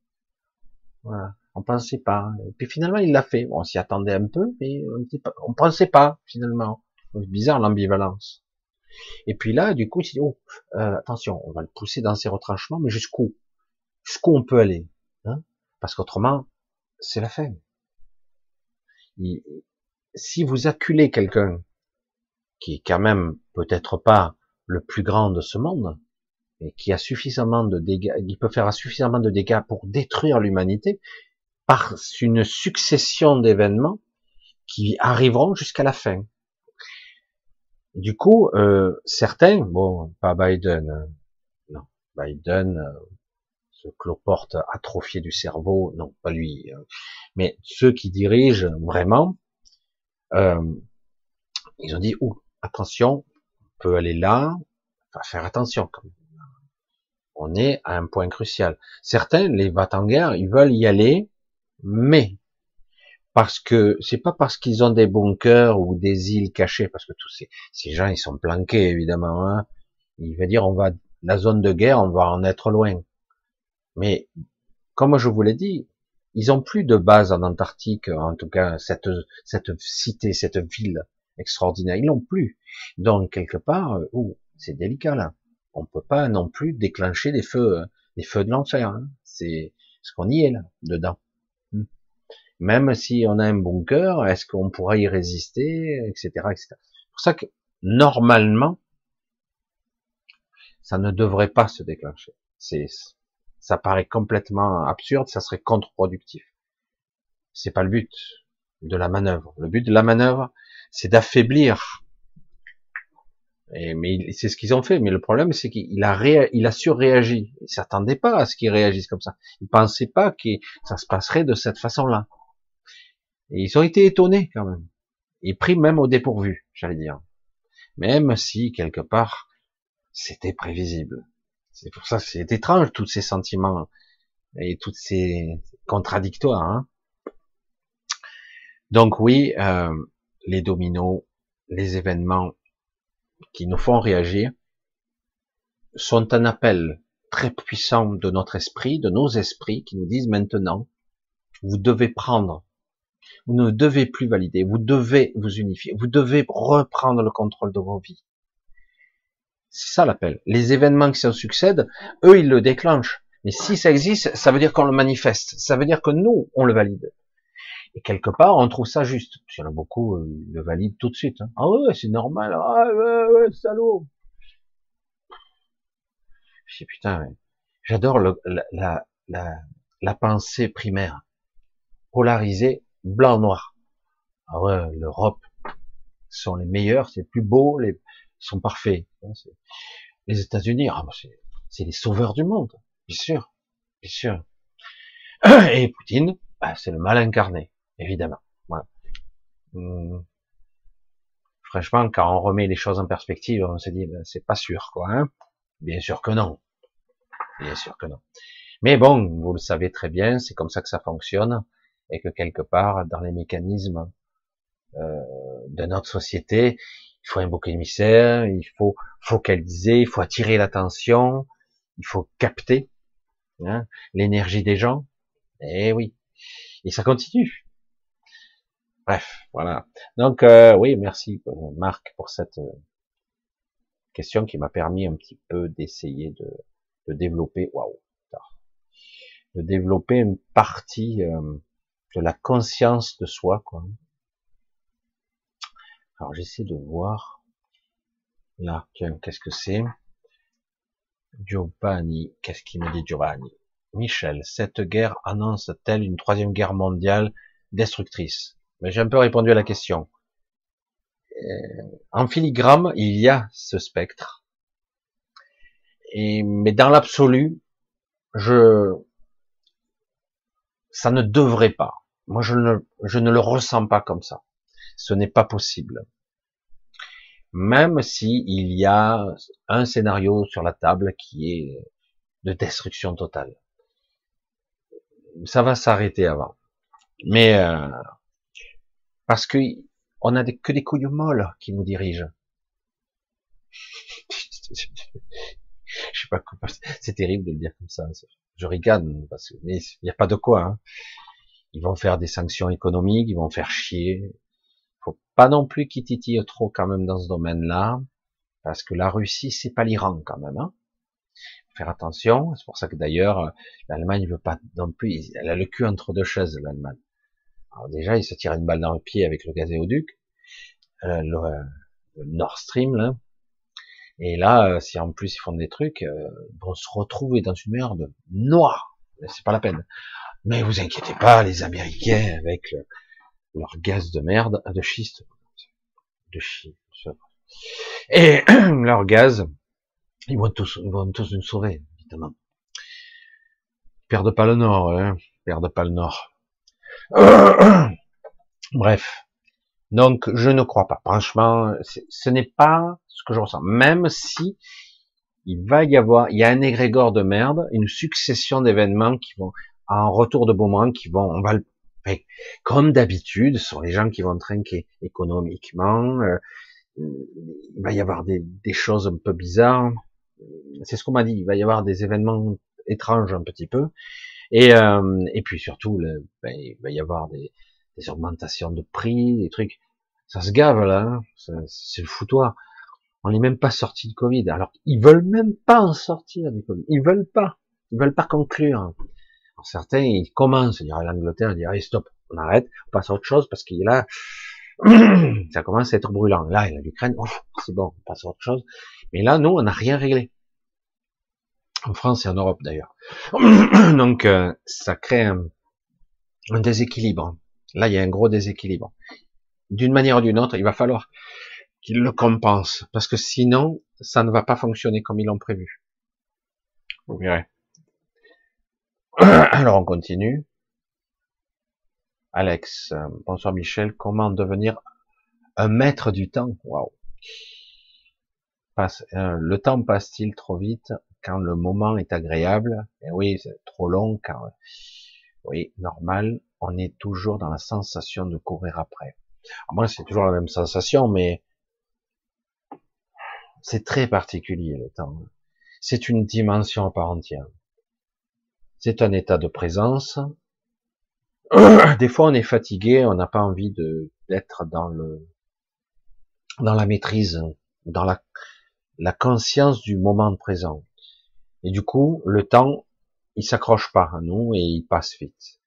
Voilà, on pensait pas. Et puis finalement, il l'a fait. On s'y attendait un peu, mais on, on pensait pas finalement. Bizarre l'ambivalence. Et puis là, du coup, il oh, euh, attention, on va le pousser dans ses retranchements, mais jusqu'où? Jusqu'où on peut aller hein? Parce qu'autrement, c'est la fin si vous acculez quelqu'un qui est quand même peut-être pas le plus grand de ce monde, et qui a suffisamment de dégâts, il peut faire suffisamment de dégâts pour détruire l'humanité par une succession d'événements qui arriveront jusqu'à la fin. Du coup, euh, certains, bon, pas Biden, hein. non, Biden, euh, ce cloporte atrophié du cerveau, non, pas lui, hein. mais ceux qui dirigent vraiment, euh, ils ont dit, attention, on peut aller là, faire attention. On est à un point crucial. Certains, les guerre, ils veulent y aller, mais parce que c'est pas parce qu'ils ont des bunkers ou des îles cachées, parce que tous ces, ces gens ils sont planqués évidemment. Hein. Il veut dire on va la zone de guerre, on va en être loin. Mais comme je vous l'ai dit, ils ont plus de base en Antarctique, en tout cas cette cette cité, cette ville extraordinaire, ils l'ont plus. Donc quelque part, oh, c'est délicat là. On peut pas non plus déclencher des feux, des feux de l'enfer. Hein. C'est ce qu'on y est là dedans. Même si on a un bunker, est-ce qu'on pourra y résister, etc., etc. C'est pour ça que normalement, ça ne devrait pas se déclencher. C'est, ça paraît complètement absurde, ça serait contre-productif. C'est pas le but de la manœuvre. Le but de la manœuvre, c'est d'affaiblir. Et, mais c'est ce qu'ils ont fait. Mais le problème, c'est qu'il a, ré, il a surréagi. Il s'attendait pas à ce qu'il réagisse comme ça. Il pensait pas que ça se passerait de cette façon-là. Et ils ont été étonnés quand même. Et pris même au dépourvu, j'allais dire. Même si, quelque part, c'était prévisible. C'est pour ça que c'est étrange, tous ces sentiments et toutes ces contradictoires. Hein. Donc oui, euh, les dominos, les événements qui nous font réagir sont un appel très puissant de notre esprit, de nos esprits, qui nous disent maintenant, vous devez prendre vous ne devez plus valider, vous devez vous unifier, vous devez reprendre le contrôle de vos vies. C'est ça l'appel. Les événements qui se succèdent, eux, ils le déclenchent. Mais si ça existe, ça veut dire qu'on le manifeste. Ça veut dire que nous, on le valide. Et quelque part, on trouve ça juste. Il y en a beaucoup, euh, le valident tout de suite. Hein. Ah ouais, c'est normal. Ah ouais, ouais, salaud. Je dis, putain, j'adore la, la, la pensée primaire. Polarisée, blanc-noir. Ah l'Europe sont les meilleurs, c'est plus beau, les sont parfaits. Les États-Unis, ah, bah, c'est les sauveurs du monde, bien sûr, bien sûr. Et Poutine, bah, c'est le mal incarné, évidemment. Voilà. Hum. Franchement, quand on remet les choses en perspective, on se dit, ben, c'est pas sûr, quoi. Hein bien sûr que non. Bien sûr que non. Mais bon, vous le savez très bien, c'est comme ça que ça fonctionne et que quelque part, dans les mécanismes euh, de notre société, il faut un bouc émissaire, il faut focaliser, il faut attirer l'attention, il faut capter hein, l'énergie des gens. Et oui, et ça continue. Bref, voilà. Donc euh, oui, merci Marc pour cette euh, question qui m'a permis un petit peu d'essayer de, de, développer, waouh, de développer une partie euh, de la conscience de soi, quoi. Alors j'essaie de voir. Là, qu'est-ce que c'est? Giovanni, qu'est-ce qu'il me dit Giovanni? Michel, cette guerre annonce-t-elle une troisième guerre mondiale destructrice? Mais j'ai un peu répondu à la question. Euh, en filigrane, il y a ce spectre. Et, mais dans l'absolu, je, ça ne devrait pas. Moi, je ne, je ne le ressens pas comme ça. Ce n'est pas possible. Même si y a un scénario sur la table qui est de destruction totale. Ça va s'arrêter avant. Mais euh, parce que on a que des couilles molles qui nous dirigent. Je sais pas quoi. C'est terrible de le dire comme ça je rigole parce que mais il n'y a pas de quoi. Hein. Ils vont faire des sanctions économiques, ils vont faire chier. Faut pas non plus qu'ils titillent trop quand même dans ce domaine-là, parce que la Russie c'est pas l'Iran quand même. Hein. Faire attention. C'est pour ça que d'ailleurs l'Allemagne veut pas non plus. Elle a le cul entre deux chaises l'Allemagne. Alors déjà, il se tire une balle dans le pied avec le gazéoduc, euh, le, le Nord Stream là. Et là, euh, si en plus ils font des trucs, euh, ils vont se retrouver dans une merde noire. C'est pas la peine. Mais vous inquiétez pas, les Américains, avec leur gaz de merde, de schiste, de schiste, et leur gaz, ils vont tous, ils vont tous nous sauver, évidemment. Ils perdent pas le nord, hein, ils perdent pas le nord. Bref. Donc, je ne crois pas. Franchement, ce n'est pas ce que je ressens. Même si il va y avoir, il y a un égrégore de merde, une succession d'événements qui vont, en retour de boomerang, qui vont, on va le, comme d'habitude, ce sont les gens qui vont trinquer économiquement. Euh, il va y avoir des, des choses un peu bizarres. C'est ce qu'on m'a dit. Il va y avoir des événements étranges un petit peu. Et, euh, et puis surtout, ben, il va y avoir des, des augmentations de prix, des trucs. Ça se gave là, hein. c'est le foutoir. On n'est même pas sorti de Covid. Alors ils veulent même pas en sortir du Covid. Ils veulent pas. Ils veulent pas conclure. Certains, ils commencent, dire l'Angleterre, dire allez stop, on arrête, on passe à autre chose parce qu'il là, ça commence à être brûlant. Là, il a l'Ukraine, c'est bon, on passe à autre chose. Mais là, nous, on n'a rien réglé. En France et en Europe d'ailleurs. Donc, euh, ça crée un, un déséquilibre. Là, il y a un gros déséquilibre. D'une manière ou d'une autre, il va falloir qu'ils le compensent, parce que sinon, ça ne va pas fonctionner comme ils l'ont prévu. Vous verrez. Alors, on continue. Alex, bonsoir Michel, comment devenir un maître du temps? Waouh. Euh, le temps passe-t-il trop vite quand le moment est agréable? Et eh oui, c'est trop long car oui, normal on est toujours dans la sensation de courir après. moi, c'est toujours la même sensation, mais c'est très particulier le temps. C'est une dimension à part entière. C'est un état de présence. Des fois, on est fatigué, on n'a pas envie de d'être dans le dans la maîtrise, dans la la conscience du moment présent. Et du coup, le temps, il s'accroche pas à nous et il passe vite.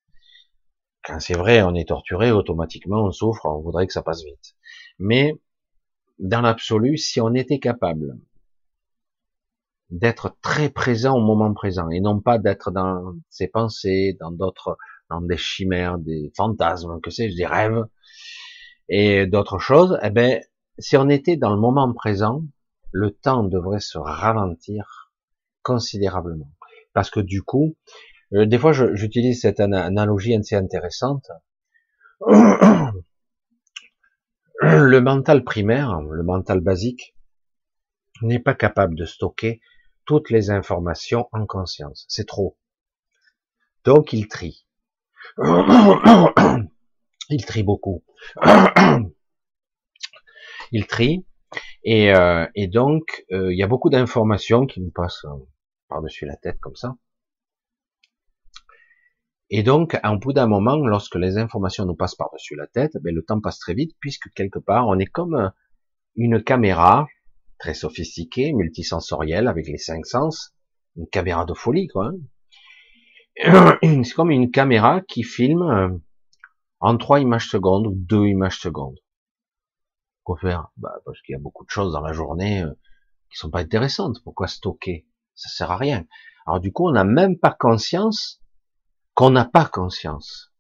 Quand c'est vrai, on est torturé, automatiquement on souffre, on voudrait que ça passe vite. Mais dans l'absolu, si on était capable d'être très présent au moment présent et non pas d'être dans ses pensées, dans d'autres, dans des chimères, des fantasmes, que sais-je, des rêves et d'autres choses, eh ben, si on était dans le moment présent, le temps devrait se ralentir considérablement. Parce que du coup, euh, des fois, j'utilise cette analogie assez intéressante. Le mental primaire, le mental basique, n'est pas capable de stocker toutes les informations en conscience. C'est trop. Donc, il trie. Il trie beaucoup. Il trie. Et, euh, donc, euh, il y a beaucoup d'informations qui nous passent par-dessus la tête comme ça. Et donc, en bout d'un moment, lorsque les informations nous passent par-dessus la tête, ben, le temps passe très vite, puisque quelque part, on est comme euh, une caméra très sophistiquée, multisensorielle, avec les cinq sens, une caméra de folie, quoi. Hein. C'est comme une caméra qui filme euh, en trois images secondes ou deux images secondes. Quoi faire bah, Parce qu'il y a beaucoup de choses dans la journée euh, qui sont pas intéressantes. Pourquoi stocker? Ça sert à rien. Alors du coup, on n'a même pas conscience qu'on n'a pas conscience.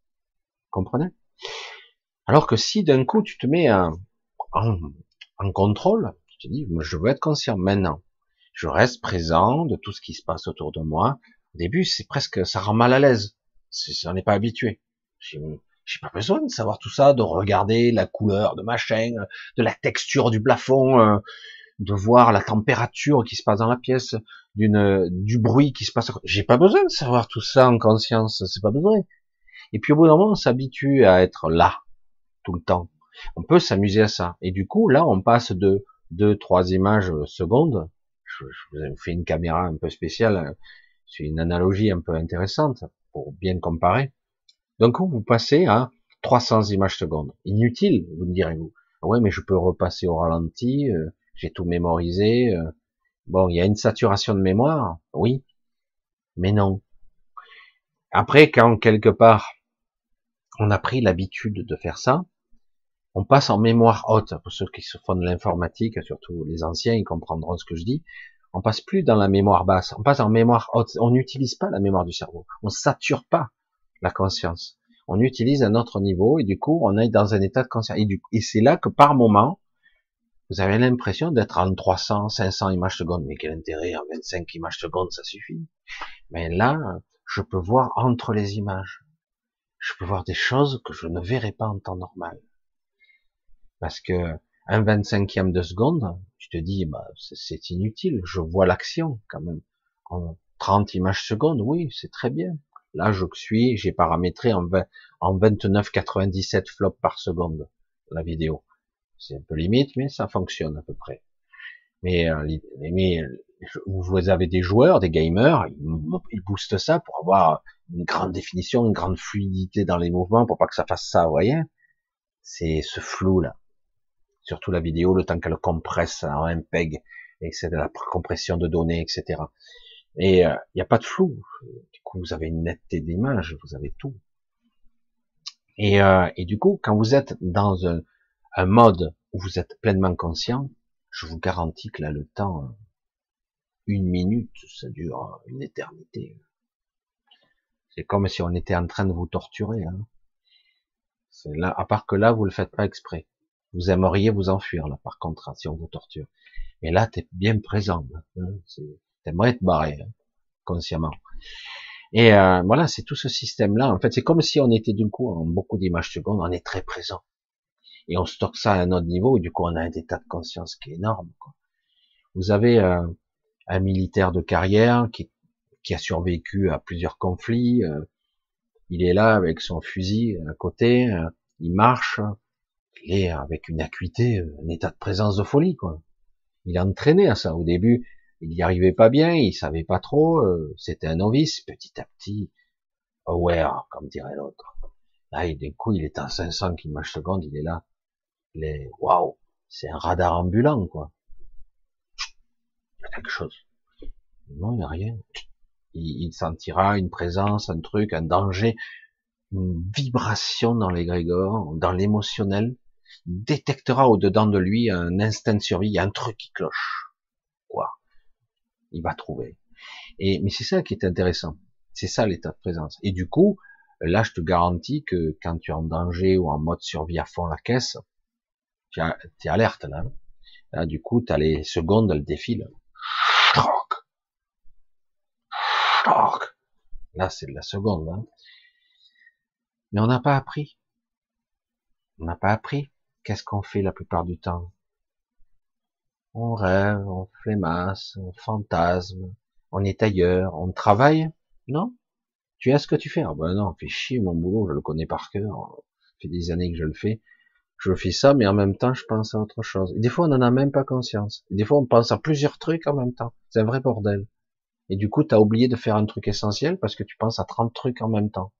Comprenez? Alors que si d'un coup tu te mets en, contrôle, dis, je veux être conscient maintenant. Je reste présent de tout ce qui se passe autour de moi. Au début, c'est presque, ça rend mal à l'aise. On n'est pas habitué. J'ai pas besoin de savoir tout ça, de regarder la couleur de ma chaîne, de la texture du plafond, euh, de voir la température qui se passe dans la pièce, d'une du bruit qui se passe. J'ai pas besoin de savoir tout ça en conscience, c'est pas besoin. Et puis au bout d'un moment, on s'habitue à être là tout le temps. On peut s'amuser à ça. Et du coup, là, on passe de deux, trois images secondes. Je, vous ai fait une caméra un peu spéciale. C'est une analogie un peu intéressante pour bien comparer. Donc vous passez à 300 images secondes. Inutile, vous me direz-vous. Ouais, mais je peux repasser au ralenti. Euh, j'ai tout mémorisé. Euh. Bon, il y a une saturation de mémoire, oui, mais non. Après, quand quelque part on a pris l'habitude de faire ça, On passe en mémoire haute, pour ceux qui se font de l'informatique, surtout les anciens, ils comprendront ce que je dis. On passe plus dans la mémoire basse, on passe en mémoire haute. On n'utilise pas la mémoire du cerveau. On sature pas la conscience. On utilise un autre niveau et du coup, on est dans un état de conscience. Et, et c'est là que par moment, vous avez l'impression d'être en 300, 500 images secondes. Mais quel intérêt, en 25 images secondes, ça suffit. Mais là, je peux voir entre les images. Je peux voir des choses que je ne verrais pas en temps normal. Parce que un 25e de seconde, tu te dis, bah, c'est inutile. Je vois l'action quand même. En 30 images secondes, oui, c'est très bien. Là, je suis, j'ai paramétré en, 20, en 29,97 flops par seconde la vidéo. C'est un peu limite, mais ça fonctionne à peu près. Mais, euh, mais vous avez des joueurs, des gamers, ils boostent ça pour avoir une grande définition, une grande fluidité dans les mouvements, pour pas que ça fasse ça, vous voyez? C'est ce flou là. Surtout la vidéo, le temps qu'elle compresse en un peg, et c'est de la compression de données, etc. Et euh, il n'y a pas de flou. Du coup, vous avez une netteté d'image, vous avez tout. Et, euh, et, du coup, quand vous êtes dans un, un mode où vous êtes pleinement conscient, je vous garantis que là, le temps, une minute, ça dure une éternité. C'est comme si on était en train de vous torturer. Hein. C'est là, à part que là, vous le faites pas exprès. Vous aimeriez vous enfuir là, par contre, hein, si on vous torture. Mais là, tu es bien présent. Hein. T'aimerais te barrer hein, consciemment. Et euh, voilà, c'est tout ce système-là. En fait, c'est comme si on était du coup en beaucoup d'images secondes, on est très présent et on stocke ça à un autre niveau, et du coup on a un état de conscience qui est énorme. Quoi. Vous avez euh, un militaire de carrière qui, qui, a survécu à plusieurs conflits, euh, il est là avec son fusil à côté, euh, il marche, il est avec une acuité, un état de présence de folie. quoi. Il est entraîné à ça. Au début, il n'y arrivait pas bien, il savait pas trop, c'était un novice, petit à petit, aware, comme dirait l'autre. Là, d'un coup, il est à 500 images secondes, il est là les waouh, c'est un radar ambulant quoi. Il y a quelque chose. Non, il n'y a rien. Il, sentira une présence, un truc, un danger, une vibration dans l'égrégore, dans l'émotionnel. Détectera au-dedans de lui un instinct de survie, un truc qui cloche. Quoi? Il va trouver. Et mais c'est ça qui est intéressant. C'est ça l'état de présence. Et du coup, là, je te garantis que quand tu es en danger ou en mode survie à fond la caisse, tu es alerte là. Là, du coup, tu as les secondes, elles défilent. Là, c'est de la seconde. Hein. Mais on n'a pas appris. On n'a pas appris. Qu'est-ce qu'on fait la plupart du temps? On rêve, on flémasse, on fantasme, on est ailleurs, on travaille. Non? Tu as ce que tu fais? Ah ben non, fais chier mon boulot, je le connais par cœur. Ça fait des années que je le fais je fais ça, mais en même temps, je pense à autre chose. Et des fois, on n'en a même pas conscience. des fois, on pense à plusieurs trucs en même temps. C'est un vrai bordel. Et du coup, tu as oublié de faire un truc essentiel parce que tu penses à 30 trucs en même temps.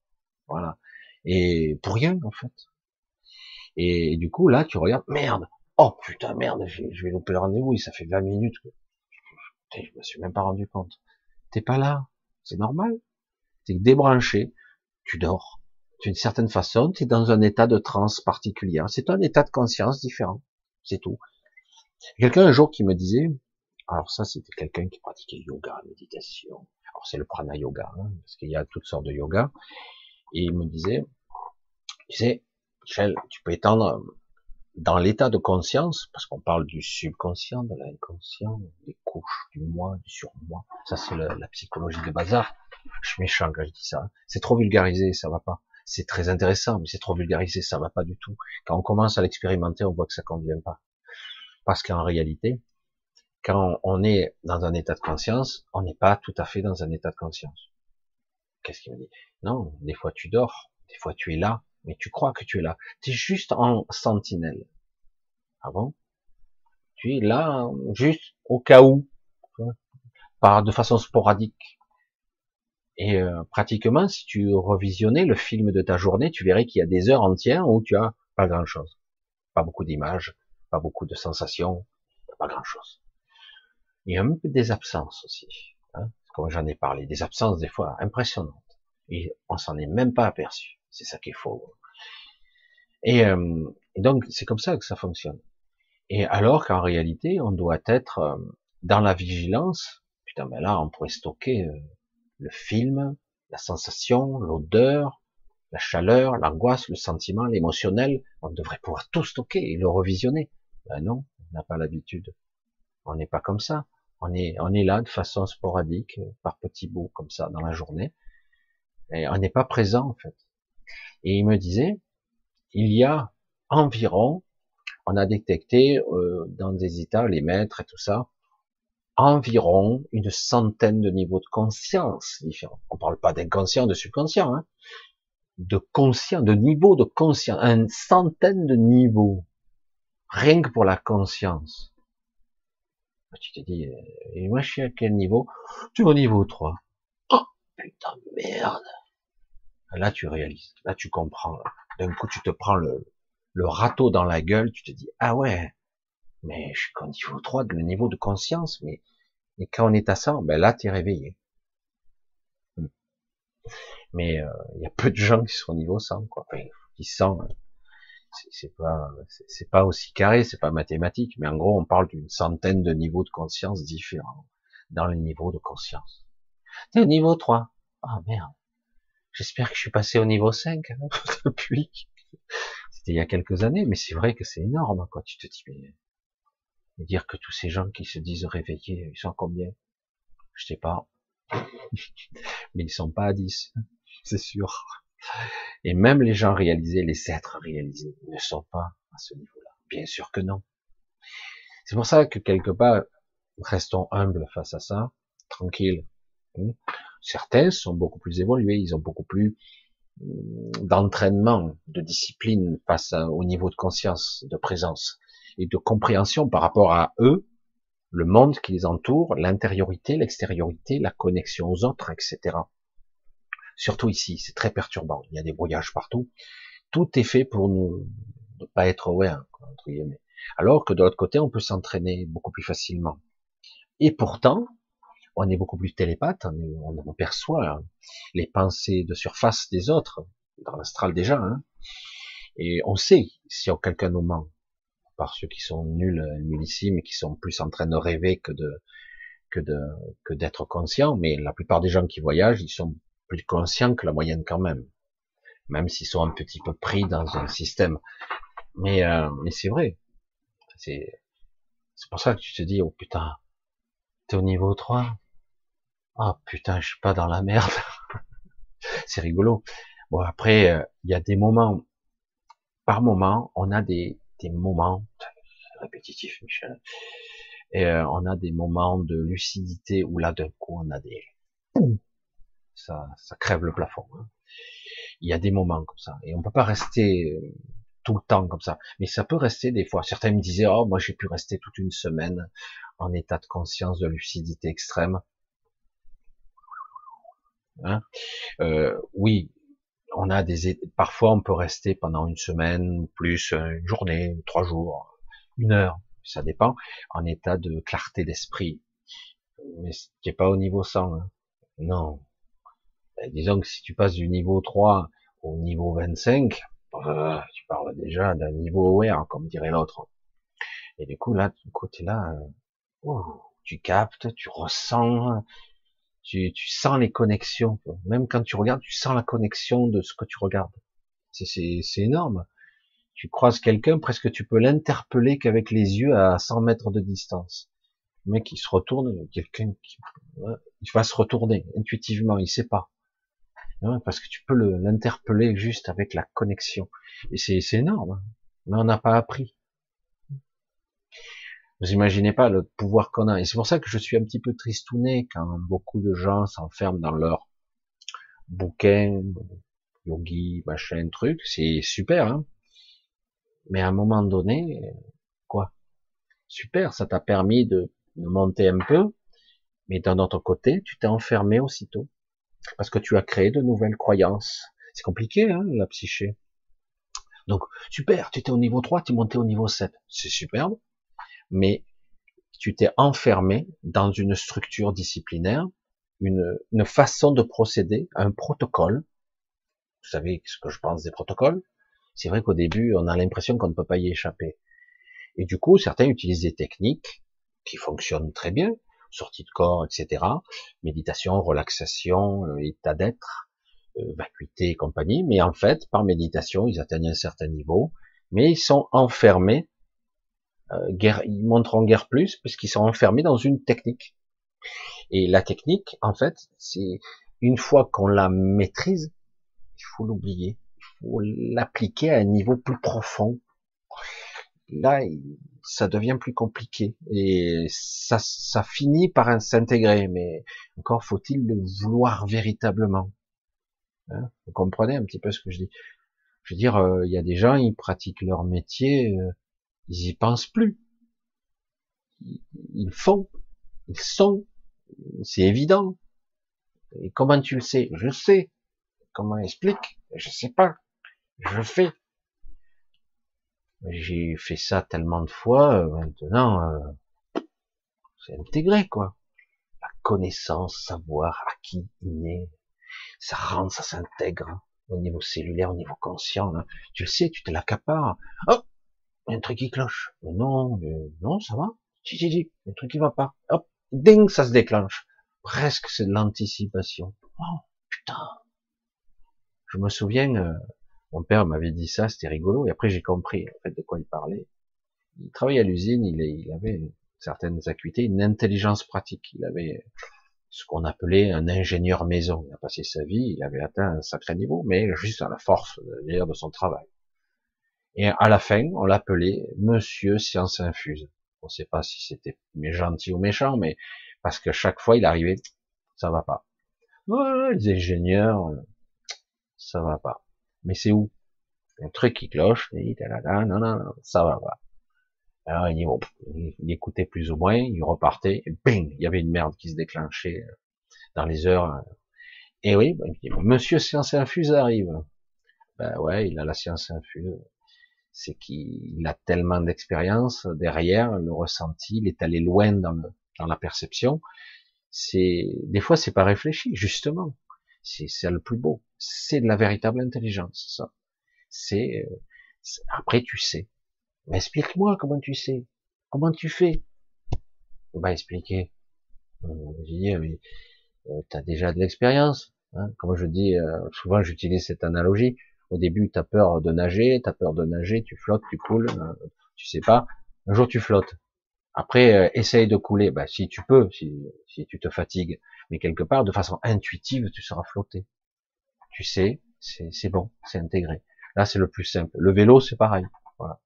Voilà. Et pour rien, en fait. Et, du coup, là, tu regardes, merde. Oh putain, merde, je vais louper le rendez-vous, ça fait 20 minutes. Que... je me suis même pas rendu compte. T'es pas là. C'est normal. T'es débranché. Tu dors d'une certaine façon, tu es dans un état de transe particulier. C'est un état de conscience différent. C'est tout. Quelqu'un un jour qui me disait, alors ça c'était quelqu'un qui pratiquait yoga, méditation. Alors c'est le prana yoga, hein, parce qu'il y a toutes sortes de yoga. Et il me disait, tu sais, Michel, tu peux étendre dans l'état de conscience, parce qu'on parle du subconscient, de l'inconscient, des couches, du moi, du surmoi. Ça c'est la psychologie de bazar. Je suis méchant quand je dis ça. C'est trop vulgarisé, ça va pas c'est très intéressant, mais c'est trop vulgarisé, ça va pas du tout. Quand on commence à l'expérimenter, on voit que ça convient pas. Parce qu'en réalité, quand on est dans un état de conscience, on n'est pas tout à fait dans un état de conscience. Qu'est-ce qu'il me dit? Non, des fois tu dors, des fois tu es là, mais tu crois que tu es là. Tu es juste en sentinelle. Ah bon? Tu es là, juste au cas où, par de façon sporadique. Et euh, pratiquement, si tu revisionnais le film de ta journée, tu verrais qu'il y a des heures entières où tu as pas grand-chose, pas beaucoup d'images, pas beaucoup de sensations, pas grand-chose. Il y a un peu des absences aussi, hein, comme j'en ai parlé, des absences des fois impressionnantes. Et on s'en est même pas aperçu. C'est ça qu'il faut. Et, euh, Et donc, c'est comme ça que ça fonctionne. Et alors qu'en réalité, on doit être euh, dans la vigilance. Putain, mais là, on pourrait stocker euh, le film, la sensation, l'odeur, la chaleur, l'angoisse, le sentiment, l'émotionnel. On devrait pouvoir tout stocker et le revisionner. Ben non, on n'a pas l'habitude. On n'est pas comme ça. On est, on est là de façon sporadique, par petits bouts comme ça dans la journée. Et on n'est pas présent en fait. Et il me disait, il y a environ on a détecté euh, dans des états, les maîtres et tout ça, environ une centaine de niveaux de conscience différents. On parle pas d'inconscient, de subconscient, hein, de conscient, de niveau de conscience, une centaine de niveaux, rien que pour la conscience. Tu te dis, euh, et moi je suis à quel niveau? Tu es au niveau 3. Oh, putain de merde. Là tu réalises, là tu comprends. D'un coup tu te prends le, le râteau dans la gueule, tu te dis, ah ouais, mais je suis qu'au niveau 3 de le niveau de conscience, mais, et quand on est à ça, ben là, tu es réveillé. Hmm. Mais il euh, y a peu de gens qui sont au niveau 100, quoi. Qui sont, c'est pas, c'est pas aussi carré, c'est pas mathématique, mais en gros, on parle d'une centaine de niveaux de conscience différents dans les niveaux de conscience. T'es au niveau 3. Ah merde. J'espère que je suis passé au niveau 5 hein, depuis. C'était il y a quelques années, mais c'est vrai que c'est énorme, quoi. Tu te dis, mais, dire que tous ces gens qui se disent réveillés, ils sont combien? Je sais pas. mais ils sont pas à 10. C'est sûr. Et même les gens réalisés, les êtres réalisés, ne sont pas à ce niveau-là. Bien sûr que non. C'est pour ça que quelque part, restons humbles face à ça, tranquilles. Certains sont beaucoup plus évolués, ils ont beaucoup plus d'entraînement, de discipline face au niveau de conscience, de présence et de compréhension par rapport à eux, le monde qui les entoure, l'intériorité, l'extériorité, la connexion aux autres, etc. Surtout ici, c'est très perturbant. Il y a des brouillages partout. Tout est fait pour nous ne pas être aware, entre guillemets. Alors que de l'autre côté, on peut s'entraîner beaucoup plus facilement. Et pourtant, on est beaucoup plus télépathe, on, perçoit hein, les pensées de surface des autres, dans l'astral déjà, hein, et on sait si quelqu'un nous ment, par ceux qui sont nuls, nullissimes, qui sont plus en train de rêver que de que de que d'être conscients, mais la plupart des gens qui voyagent, ils sont plus conscients que la moyenne quand même, même s'ils sont un petit peu pris dans un système. Mais euh, mais c'est vrai, c'est c'est pour ça que tu te dis oh putain, t'es au niveau 3, ah putain, je suis pas dans la merde. c'est rigolo. Bon après, euh, il y a des moments, par moment, on a des, des moments, répétitif Michel, et euh, on a des moments de lucidité où là d'un coup on a des, ça, ça crève le plafond. Hein. Il y a des moments comme ça, et on peut pas rester euh, tout le temps comme ça, mais ça peut rester des fois. Certains me disaient, oh moi j'ai pu rester toute une semaine en état de conscience de lucidité extrême. Hein euh, oui, on a des parfois on peut rester pendant une semaine, plus une journée, trois jours, une heure, ça dépend, en état de clarté d'esprit. Mais ce qui pas au niveau 100. Hein. Non. Ben, disons que si tu passes du niveau 3 au niveau 25, euh, tu parles déjà d'un niveau aware, comme dirait l'autre. Et du coup, là, du côté là, euh, tu captes, tu ressens, tu, tu sens les connexions. Même quand tu regardes, tu sens la connexion de ce que tu regardes. C'est énorme. Tu croises quelqu'un, presque tu peux l'interpeller qu'avec les yeux à 100 mètres de distance. Le mec, il se retourne, quelqu'un qui, il va se retourner intuitivement, il sait pas. Parce que tu peux l'interpeller juste avec la connexion. Et c'est énorme. Hein. Mais on n'a pas appris. Vous imaginez pas le pouvoir qu'on a. Et c'est pour ça que je suis un petit peu tristouné quand beaucoup de gens s'enferment dans leur bouquin, yogi, machin, truc. C'est super, hein. Mais à un moment donné, quoi? Super, ça t'a permis de, monter un peu, mais d'un autre côté, tu t'es enfermé aussitôt. Parce que tu as créé de nouvelles croyances. C'est compliqué, hein, la psyché. Donc, super, tu étais au niveau 3, tu es monté au niveau 7. C'est superbe mais tu t'es enfermé dans une structure disciplinaire, une, façon de procéder, un protocole. Vous savez ce que je pense des protocoles C'est vrai qu'au début, on a l'impression qu'on ne peut pas y échapper. Et du coup, certains utilisent des techniques qui fonctionnent très bien, sortie de corps, etc. Méditation, relaxation, euh, état d'être, euh, vacuité et compagnie. Mais en fait, par méditation, ils atteignent un certain niveau, mais ils sont enfermés. Euh, guère, ils montreront guère plus puisqu'ils sont enfermés dans une technique. Et la technique, en fait, c'est une fois qu'on la maîtrise, il faut l'oublier, il faut l'appliquer à un niveau plus profond. Là, ça devient plus compliqué et ça, ça finit par s'intégrer, mais encore faut-il le vouloir véritablement. Hein Vous comprenez un petit peu ce que je dis? Je veux dire, euh, il y a des gens, ils pratiquent leur métier, euh, ils y pensent plus. Ils font, ils sont, c'est évident. Et comment tu le sais? Je sais. Comment explique? Je sais pas. Je fais. J'ai fait ça tellement de fois, euh, maintenant, euh, c'est intégré, quoi. La connaissance, savoir, acquis, inné, ça rentre, ça s'intègre, hein, au niveau cellulaire, au niveau conscient. Hein. Tu le sais, tu te l'accapares. Un truc qui cloche. non, non, ça va. Si, si, si, un truc qui va pas. Hop, ding, ça se déclenche. Presque c'est de l'anticipation. Oh, putain. Je me souviens, euh, mon père m'avait dit ça, c'était rigolo, et après j'ai compris en fait de quoi il parlait. Il travaillait à l'usine, il, il avait certaines acuités, une intelligence pratique. Il avait ce qu'on appelait un ingénieur maison. Il a passé sa vie, il avait atteint un sacré niveau, mais juste à la force de, de son travail. Et à la fin, on l'appelait Monsieur Science Infuse. On ne sait pas si c'était gentil ou méchant, mais parce que chaque fois il arrivait, ça va pas. les ingénieurs, ça va pas. Mais c'est où? Un truc qui cloche, et non, non, non, ça va pas. Alors il, il, écoutait plus ou moins, il repartait, et bing, il y avait une merde qui se déclenchait euh, dans les heures. Euh. Et oui, ben, Monsieur Science Infuse arrive. Ben ouais, il a la science infuse. C'est qu'il a tellement d'expérience derrière, le ressenti, il est allé loin dans, dans la perception. C'est des fois c'est pas réfléchi, justement. C'est ça le plus beau. C'est de la véritable intelligence, ça. C'est euh, après tu sais. Mais explique-moi comment tu sais. Comment tu fais? Bah expliquer. Euh, je dis, mais euh, t'as déjà de l'expérience. Hein Comme je dis, euh, souvent j'utilise cette analogie. Au début, t'as peur de nager, t'as peur de nager, tu flottes, tu coules, tu sais pas. Un jour, tu flottes. Après, essaye de couler. Bah, si tu peux, si, tu te fatigues, mais quelque part, de façon intuitive, tu seras flotté. Tu sais, c'est bon, c'est intégré. Là, c'est le plus simple. Le vélo, c'est pareil. Voilà.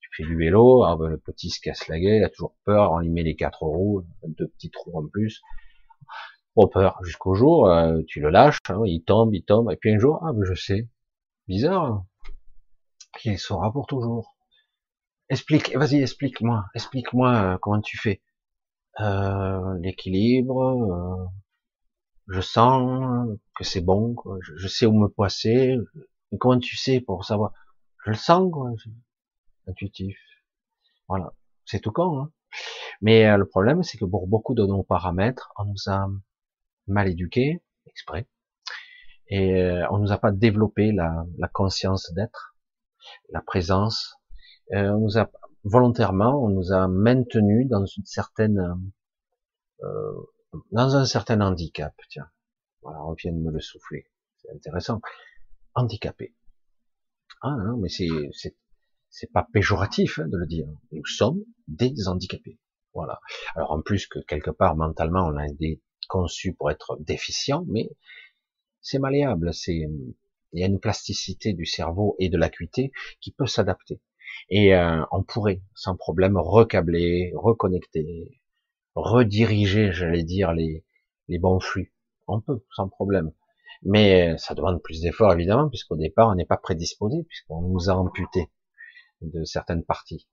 Tu fais du vélo, le petit se casse la gueule, il a toujours peur, on lui met les quatre roues, deux petits trous en plus. Trop peur. Jusqu'au jour, euh, tu le lâches, hein, il tombe, il tombe, et puis un jour, ah ben je sais. Bizarre. Hein. Il saura pour toujours. Explique, vas-y, explique-moi, explique-moi euh, comment tu fais. Euh, l'équilibre, euh, je sens que c'est bon. Je, sais où me placer. Mais comment tu sais pour savoir? Je le sens, quoi. Intuitif. Voilà. C'est tout con, hein. Mais le problème, c'est que pour beaucoup de nos paramètres, on nous a mal éduqués, exprès, et on nous a pas développé la, la conscience d'être, la présence. on nous a volontairement, on nous a maintenu dans une certaine, euh, dans un certain handicap. Tiens, voilà, on vient de me le souffler. C'est intéressant. Handicapé. Ah non, mais c'est c'est c'est pas péjoratif hein, de le dire. Nous sommes des handicapés. Voilà. Alors en plus que quelque part mentalement on a été conçu pour être déficient, mais c'est malléable. C'est il y a une plasticité du cerveau et de l'acuité qui peut s'adapter. Et euh, on pourrait sans problème recabler, reconnecter, rediriger, j'allais dire, les, les bons flux. On peut, sans problème. Mais ça demande plus d'efforts, évidemment, puisqu'au départ, on n'est pas prédisposé, puisqu'on nous a amputé de certaines parties.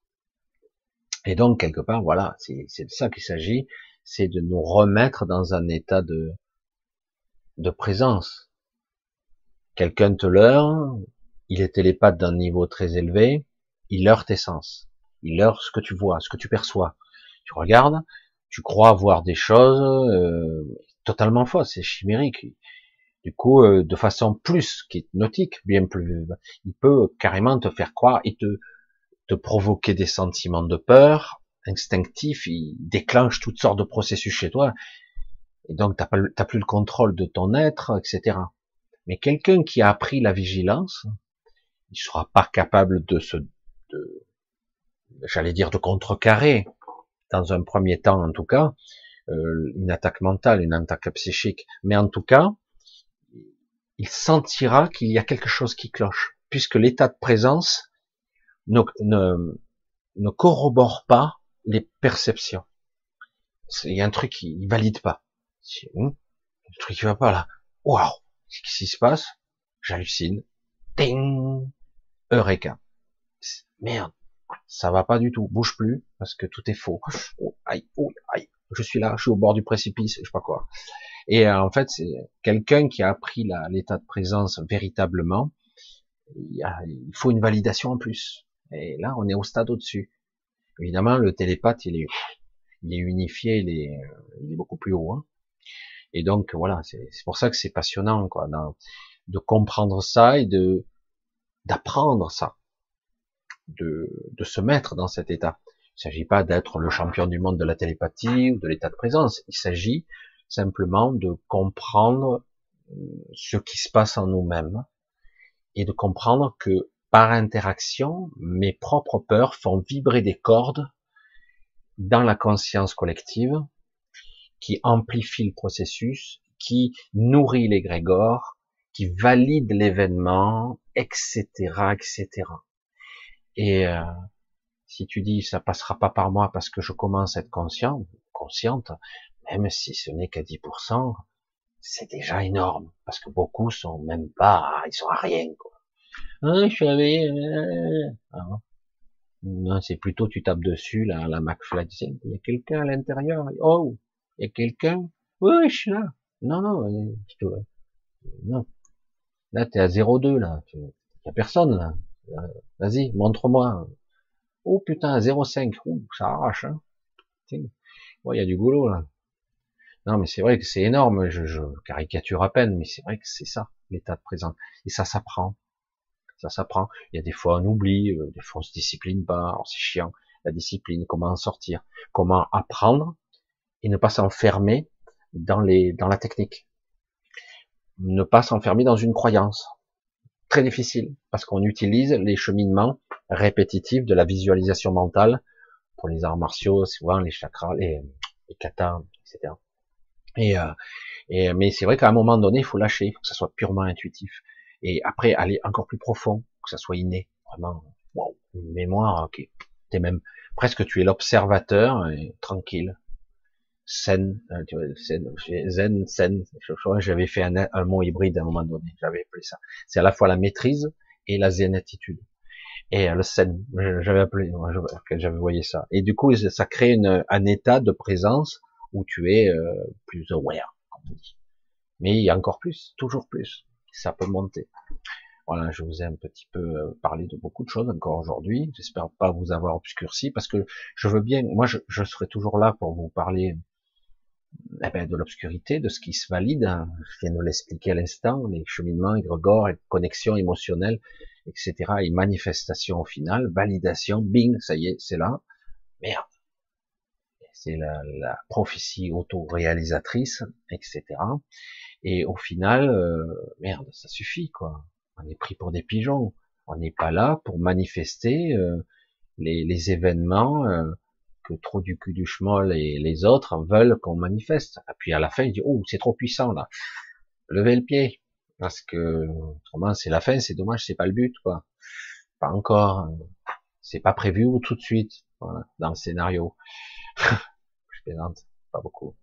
Et donc, quelque part, voilà, c'est de ça qu'il s'agit, c'est de nous remettre dans un état de, de présence. Quelqu'un te leurre, il est télépathe d'un niveau très élevé, il heurte tes sens. Il heurte ce que tu vois, ce que tu perçois. Tu regardes, tu crois voir des choses euh, totalement fausses, c'est chimérique. Du coup, euh, de façon plus hypnotique, bien plus, il peut carrément te faire croire et te, te provoquer des sentiments de peur instinctifs, il déclenche toutes sortes de processus chez toi, et donc t'as pas, plus le contrôle de ton être, etc. Mais quelqu'un qui a appris la vigilance, il sera pas capable de se, de, j'allais dire de contrecarrer, dans un premier temps en tout cas, euh, une attaque mentale, une attaque psychique, mais en tout cas, il sentira qu'il y a quelque chose qui cloche, puisque l'état de présence ne, ne, ne, corrobore pas les perceptions. Il y a un truc qui ne valide pas. Hmm, le truc qui va pas là. Waouh, qu'est-ce qui se passe? J'hallucine. Ding Eureka. Merde, ça va pas du tout. Bouge plus parce que tout est faux. Oh, aïe, oh, aïe. Je suis là, je suis au bord du précipice, je sais pas quoi. Et euh, en fait, c'est quelqu'un qui a appris l'état de présence véritablement. Il, il, faut une validation en plus. Et là, on est au stade au-dessus. Évidemment, le télépathe, il est, il est unifié, il est, il est beaucoup plus haut. Hein. Et donc, voilà, c'est pour ça que c'est passionnant, quoi, de comprendre ça et de d'apprendre ça, de, de se mettre dans cet état. Il ne s'agit pas d'être le champion du monde de la télépathie ou de l'état de présence. Il s'agit simplement de comprendre euh, ce qui se passe en nous-mêmes et de comprendre que par interaction, mes propres peurs font vibrer des cordes dans la conscience collective qui amplifie le processus, qui nourrit les grégores, qui valide l'événement, etc., etc. Et euh, si tu dis ça passera pas par moi parce que je commence à être conscient, consciente, même si ce n'est qu'à 10%, c'est déjà énorme, parce que beaucoup sont même pas, ils sont à rien, quoi. Ah, je savais, euh, ah non, c'est plutôt tu tapes dessus, là, la McFly, il y a quelqu'un à l'intérieur, oh, il y a quelqu'un, oui, je suis là, non, non, euh, je te... non, là, t'es à 0,2, là, il y a personne, là, vas-y, montre-moi, oh putain, à 0,5, ouh, ça arrache, hein, il y a du boulot, là, non, mais c'est vrai que c'est énorme. Je, caricature à peine, mais c'est vrai que c'est ça l'état de présent. Et ça s'apprend. Ça s'apprend. Il y a des fois on oublie, euh, des fois on se discipline pas. C'est chiant. La discipline, comment en sortir, comment apprendre? Et ne pas s'enfermer dans les dans la technique. Ne pas s'enfermer dans une croyance. Très difficile parce qu'on utilise les cheminements répétitifs de la visualisation mentale pour les arts martiaux, souvent les chakras, les, les katas, etc. Et, euh, et mais c'est vrai qu'à un moment donné, il faut lâcher, il faut que ça soit purement intuitif. Et après, aller encore plus profond, que ça soit inné, vraiment, wow, une mémoire, ok. T'es même presque, tu es l'observateur, tranquille, zen, euh, zen, zen. J'avais fait un, un, mot hybride à un moment donné, j'avais appelé ça. C'est à la fois la maîtrise et la zen attitude. Et euh, le zen, j'avais appelé, j'avais voyé ça. Et du coup, ça crée une, un état de présence où tu es euh, plus aware, comme on dit. Mais il y a encore plus, toujours plus. Ça peut monter. Voilà, je vous ai un petit peu euh, parlé de beaucoup de choses encore aujourd'hui. J'espère pas vous avoir obscurci parce que je veux bien, moi je, je serai toujours là pour vous parler de l'obscurité, de ce qui se valide. Hein. Je viens de l'expliquer à l'instant, les cheminements, égrégores, connexions émotionnelles, etc. et manifestations au final, validation, bing, ça y est, c'est là. Merde, c'est la, la, prophétie auto-réalisatrice, etc. Et au final, euh, merde, ça suffit, quoi. On est pris pour des pigeons. On n'est pas là pour manifester euh, les, les, événements euh, que trop du cul du schmoll et les autres veulent qu'on manifeste. Et puis à la fin, il dit, oh, c'est trop puissant, là. Levez le pied. Parce que, autrement, c'est la fin, c'est dommage, c'est pas le but, quoi. Pas encore. C'est pas prévu tout de suite, voilà, dans le scénario. pas beaucoup.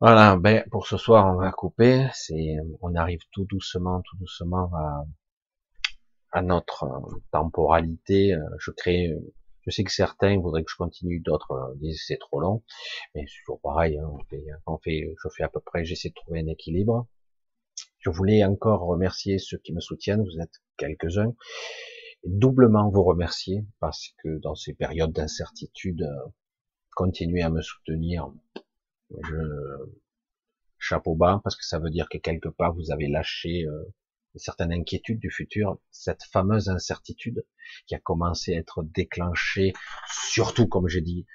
Voilà, ben pour ce soir on va couper. C'est, on arrive tout doucement, tout doucement à, à notre temporalité. Euh, je crée, je sais que certains voudraient que je continue, d'autres euh, disent c'est trop long, mais c'est toujours pareil. Hein, on fait, on fait, je fais à peu près, j'essaie de trouver un équilibre. Je voulais encore remercier ceux qui me soutiennent. Vous êtes quelques-uns. Doublement vous remercier parce que dans ces périodes d'incertitude, continuer à me soutenir. Je chapeau bas, parce que ça veut dire que quelque part vous avez lâché euh, une certaine inquiétude du futur, cette fameuse incertitude qui a commencé à être déclenchée, surtout comme j'ai dit,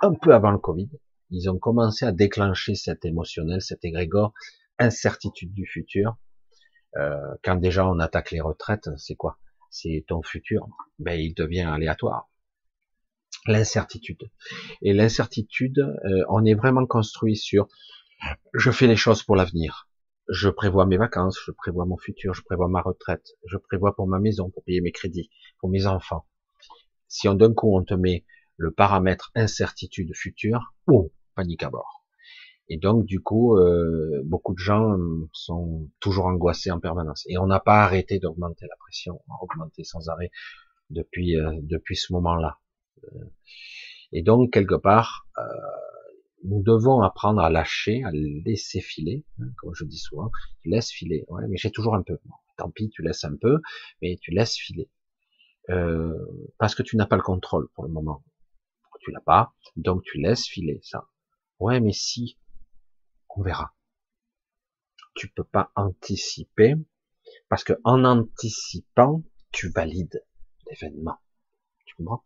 un peu avant le Covid. Ils ont commencé à déclencher cet émotionnel, cet égrégore, incertitude du futur. Euh, quand déjà on attaque les retraites, c'est quoi? C'est ton futur. Ben il devient aléatoire. L'incertitude. Et l'incertitude, euh, on est vraiment construit sur je fais les choses pour l'avenir. Je prévois mes vacances, je prévois mon futur, je prévois ma retraite, je prévois pour ma maison, pour payer mes crédits, pour mes enfants. Si on d'un coup on te met le paramètre incertitude future, ou panique à bord. Et donc du coup, euh, beaucoup de gens sont toujours angoissés en permanence. Et on n'a pas arrêté d'augmenter la pression, on a augmenté sans arrêt depuis euh, depuis ce moment-là. Euh, et donc quelque part, nous devons apprendre à lâcher, à laisser filer, hein, comme je dis souvent, tu laisses filer. Ouais, mais j'ai toujours un peu. tant pis, tu laisses un peu, mais tu laisses filer. Euh, parce que tu n'as pas le contrôle pour le moment. Tu l'as pas, donc tu laisses filer ça. Ouais, mais si, on verra. Tu peux pas anticiper, parce que en anticipant, tu valides l'événement. Tu comprends?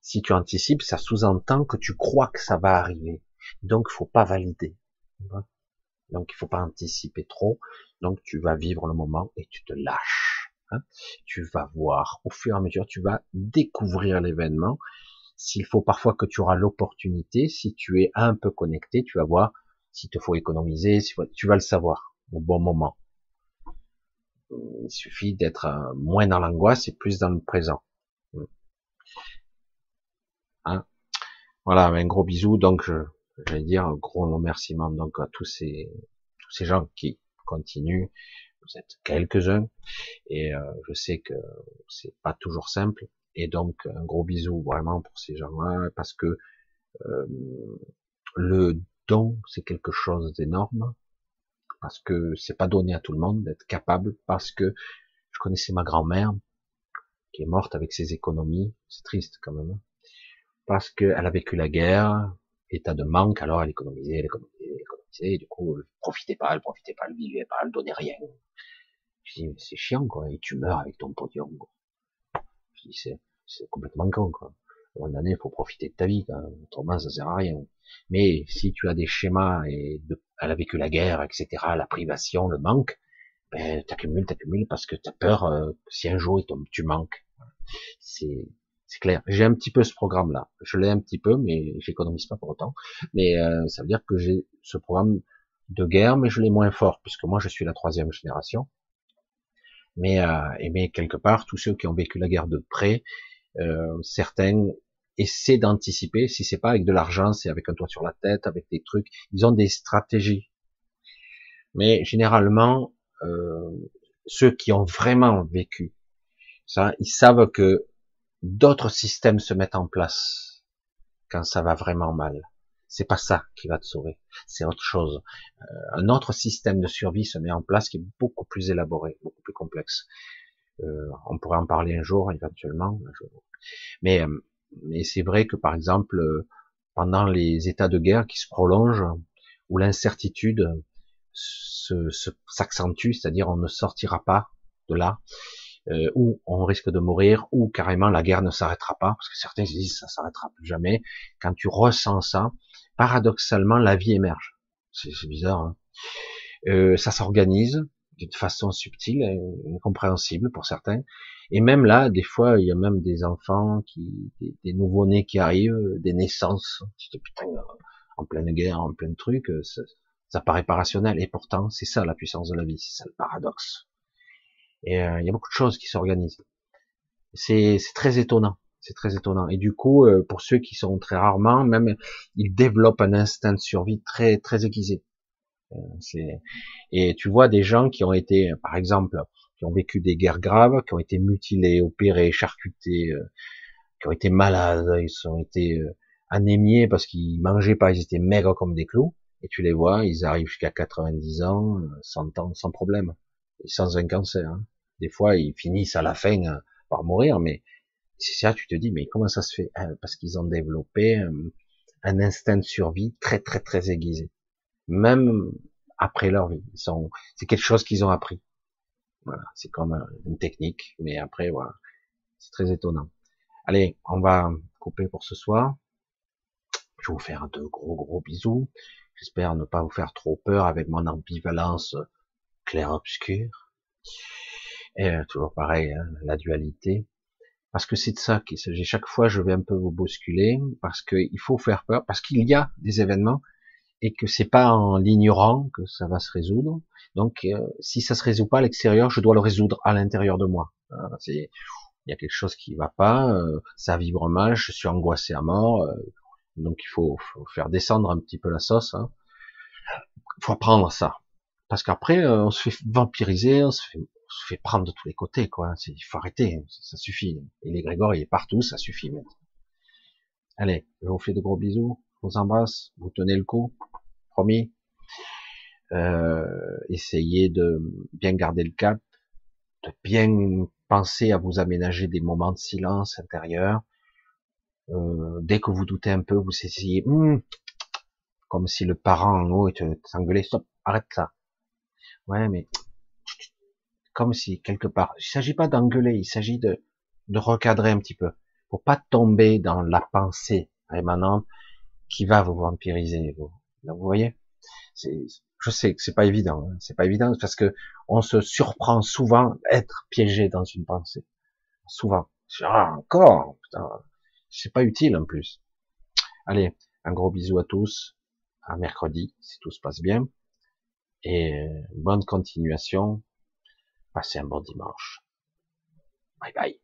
Si tu anticipes, ça sous-entend que tu crois que ça va arriver. Donc, il faut pas valider. Donc, il faut pas anticiper trop. Donc, tu vas vivre le moment et tu te lâches. Hein. Tu vas voir au fur et à mesure, tu vas découvrir l'événement. S'il faut parfois que tu auras l'opportunité, si tu es un peu connecté, tu vas voir s'il te faut économiser, tu vas le savoir au bon moment. Il suffit d'être euh, moins dans l'angoisse et plus dans le présent. Hein voilà, un gros bisou. Donc, j'allais dire un gros remerciement donc à tous ces tous ces gens qui continuent. Vous êtes quelques-uns. Et euh, je sais que c'est pas toujours simple. Et donc un gros bisou vraiment pour ces gens-là parce que euh, le don c'est quelque chose d'énorme parce que c'est pas donné à tout le monde d'être capable parce que je connaissais ma grand-mère qui est morte avec ses économies, c'est triste quand même, parce qu'elle a vécu la guerre, état de manque, alors elle économisait, elle économisait, elle économisait, et du coup, elle profitait pas, elle profitait pas, elle vivait pas, elle donnait rien. Je dis, c'est chiant, quoi, et tu meurs avec ton podium, quoi. Je dis, c'est, c'est complètement con, quoi. À un il faut profiter de ta vie, quoi. autrement, ça sert à rien. Mais si tu as des schémas, et elle a vécu la guerre, etc., la privation, le manque, ben, t'accumules, t'accumules, parce que t'as peur, euh, si un jour tu manques. C'est, c'est clair. J'ai un petit peu ce programme-là. Je l'ai un petit peu, mais j'économise pas pour autant. Mais euh, ça veut dire que j'ai ce programme de guerre, mais je l'ai moins fort, puisque moi je suis la troisième génération. Mais, euh, et mais quelque part, tous ceux qui ont vécu la guerre de près, euh, certains essaient d'anticiper. Si c'est pas avec de l'argent, c'est avec un toit sur la tête, avec des trucs. Ils ont des stratégies. Mais généralement, euh, ceux qui ont vraiment vécu ça, ils savent que d'autres systèmes se mettent en place quand ça va vraiment mal. C'est pas ça qui va te sauver, c'est autre chose. Euh, un autre système de survie se met en place qui est beaucoup plus élaboré, beaucoup plus complexe. Euh, on pourrait en parler un jour éventuellement, mais euh, mais c'est vrai que par exemple pendant les états de guerre qui se prolongent où l'incertitude s'accentue, c'est-à-dire on ne sortira pas de là, euh, on risque de mourir, ou carrément la guerre ne s'arrêtera pas, parce que certains se disent ça s'arrêtera plus jamais. Quand tu ressens ça, paradoxalement, la vie émerge. C'est bizarre. Hein euh, ça s'organise d'une façon subtile, incompréhensible pour certains. Et même là, des fois, il y a même des enfants qui, des, des nouveaux-nés qui arrivent, des naissances. Putain, en pleine guerre, en plein truc, ça, ça paraît pas rationnel. Et pourtant, c'est ça la puissance de la vie, c'est ça le paradoxe. Et euh, il y a beaucoup de choses qui s'organisent. C'est très étonnant. C'est très étonnant. Et du coup, euh, pour ceux qui sont très rarement, même, ils développent un instinct de survie très très aiguisé. Euh, et tu vois des gens qui ont été, par exemple, qui ont vécu des guerres graves, qui ont été mutilés, opérés, charcutés, qui ont été malades, ils ont été anémiés parce qu'ils mangeaient pas, ils étaient maigres comme des clous. Et tu les vois, ils arrivent jusqu'à 90 ans, 100 ans sans problème, et sans un cancer. Hein des fois ils finissent à la fin euh, par mourir, mais ça, tu te dis, mais comment ça se fait ah, Parce qu'ils ont développé euh, un instinct de survie très très très aiguisé. Même après leur vie. C'est quelque chose qu'ils ont appris. Voilà, c'est comme une technique, mais après voilà, c'est très étonnant. Allez, on va couper pour ce soir. Je vais vous faire de gros gros bisous. J'espère ne pas vous faire trop peur avec mon ambivalence clair-obscur. Et euh, toujours pareil, hein, la dualité. Parce que c'est de ça qu'il s'agit. Chaque fois, je vais un peu vous bousculer, parce qu'il faut faire peur, parce qu'il y a des événements et que c'est pas en l'ignorant que ça va se résoudre. Donc, euh, si ça se résout pas à l'extérieur, je dois le résoudre à l'intérieur de moi. il y a quelque chose qui va pas, euh, ça vibre mal, je suis angoissé à mort. donc, il faut, faire descendre un petit peu la sauce. Hein. Faut apprendre ça. Parce qu'après, on se fait vampiriser, on se fait, fait prendre de tous les côtés, quoi. Il faut arrêter, ça, suffit. Et les Grégor, il est partout, ça suffit maintenant. Allez, je vous fais de gros bisous, je vous embrasse, vous tenez le coup, promis. Euh, essayez de bien garder le cap, de bien penser à vous aménager des moments de silence intérieur. Euh, dès que vous doutez un peu, vous essayez, hmm, comme si le parent en haut t'engueulait, stop, arrête ça. Ouais, mais comme si quelque part, il s'agit pas d'engueuler, il s'agit de, de recadrer un petit peu, pour pas tomber dans la pensée rémanente qui va vous vampiriser. Vous, vous voyez, je sais que c'est pas évident, hein. c'est pas évident parce que on se surprend souvent être piégé dans une pensée, souvent. Ah, encore, putain, c'est pas utile en plus. Allez, un gros bisou à tous, à mercredi si tout se passe bien. Et bonne continuation. Passez un bon dimanche. Bye bye.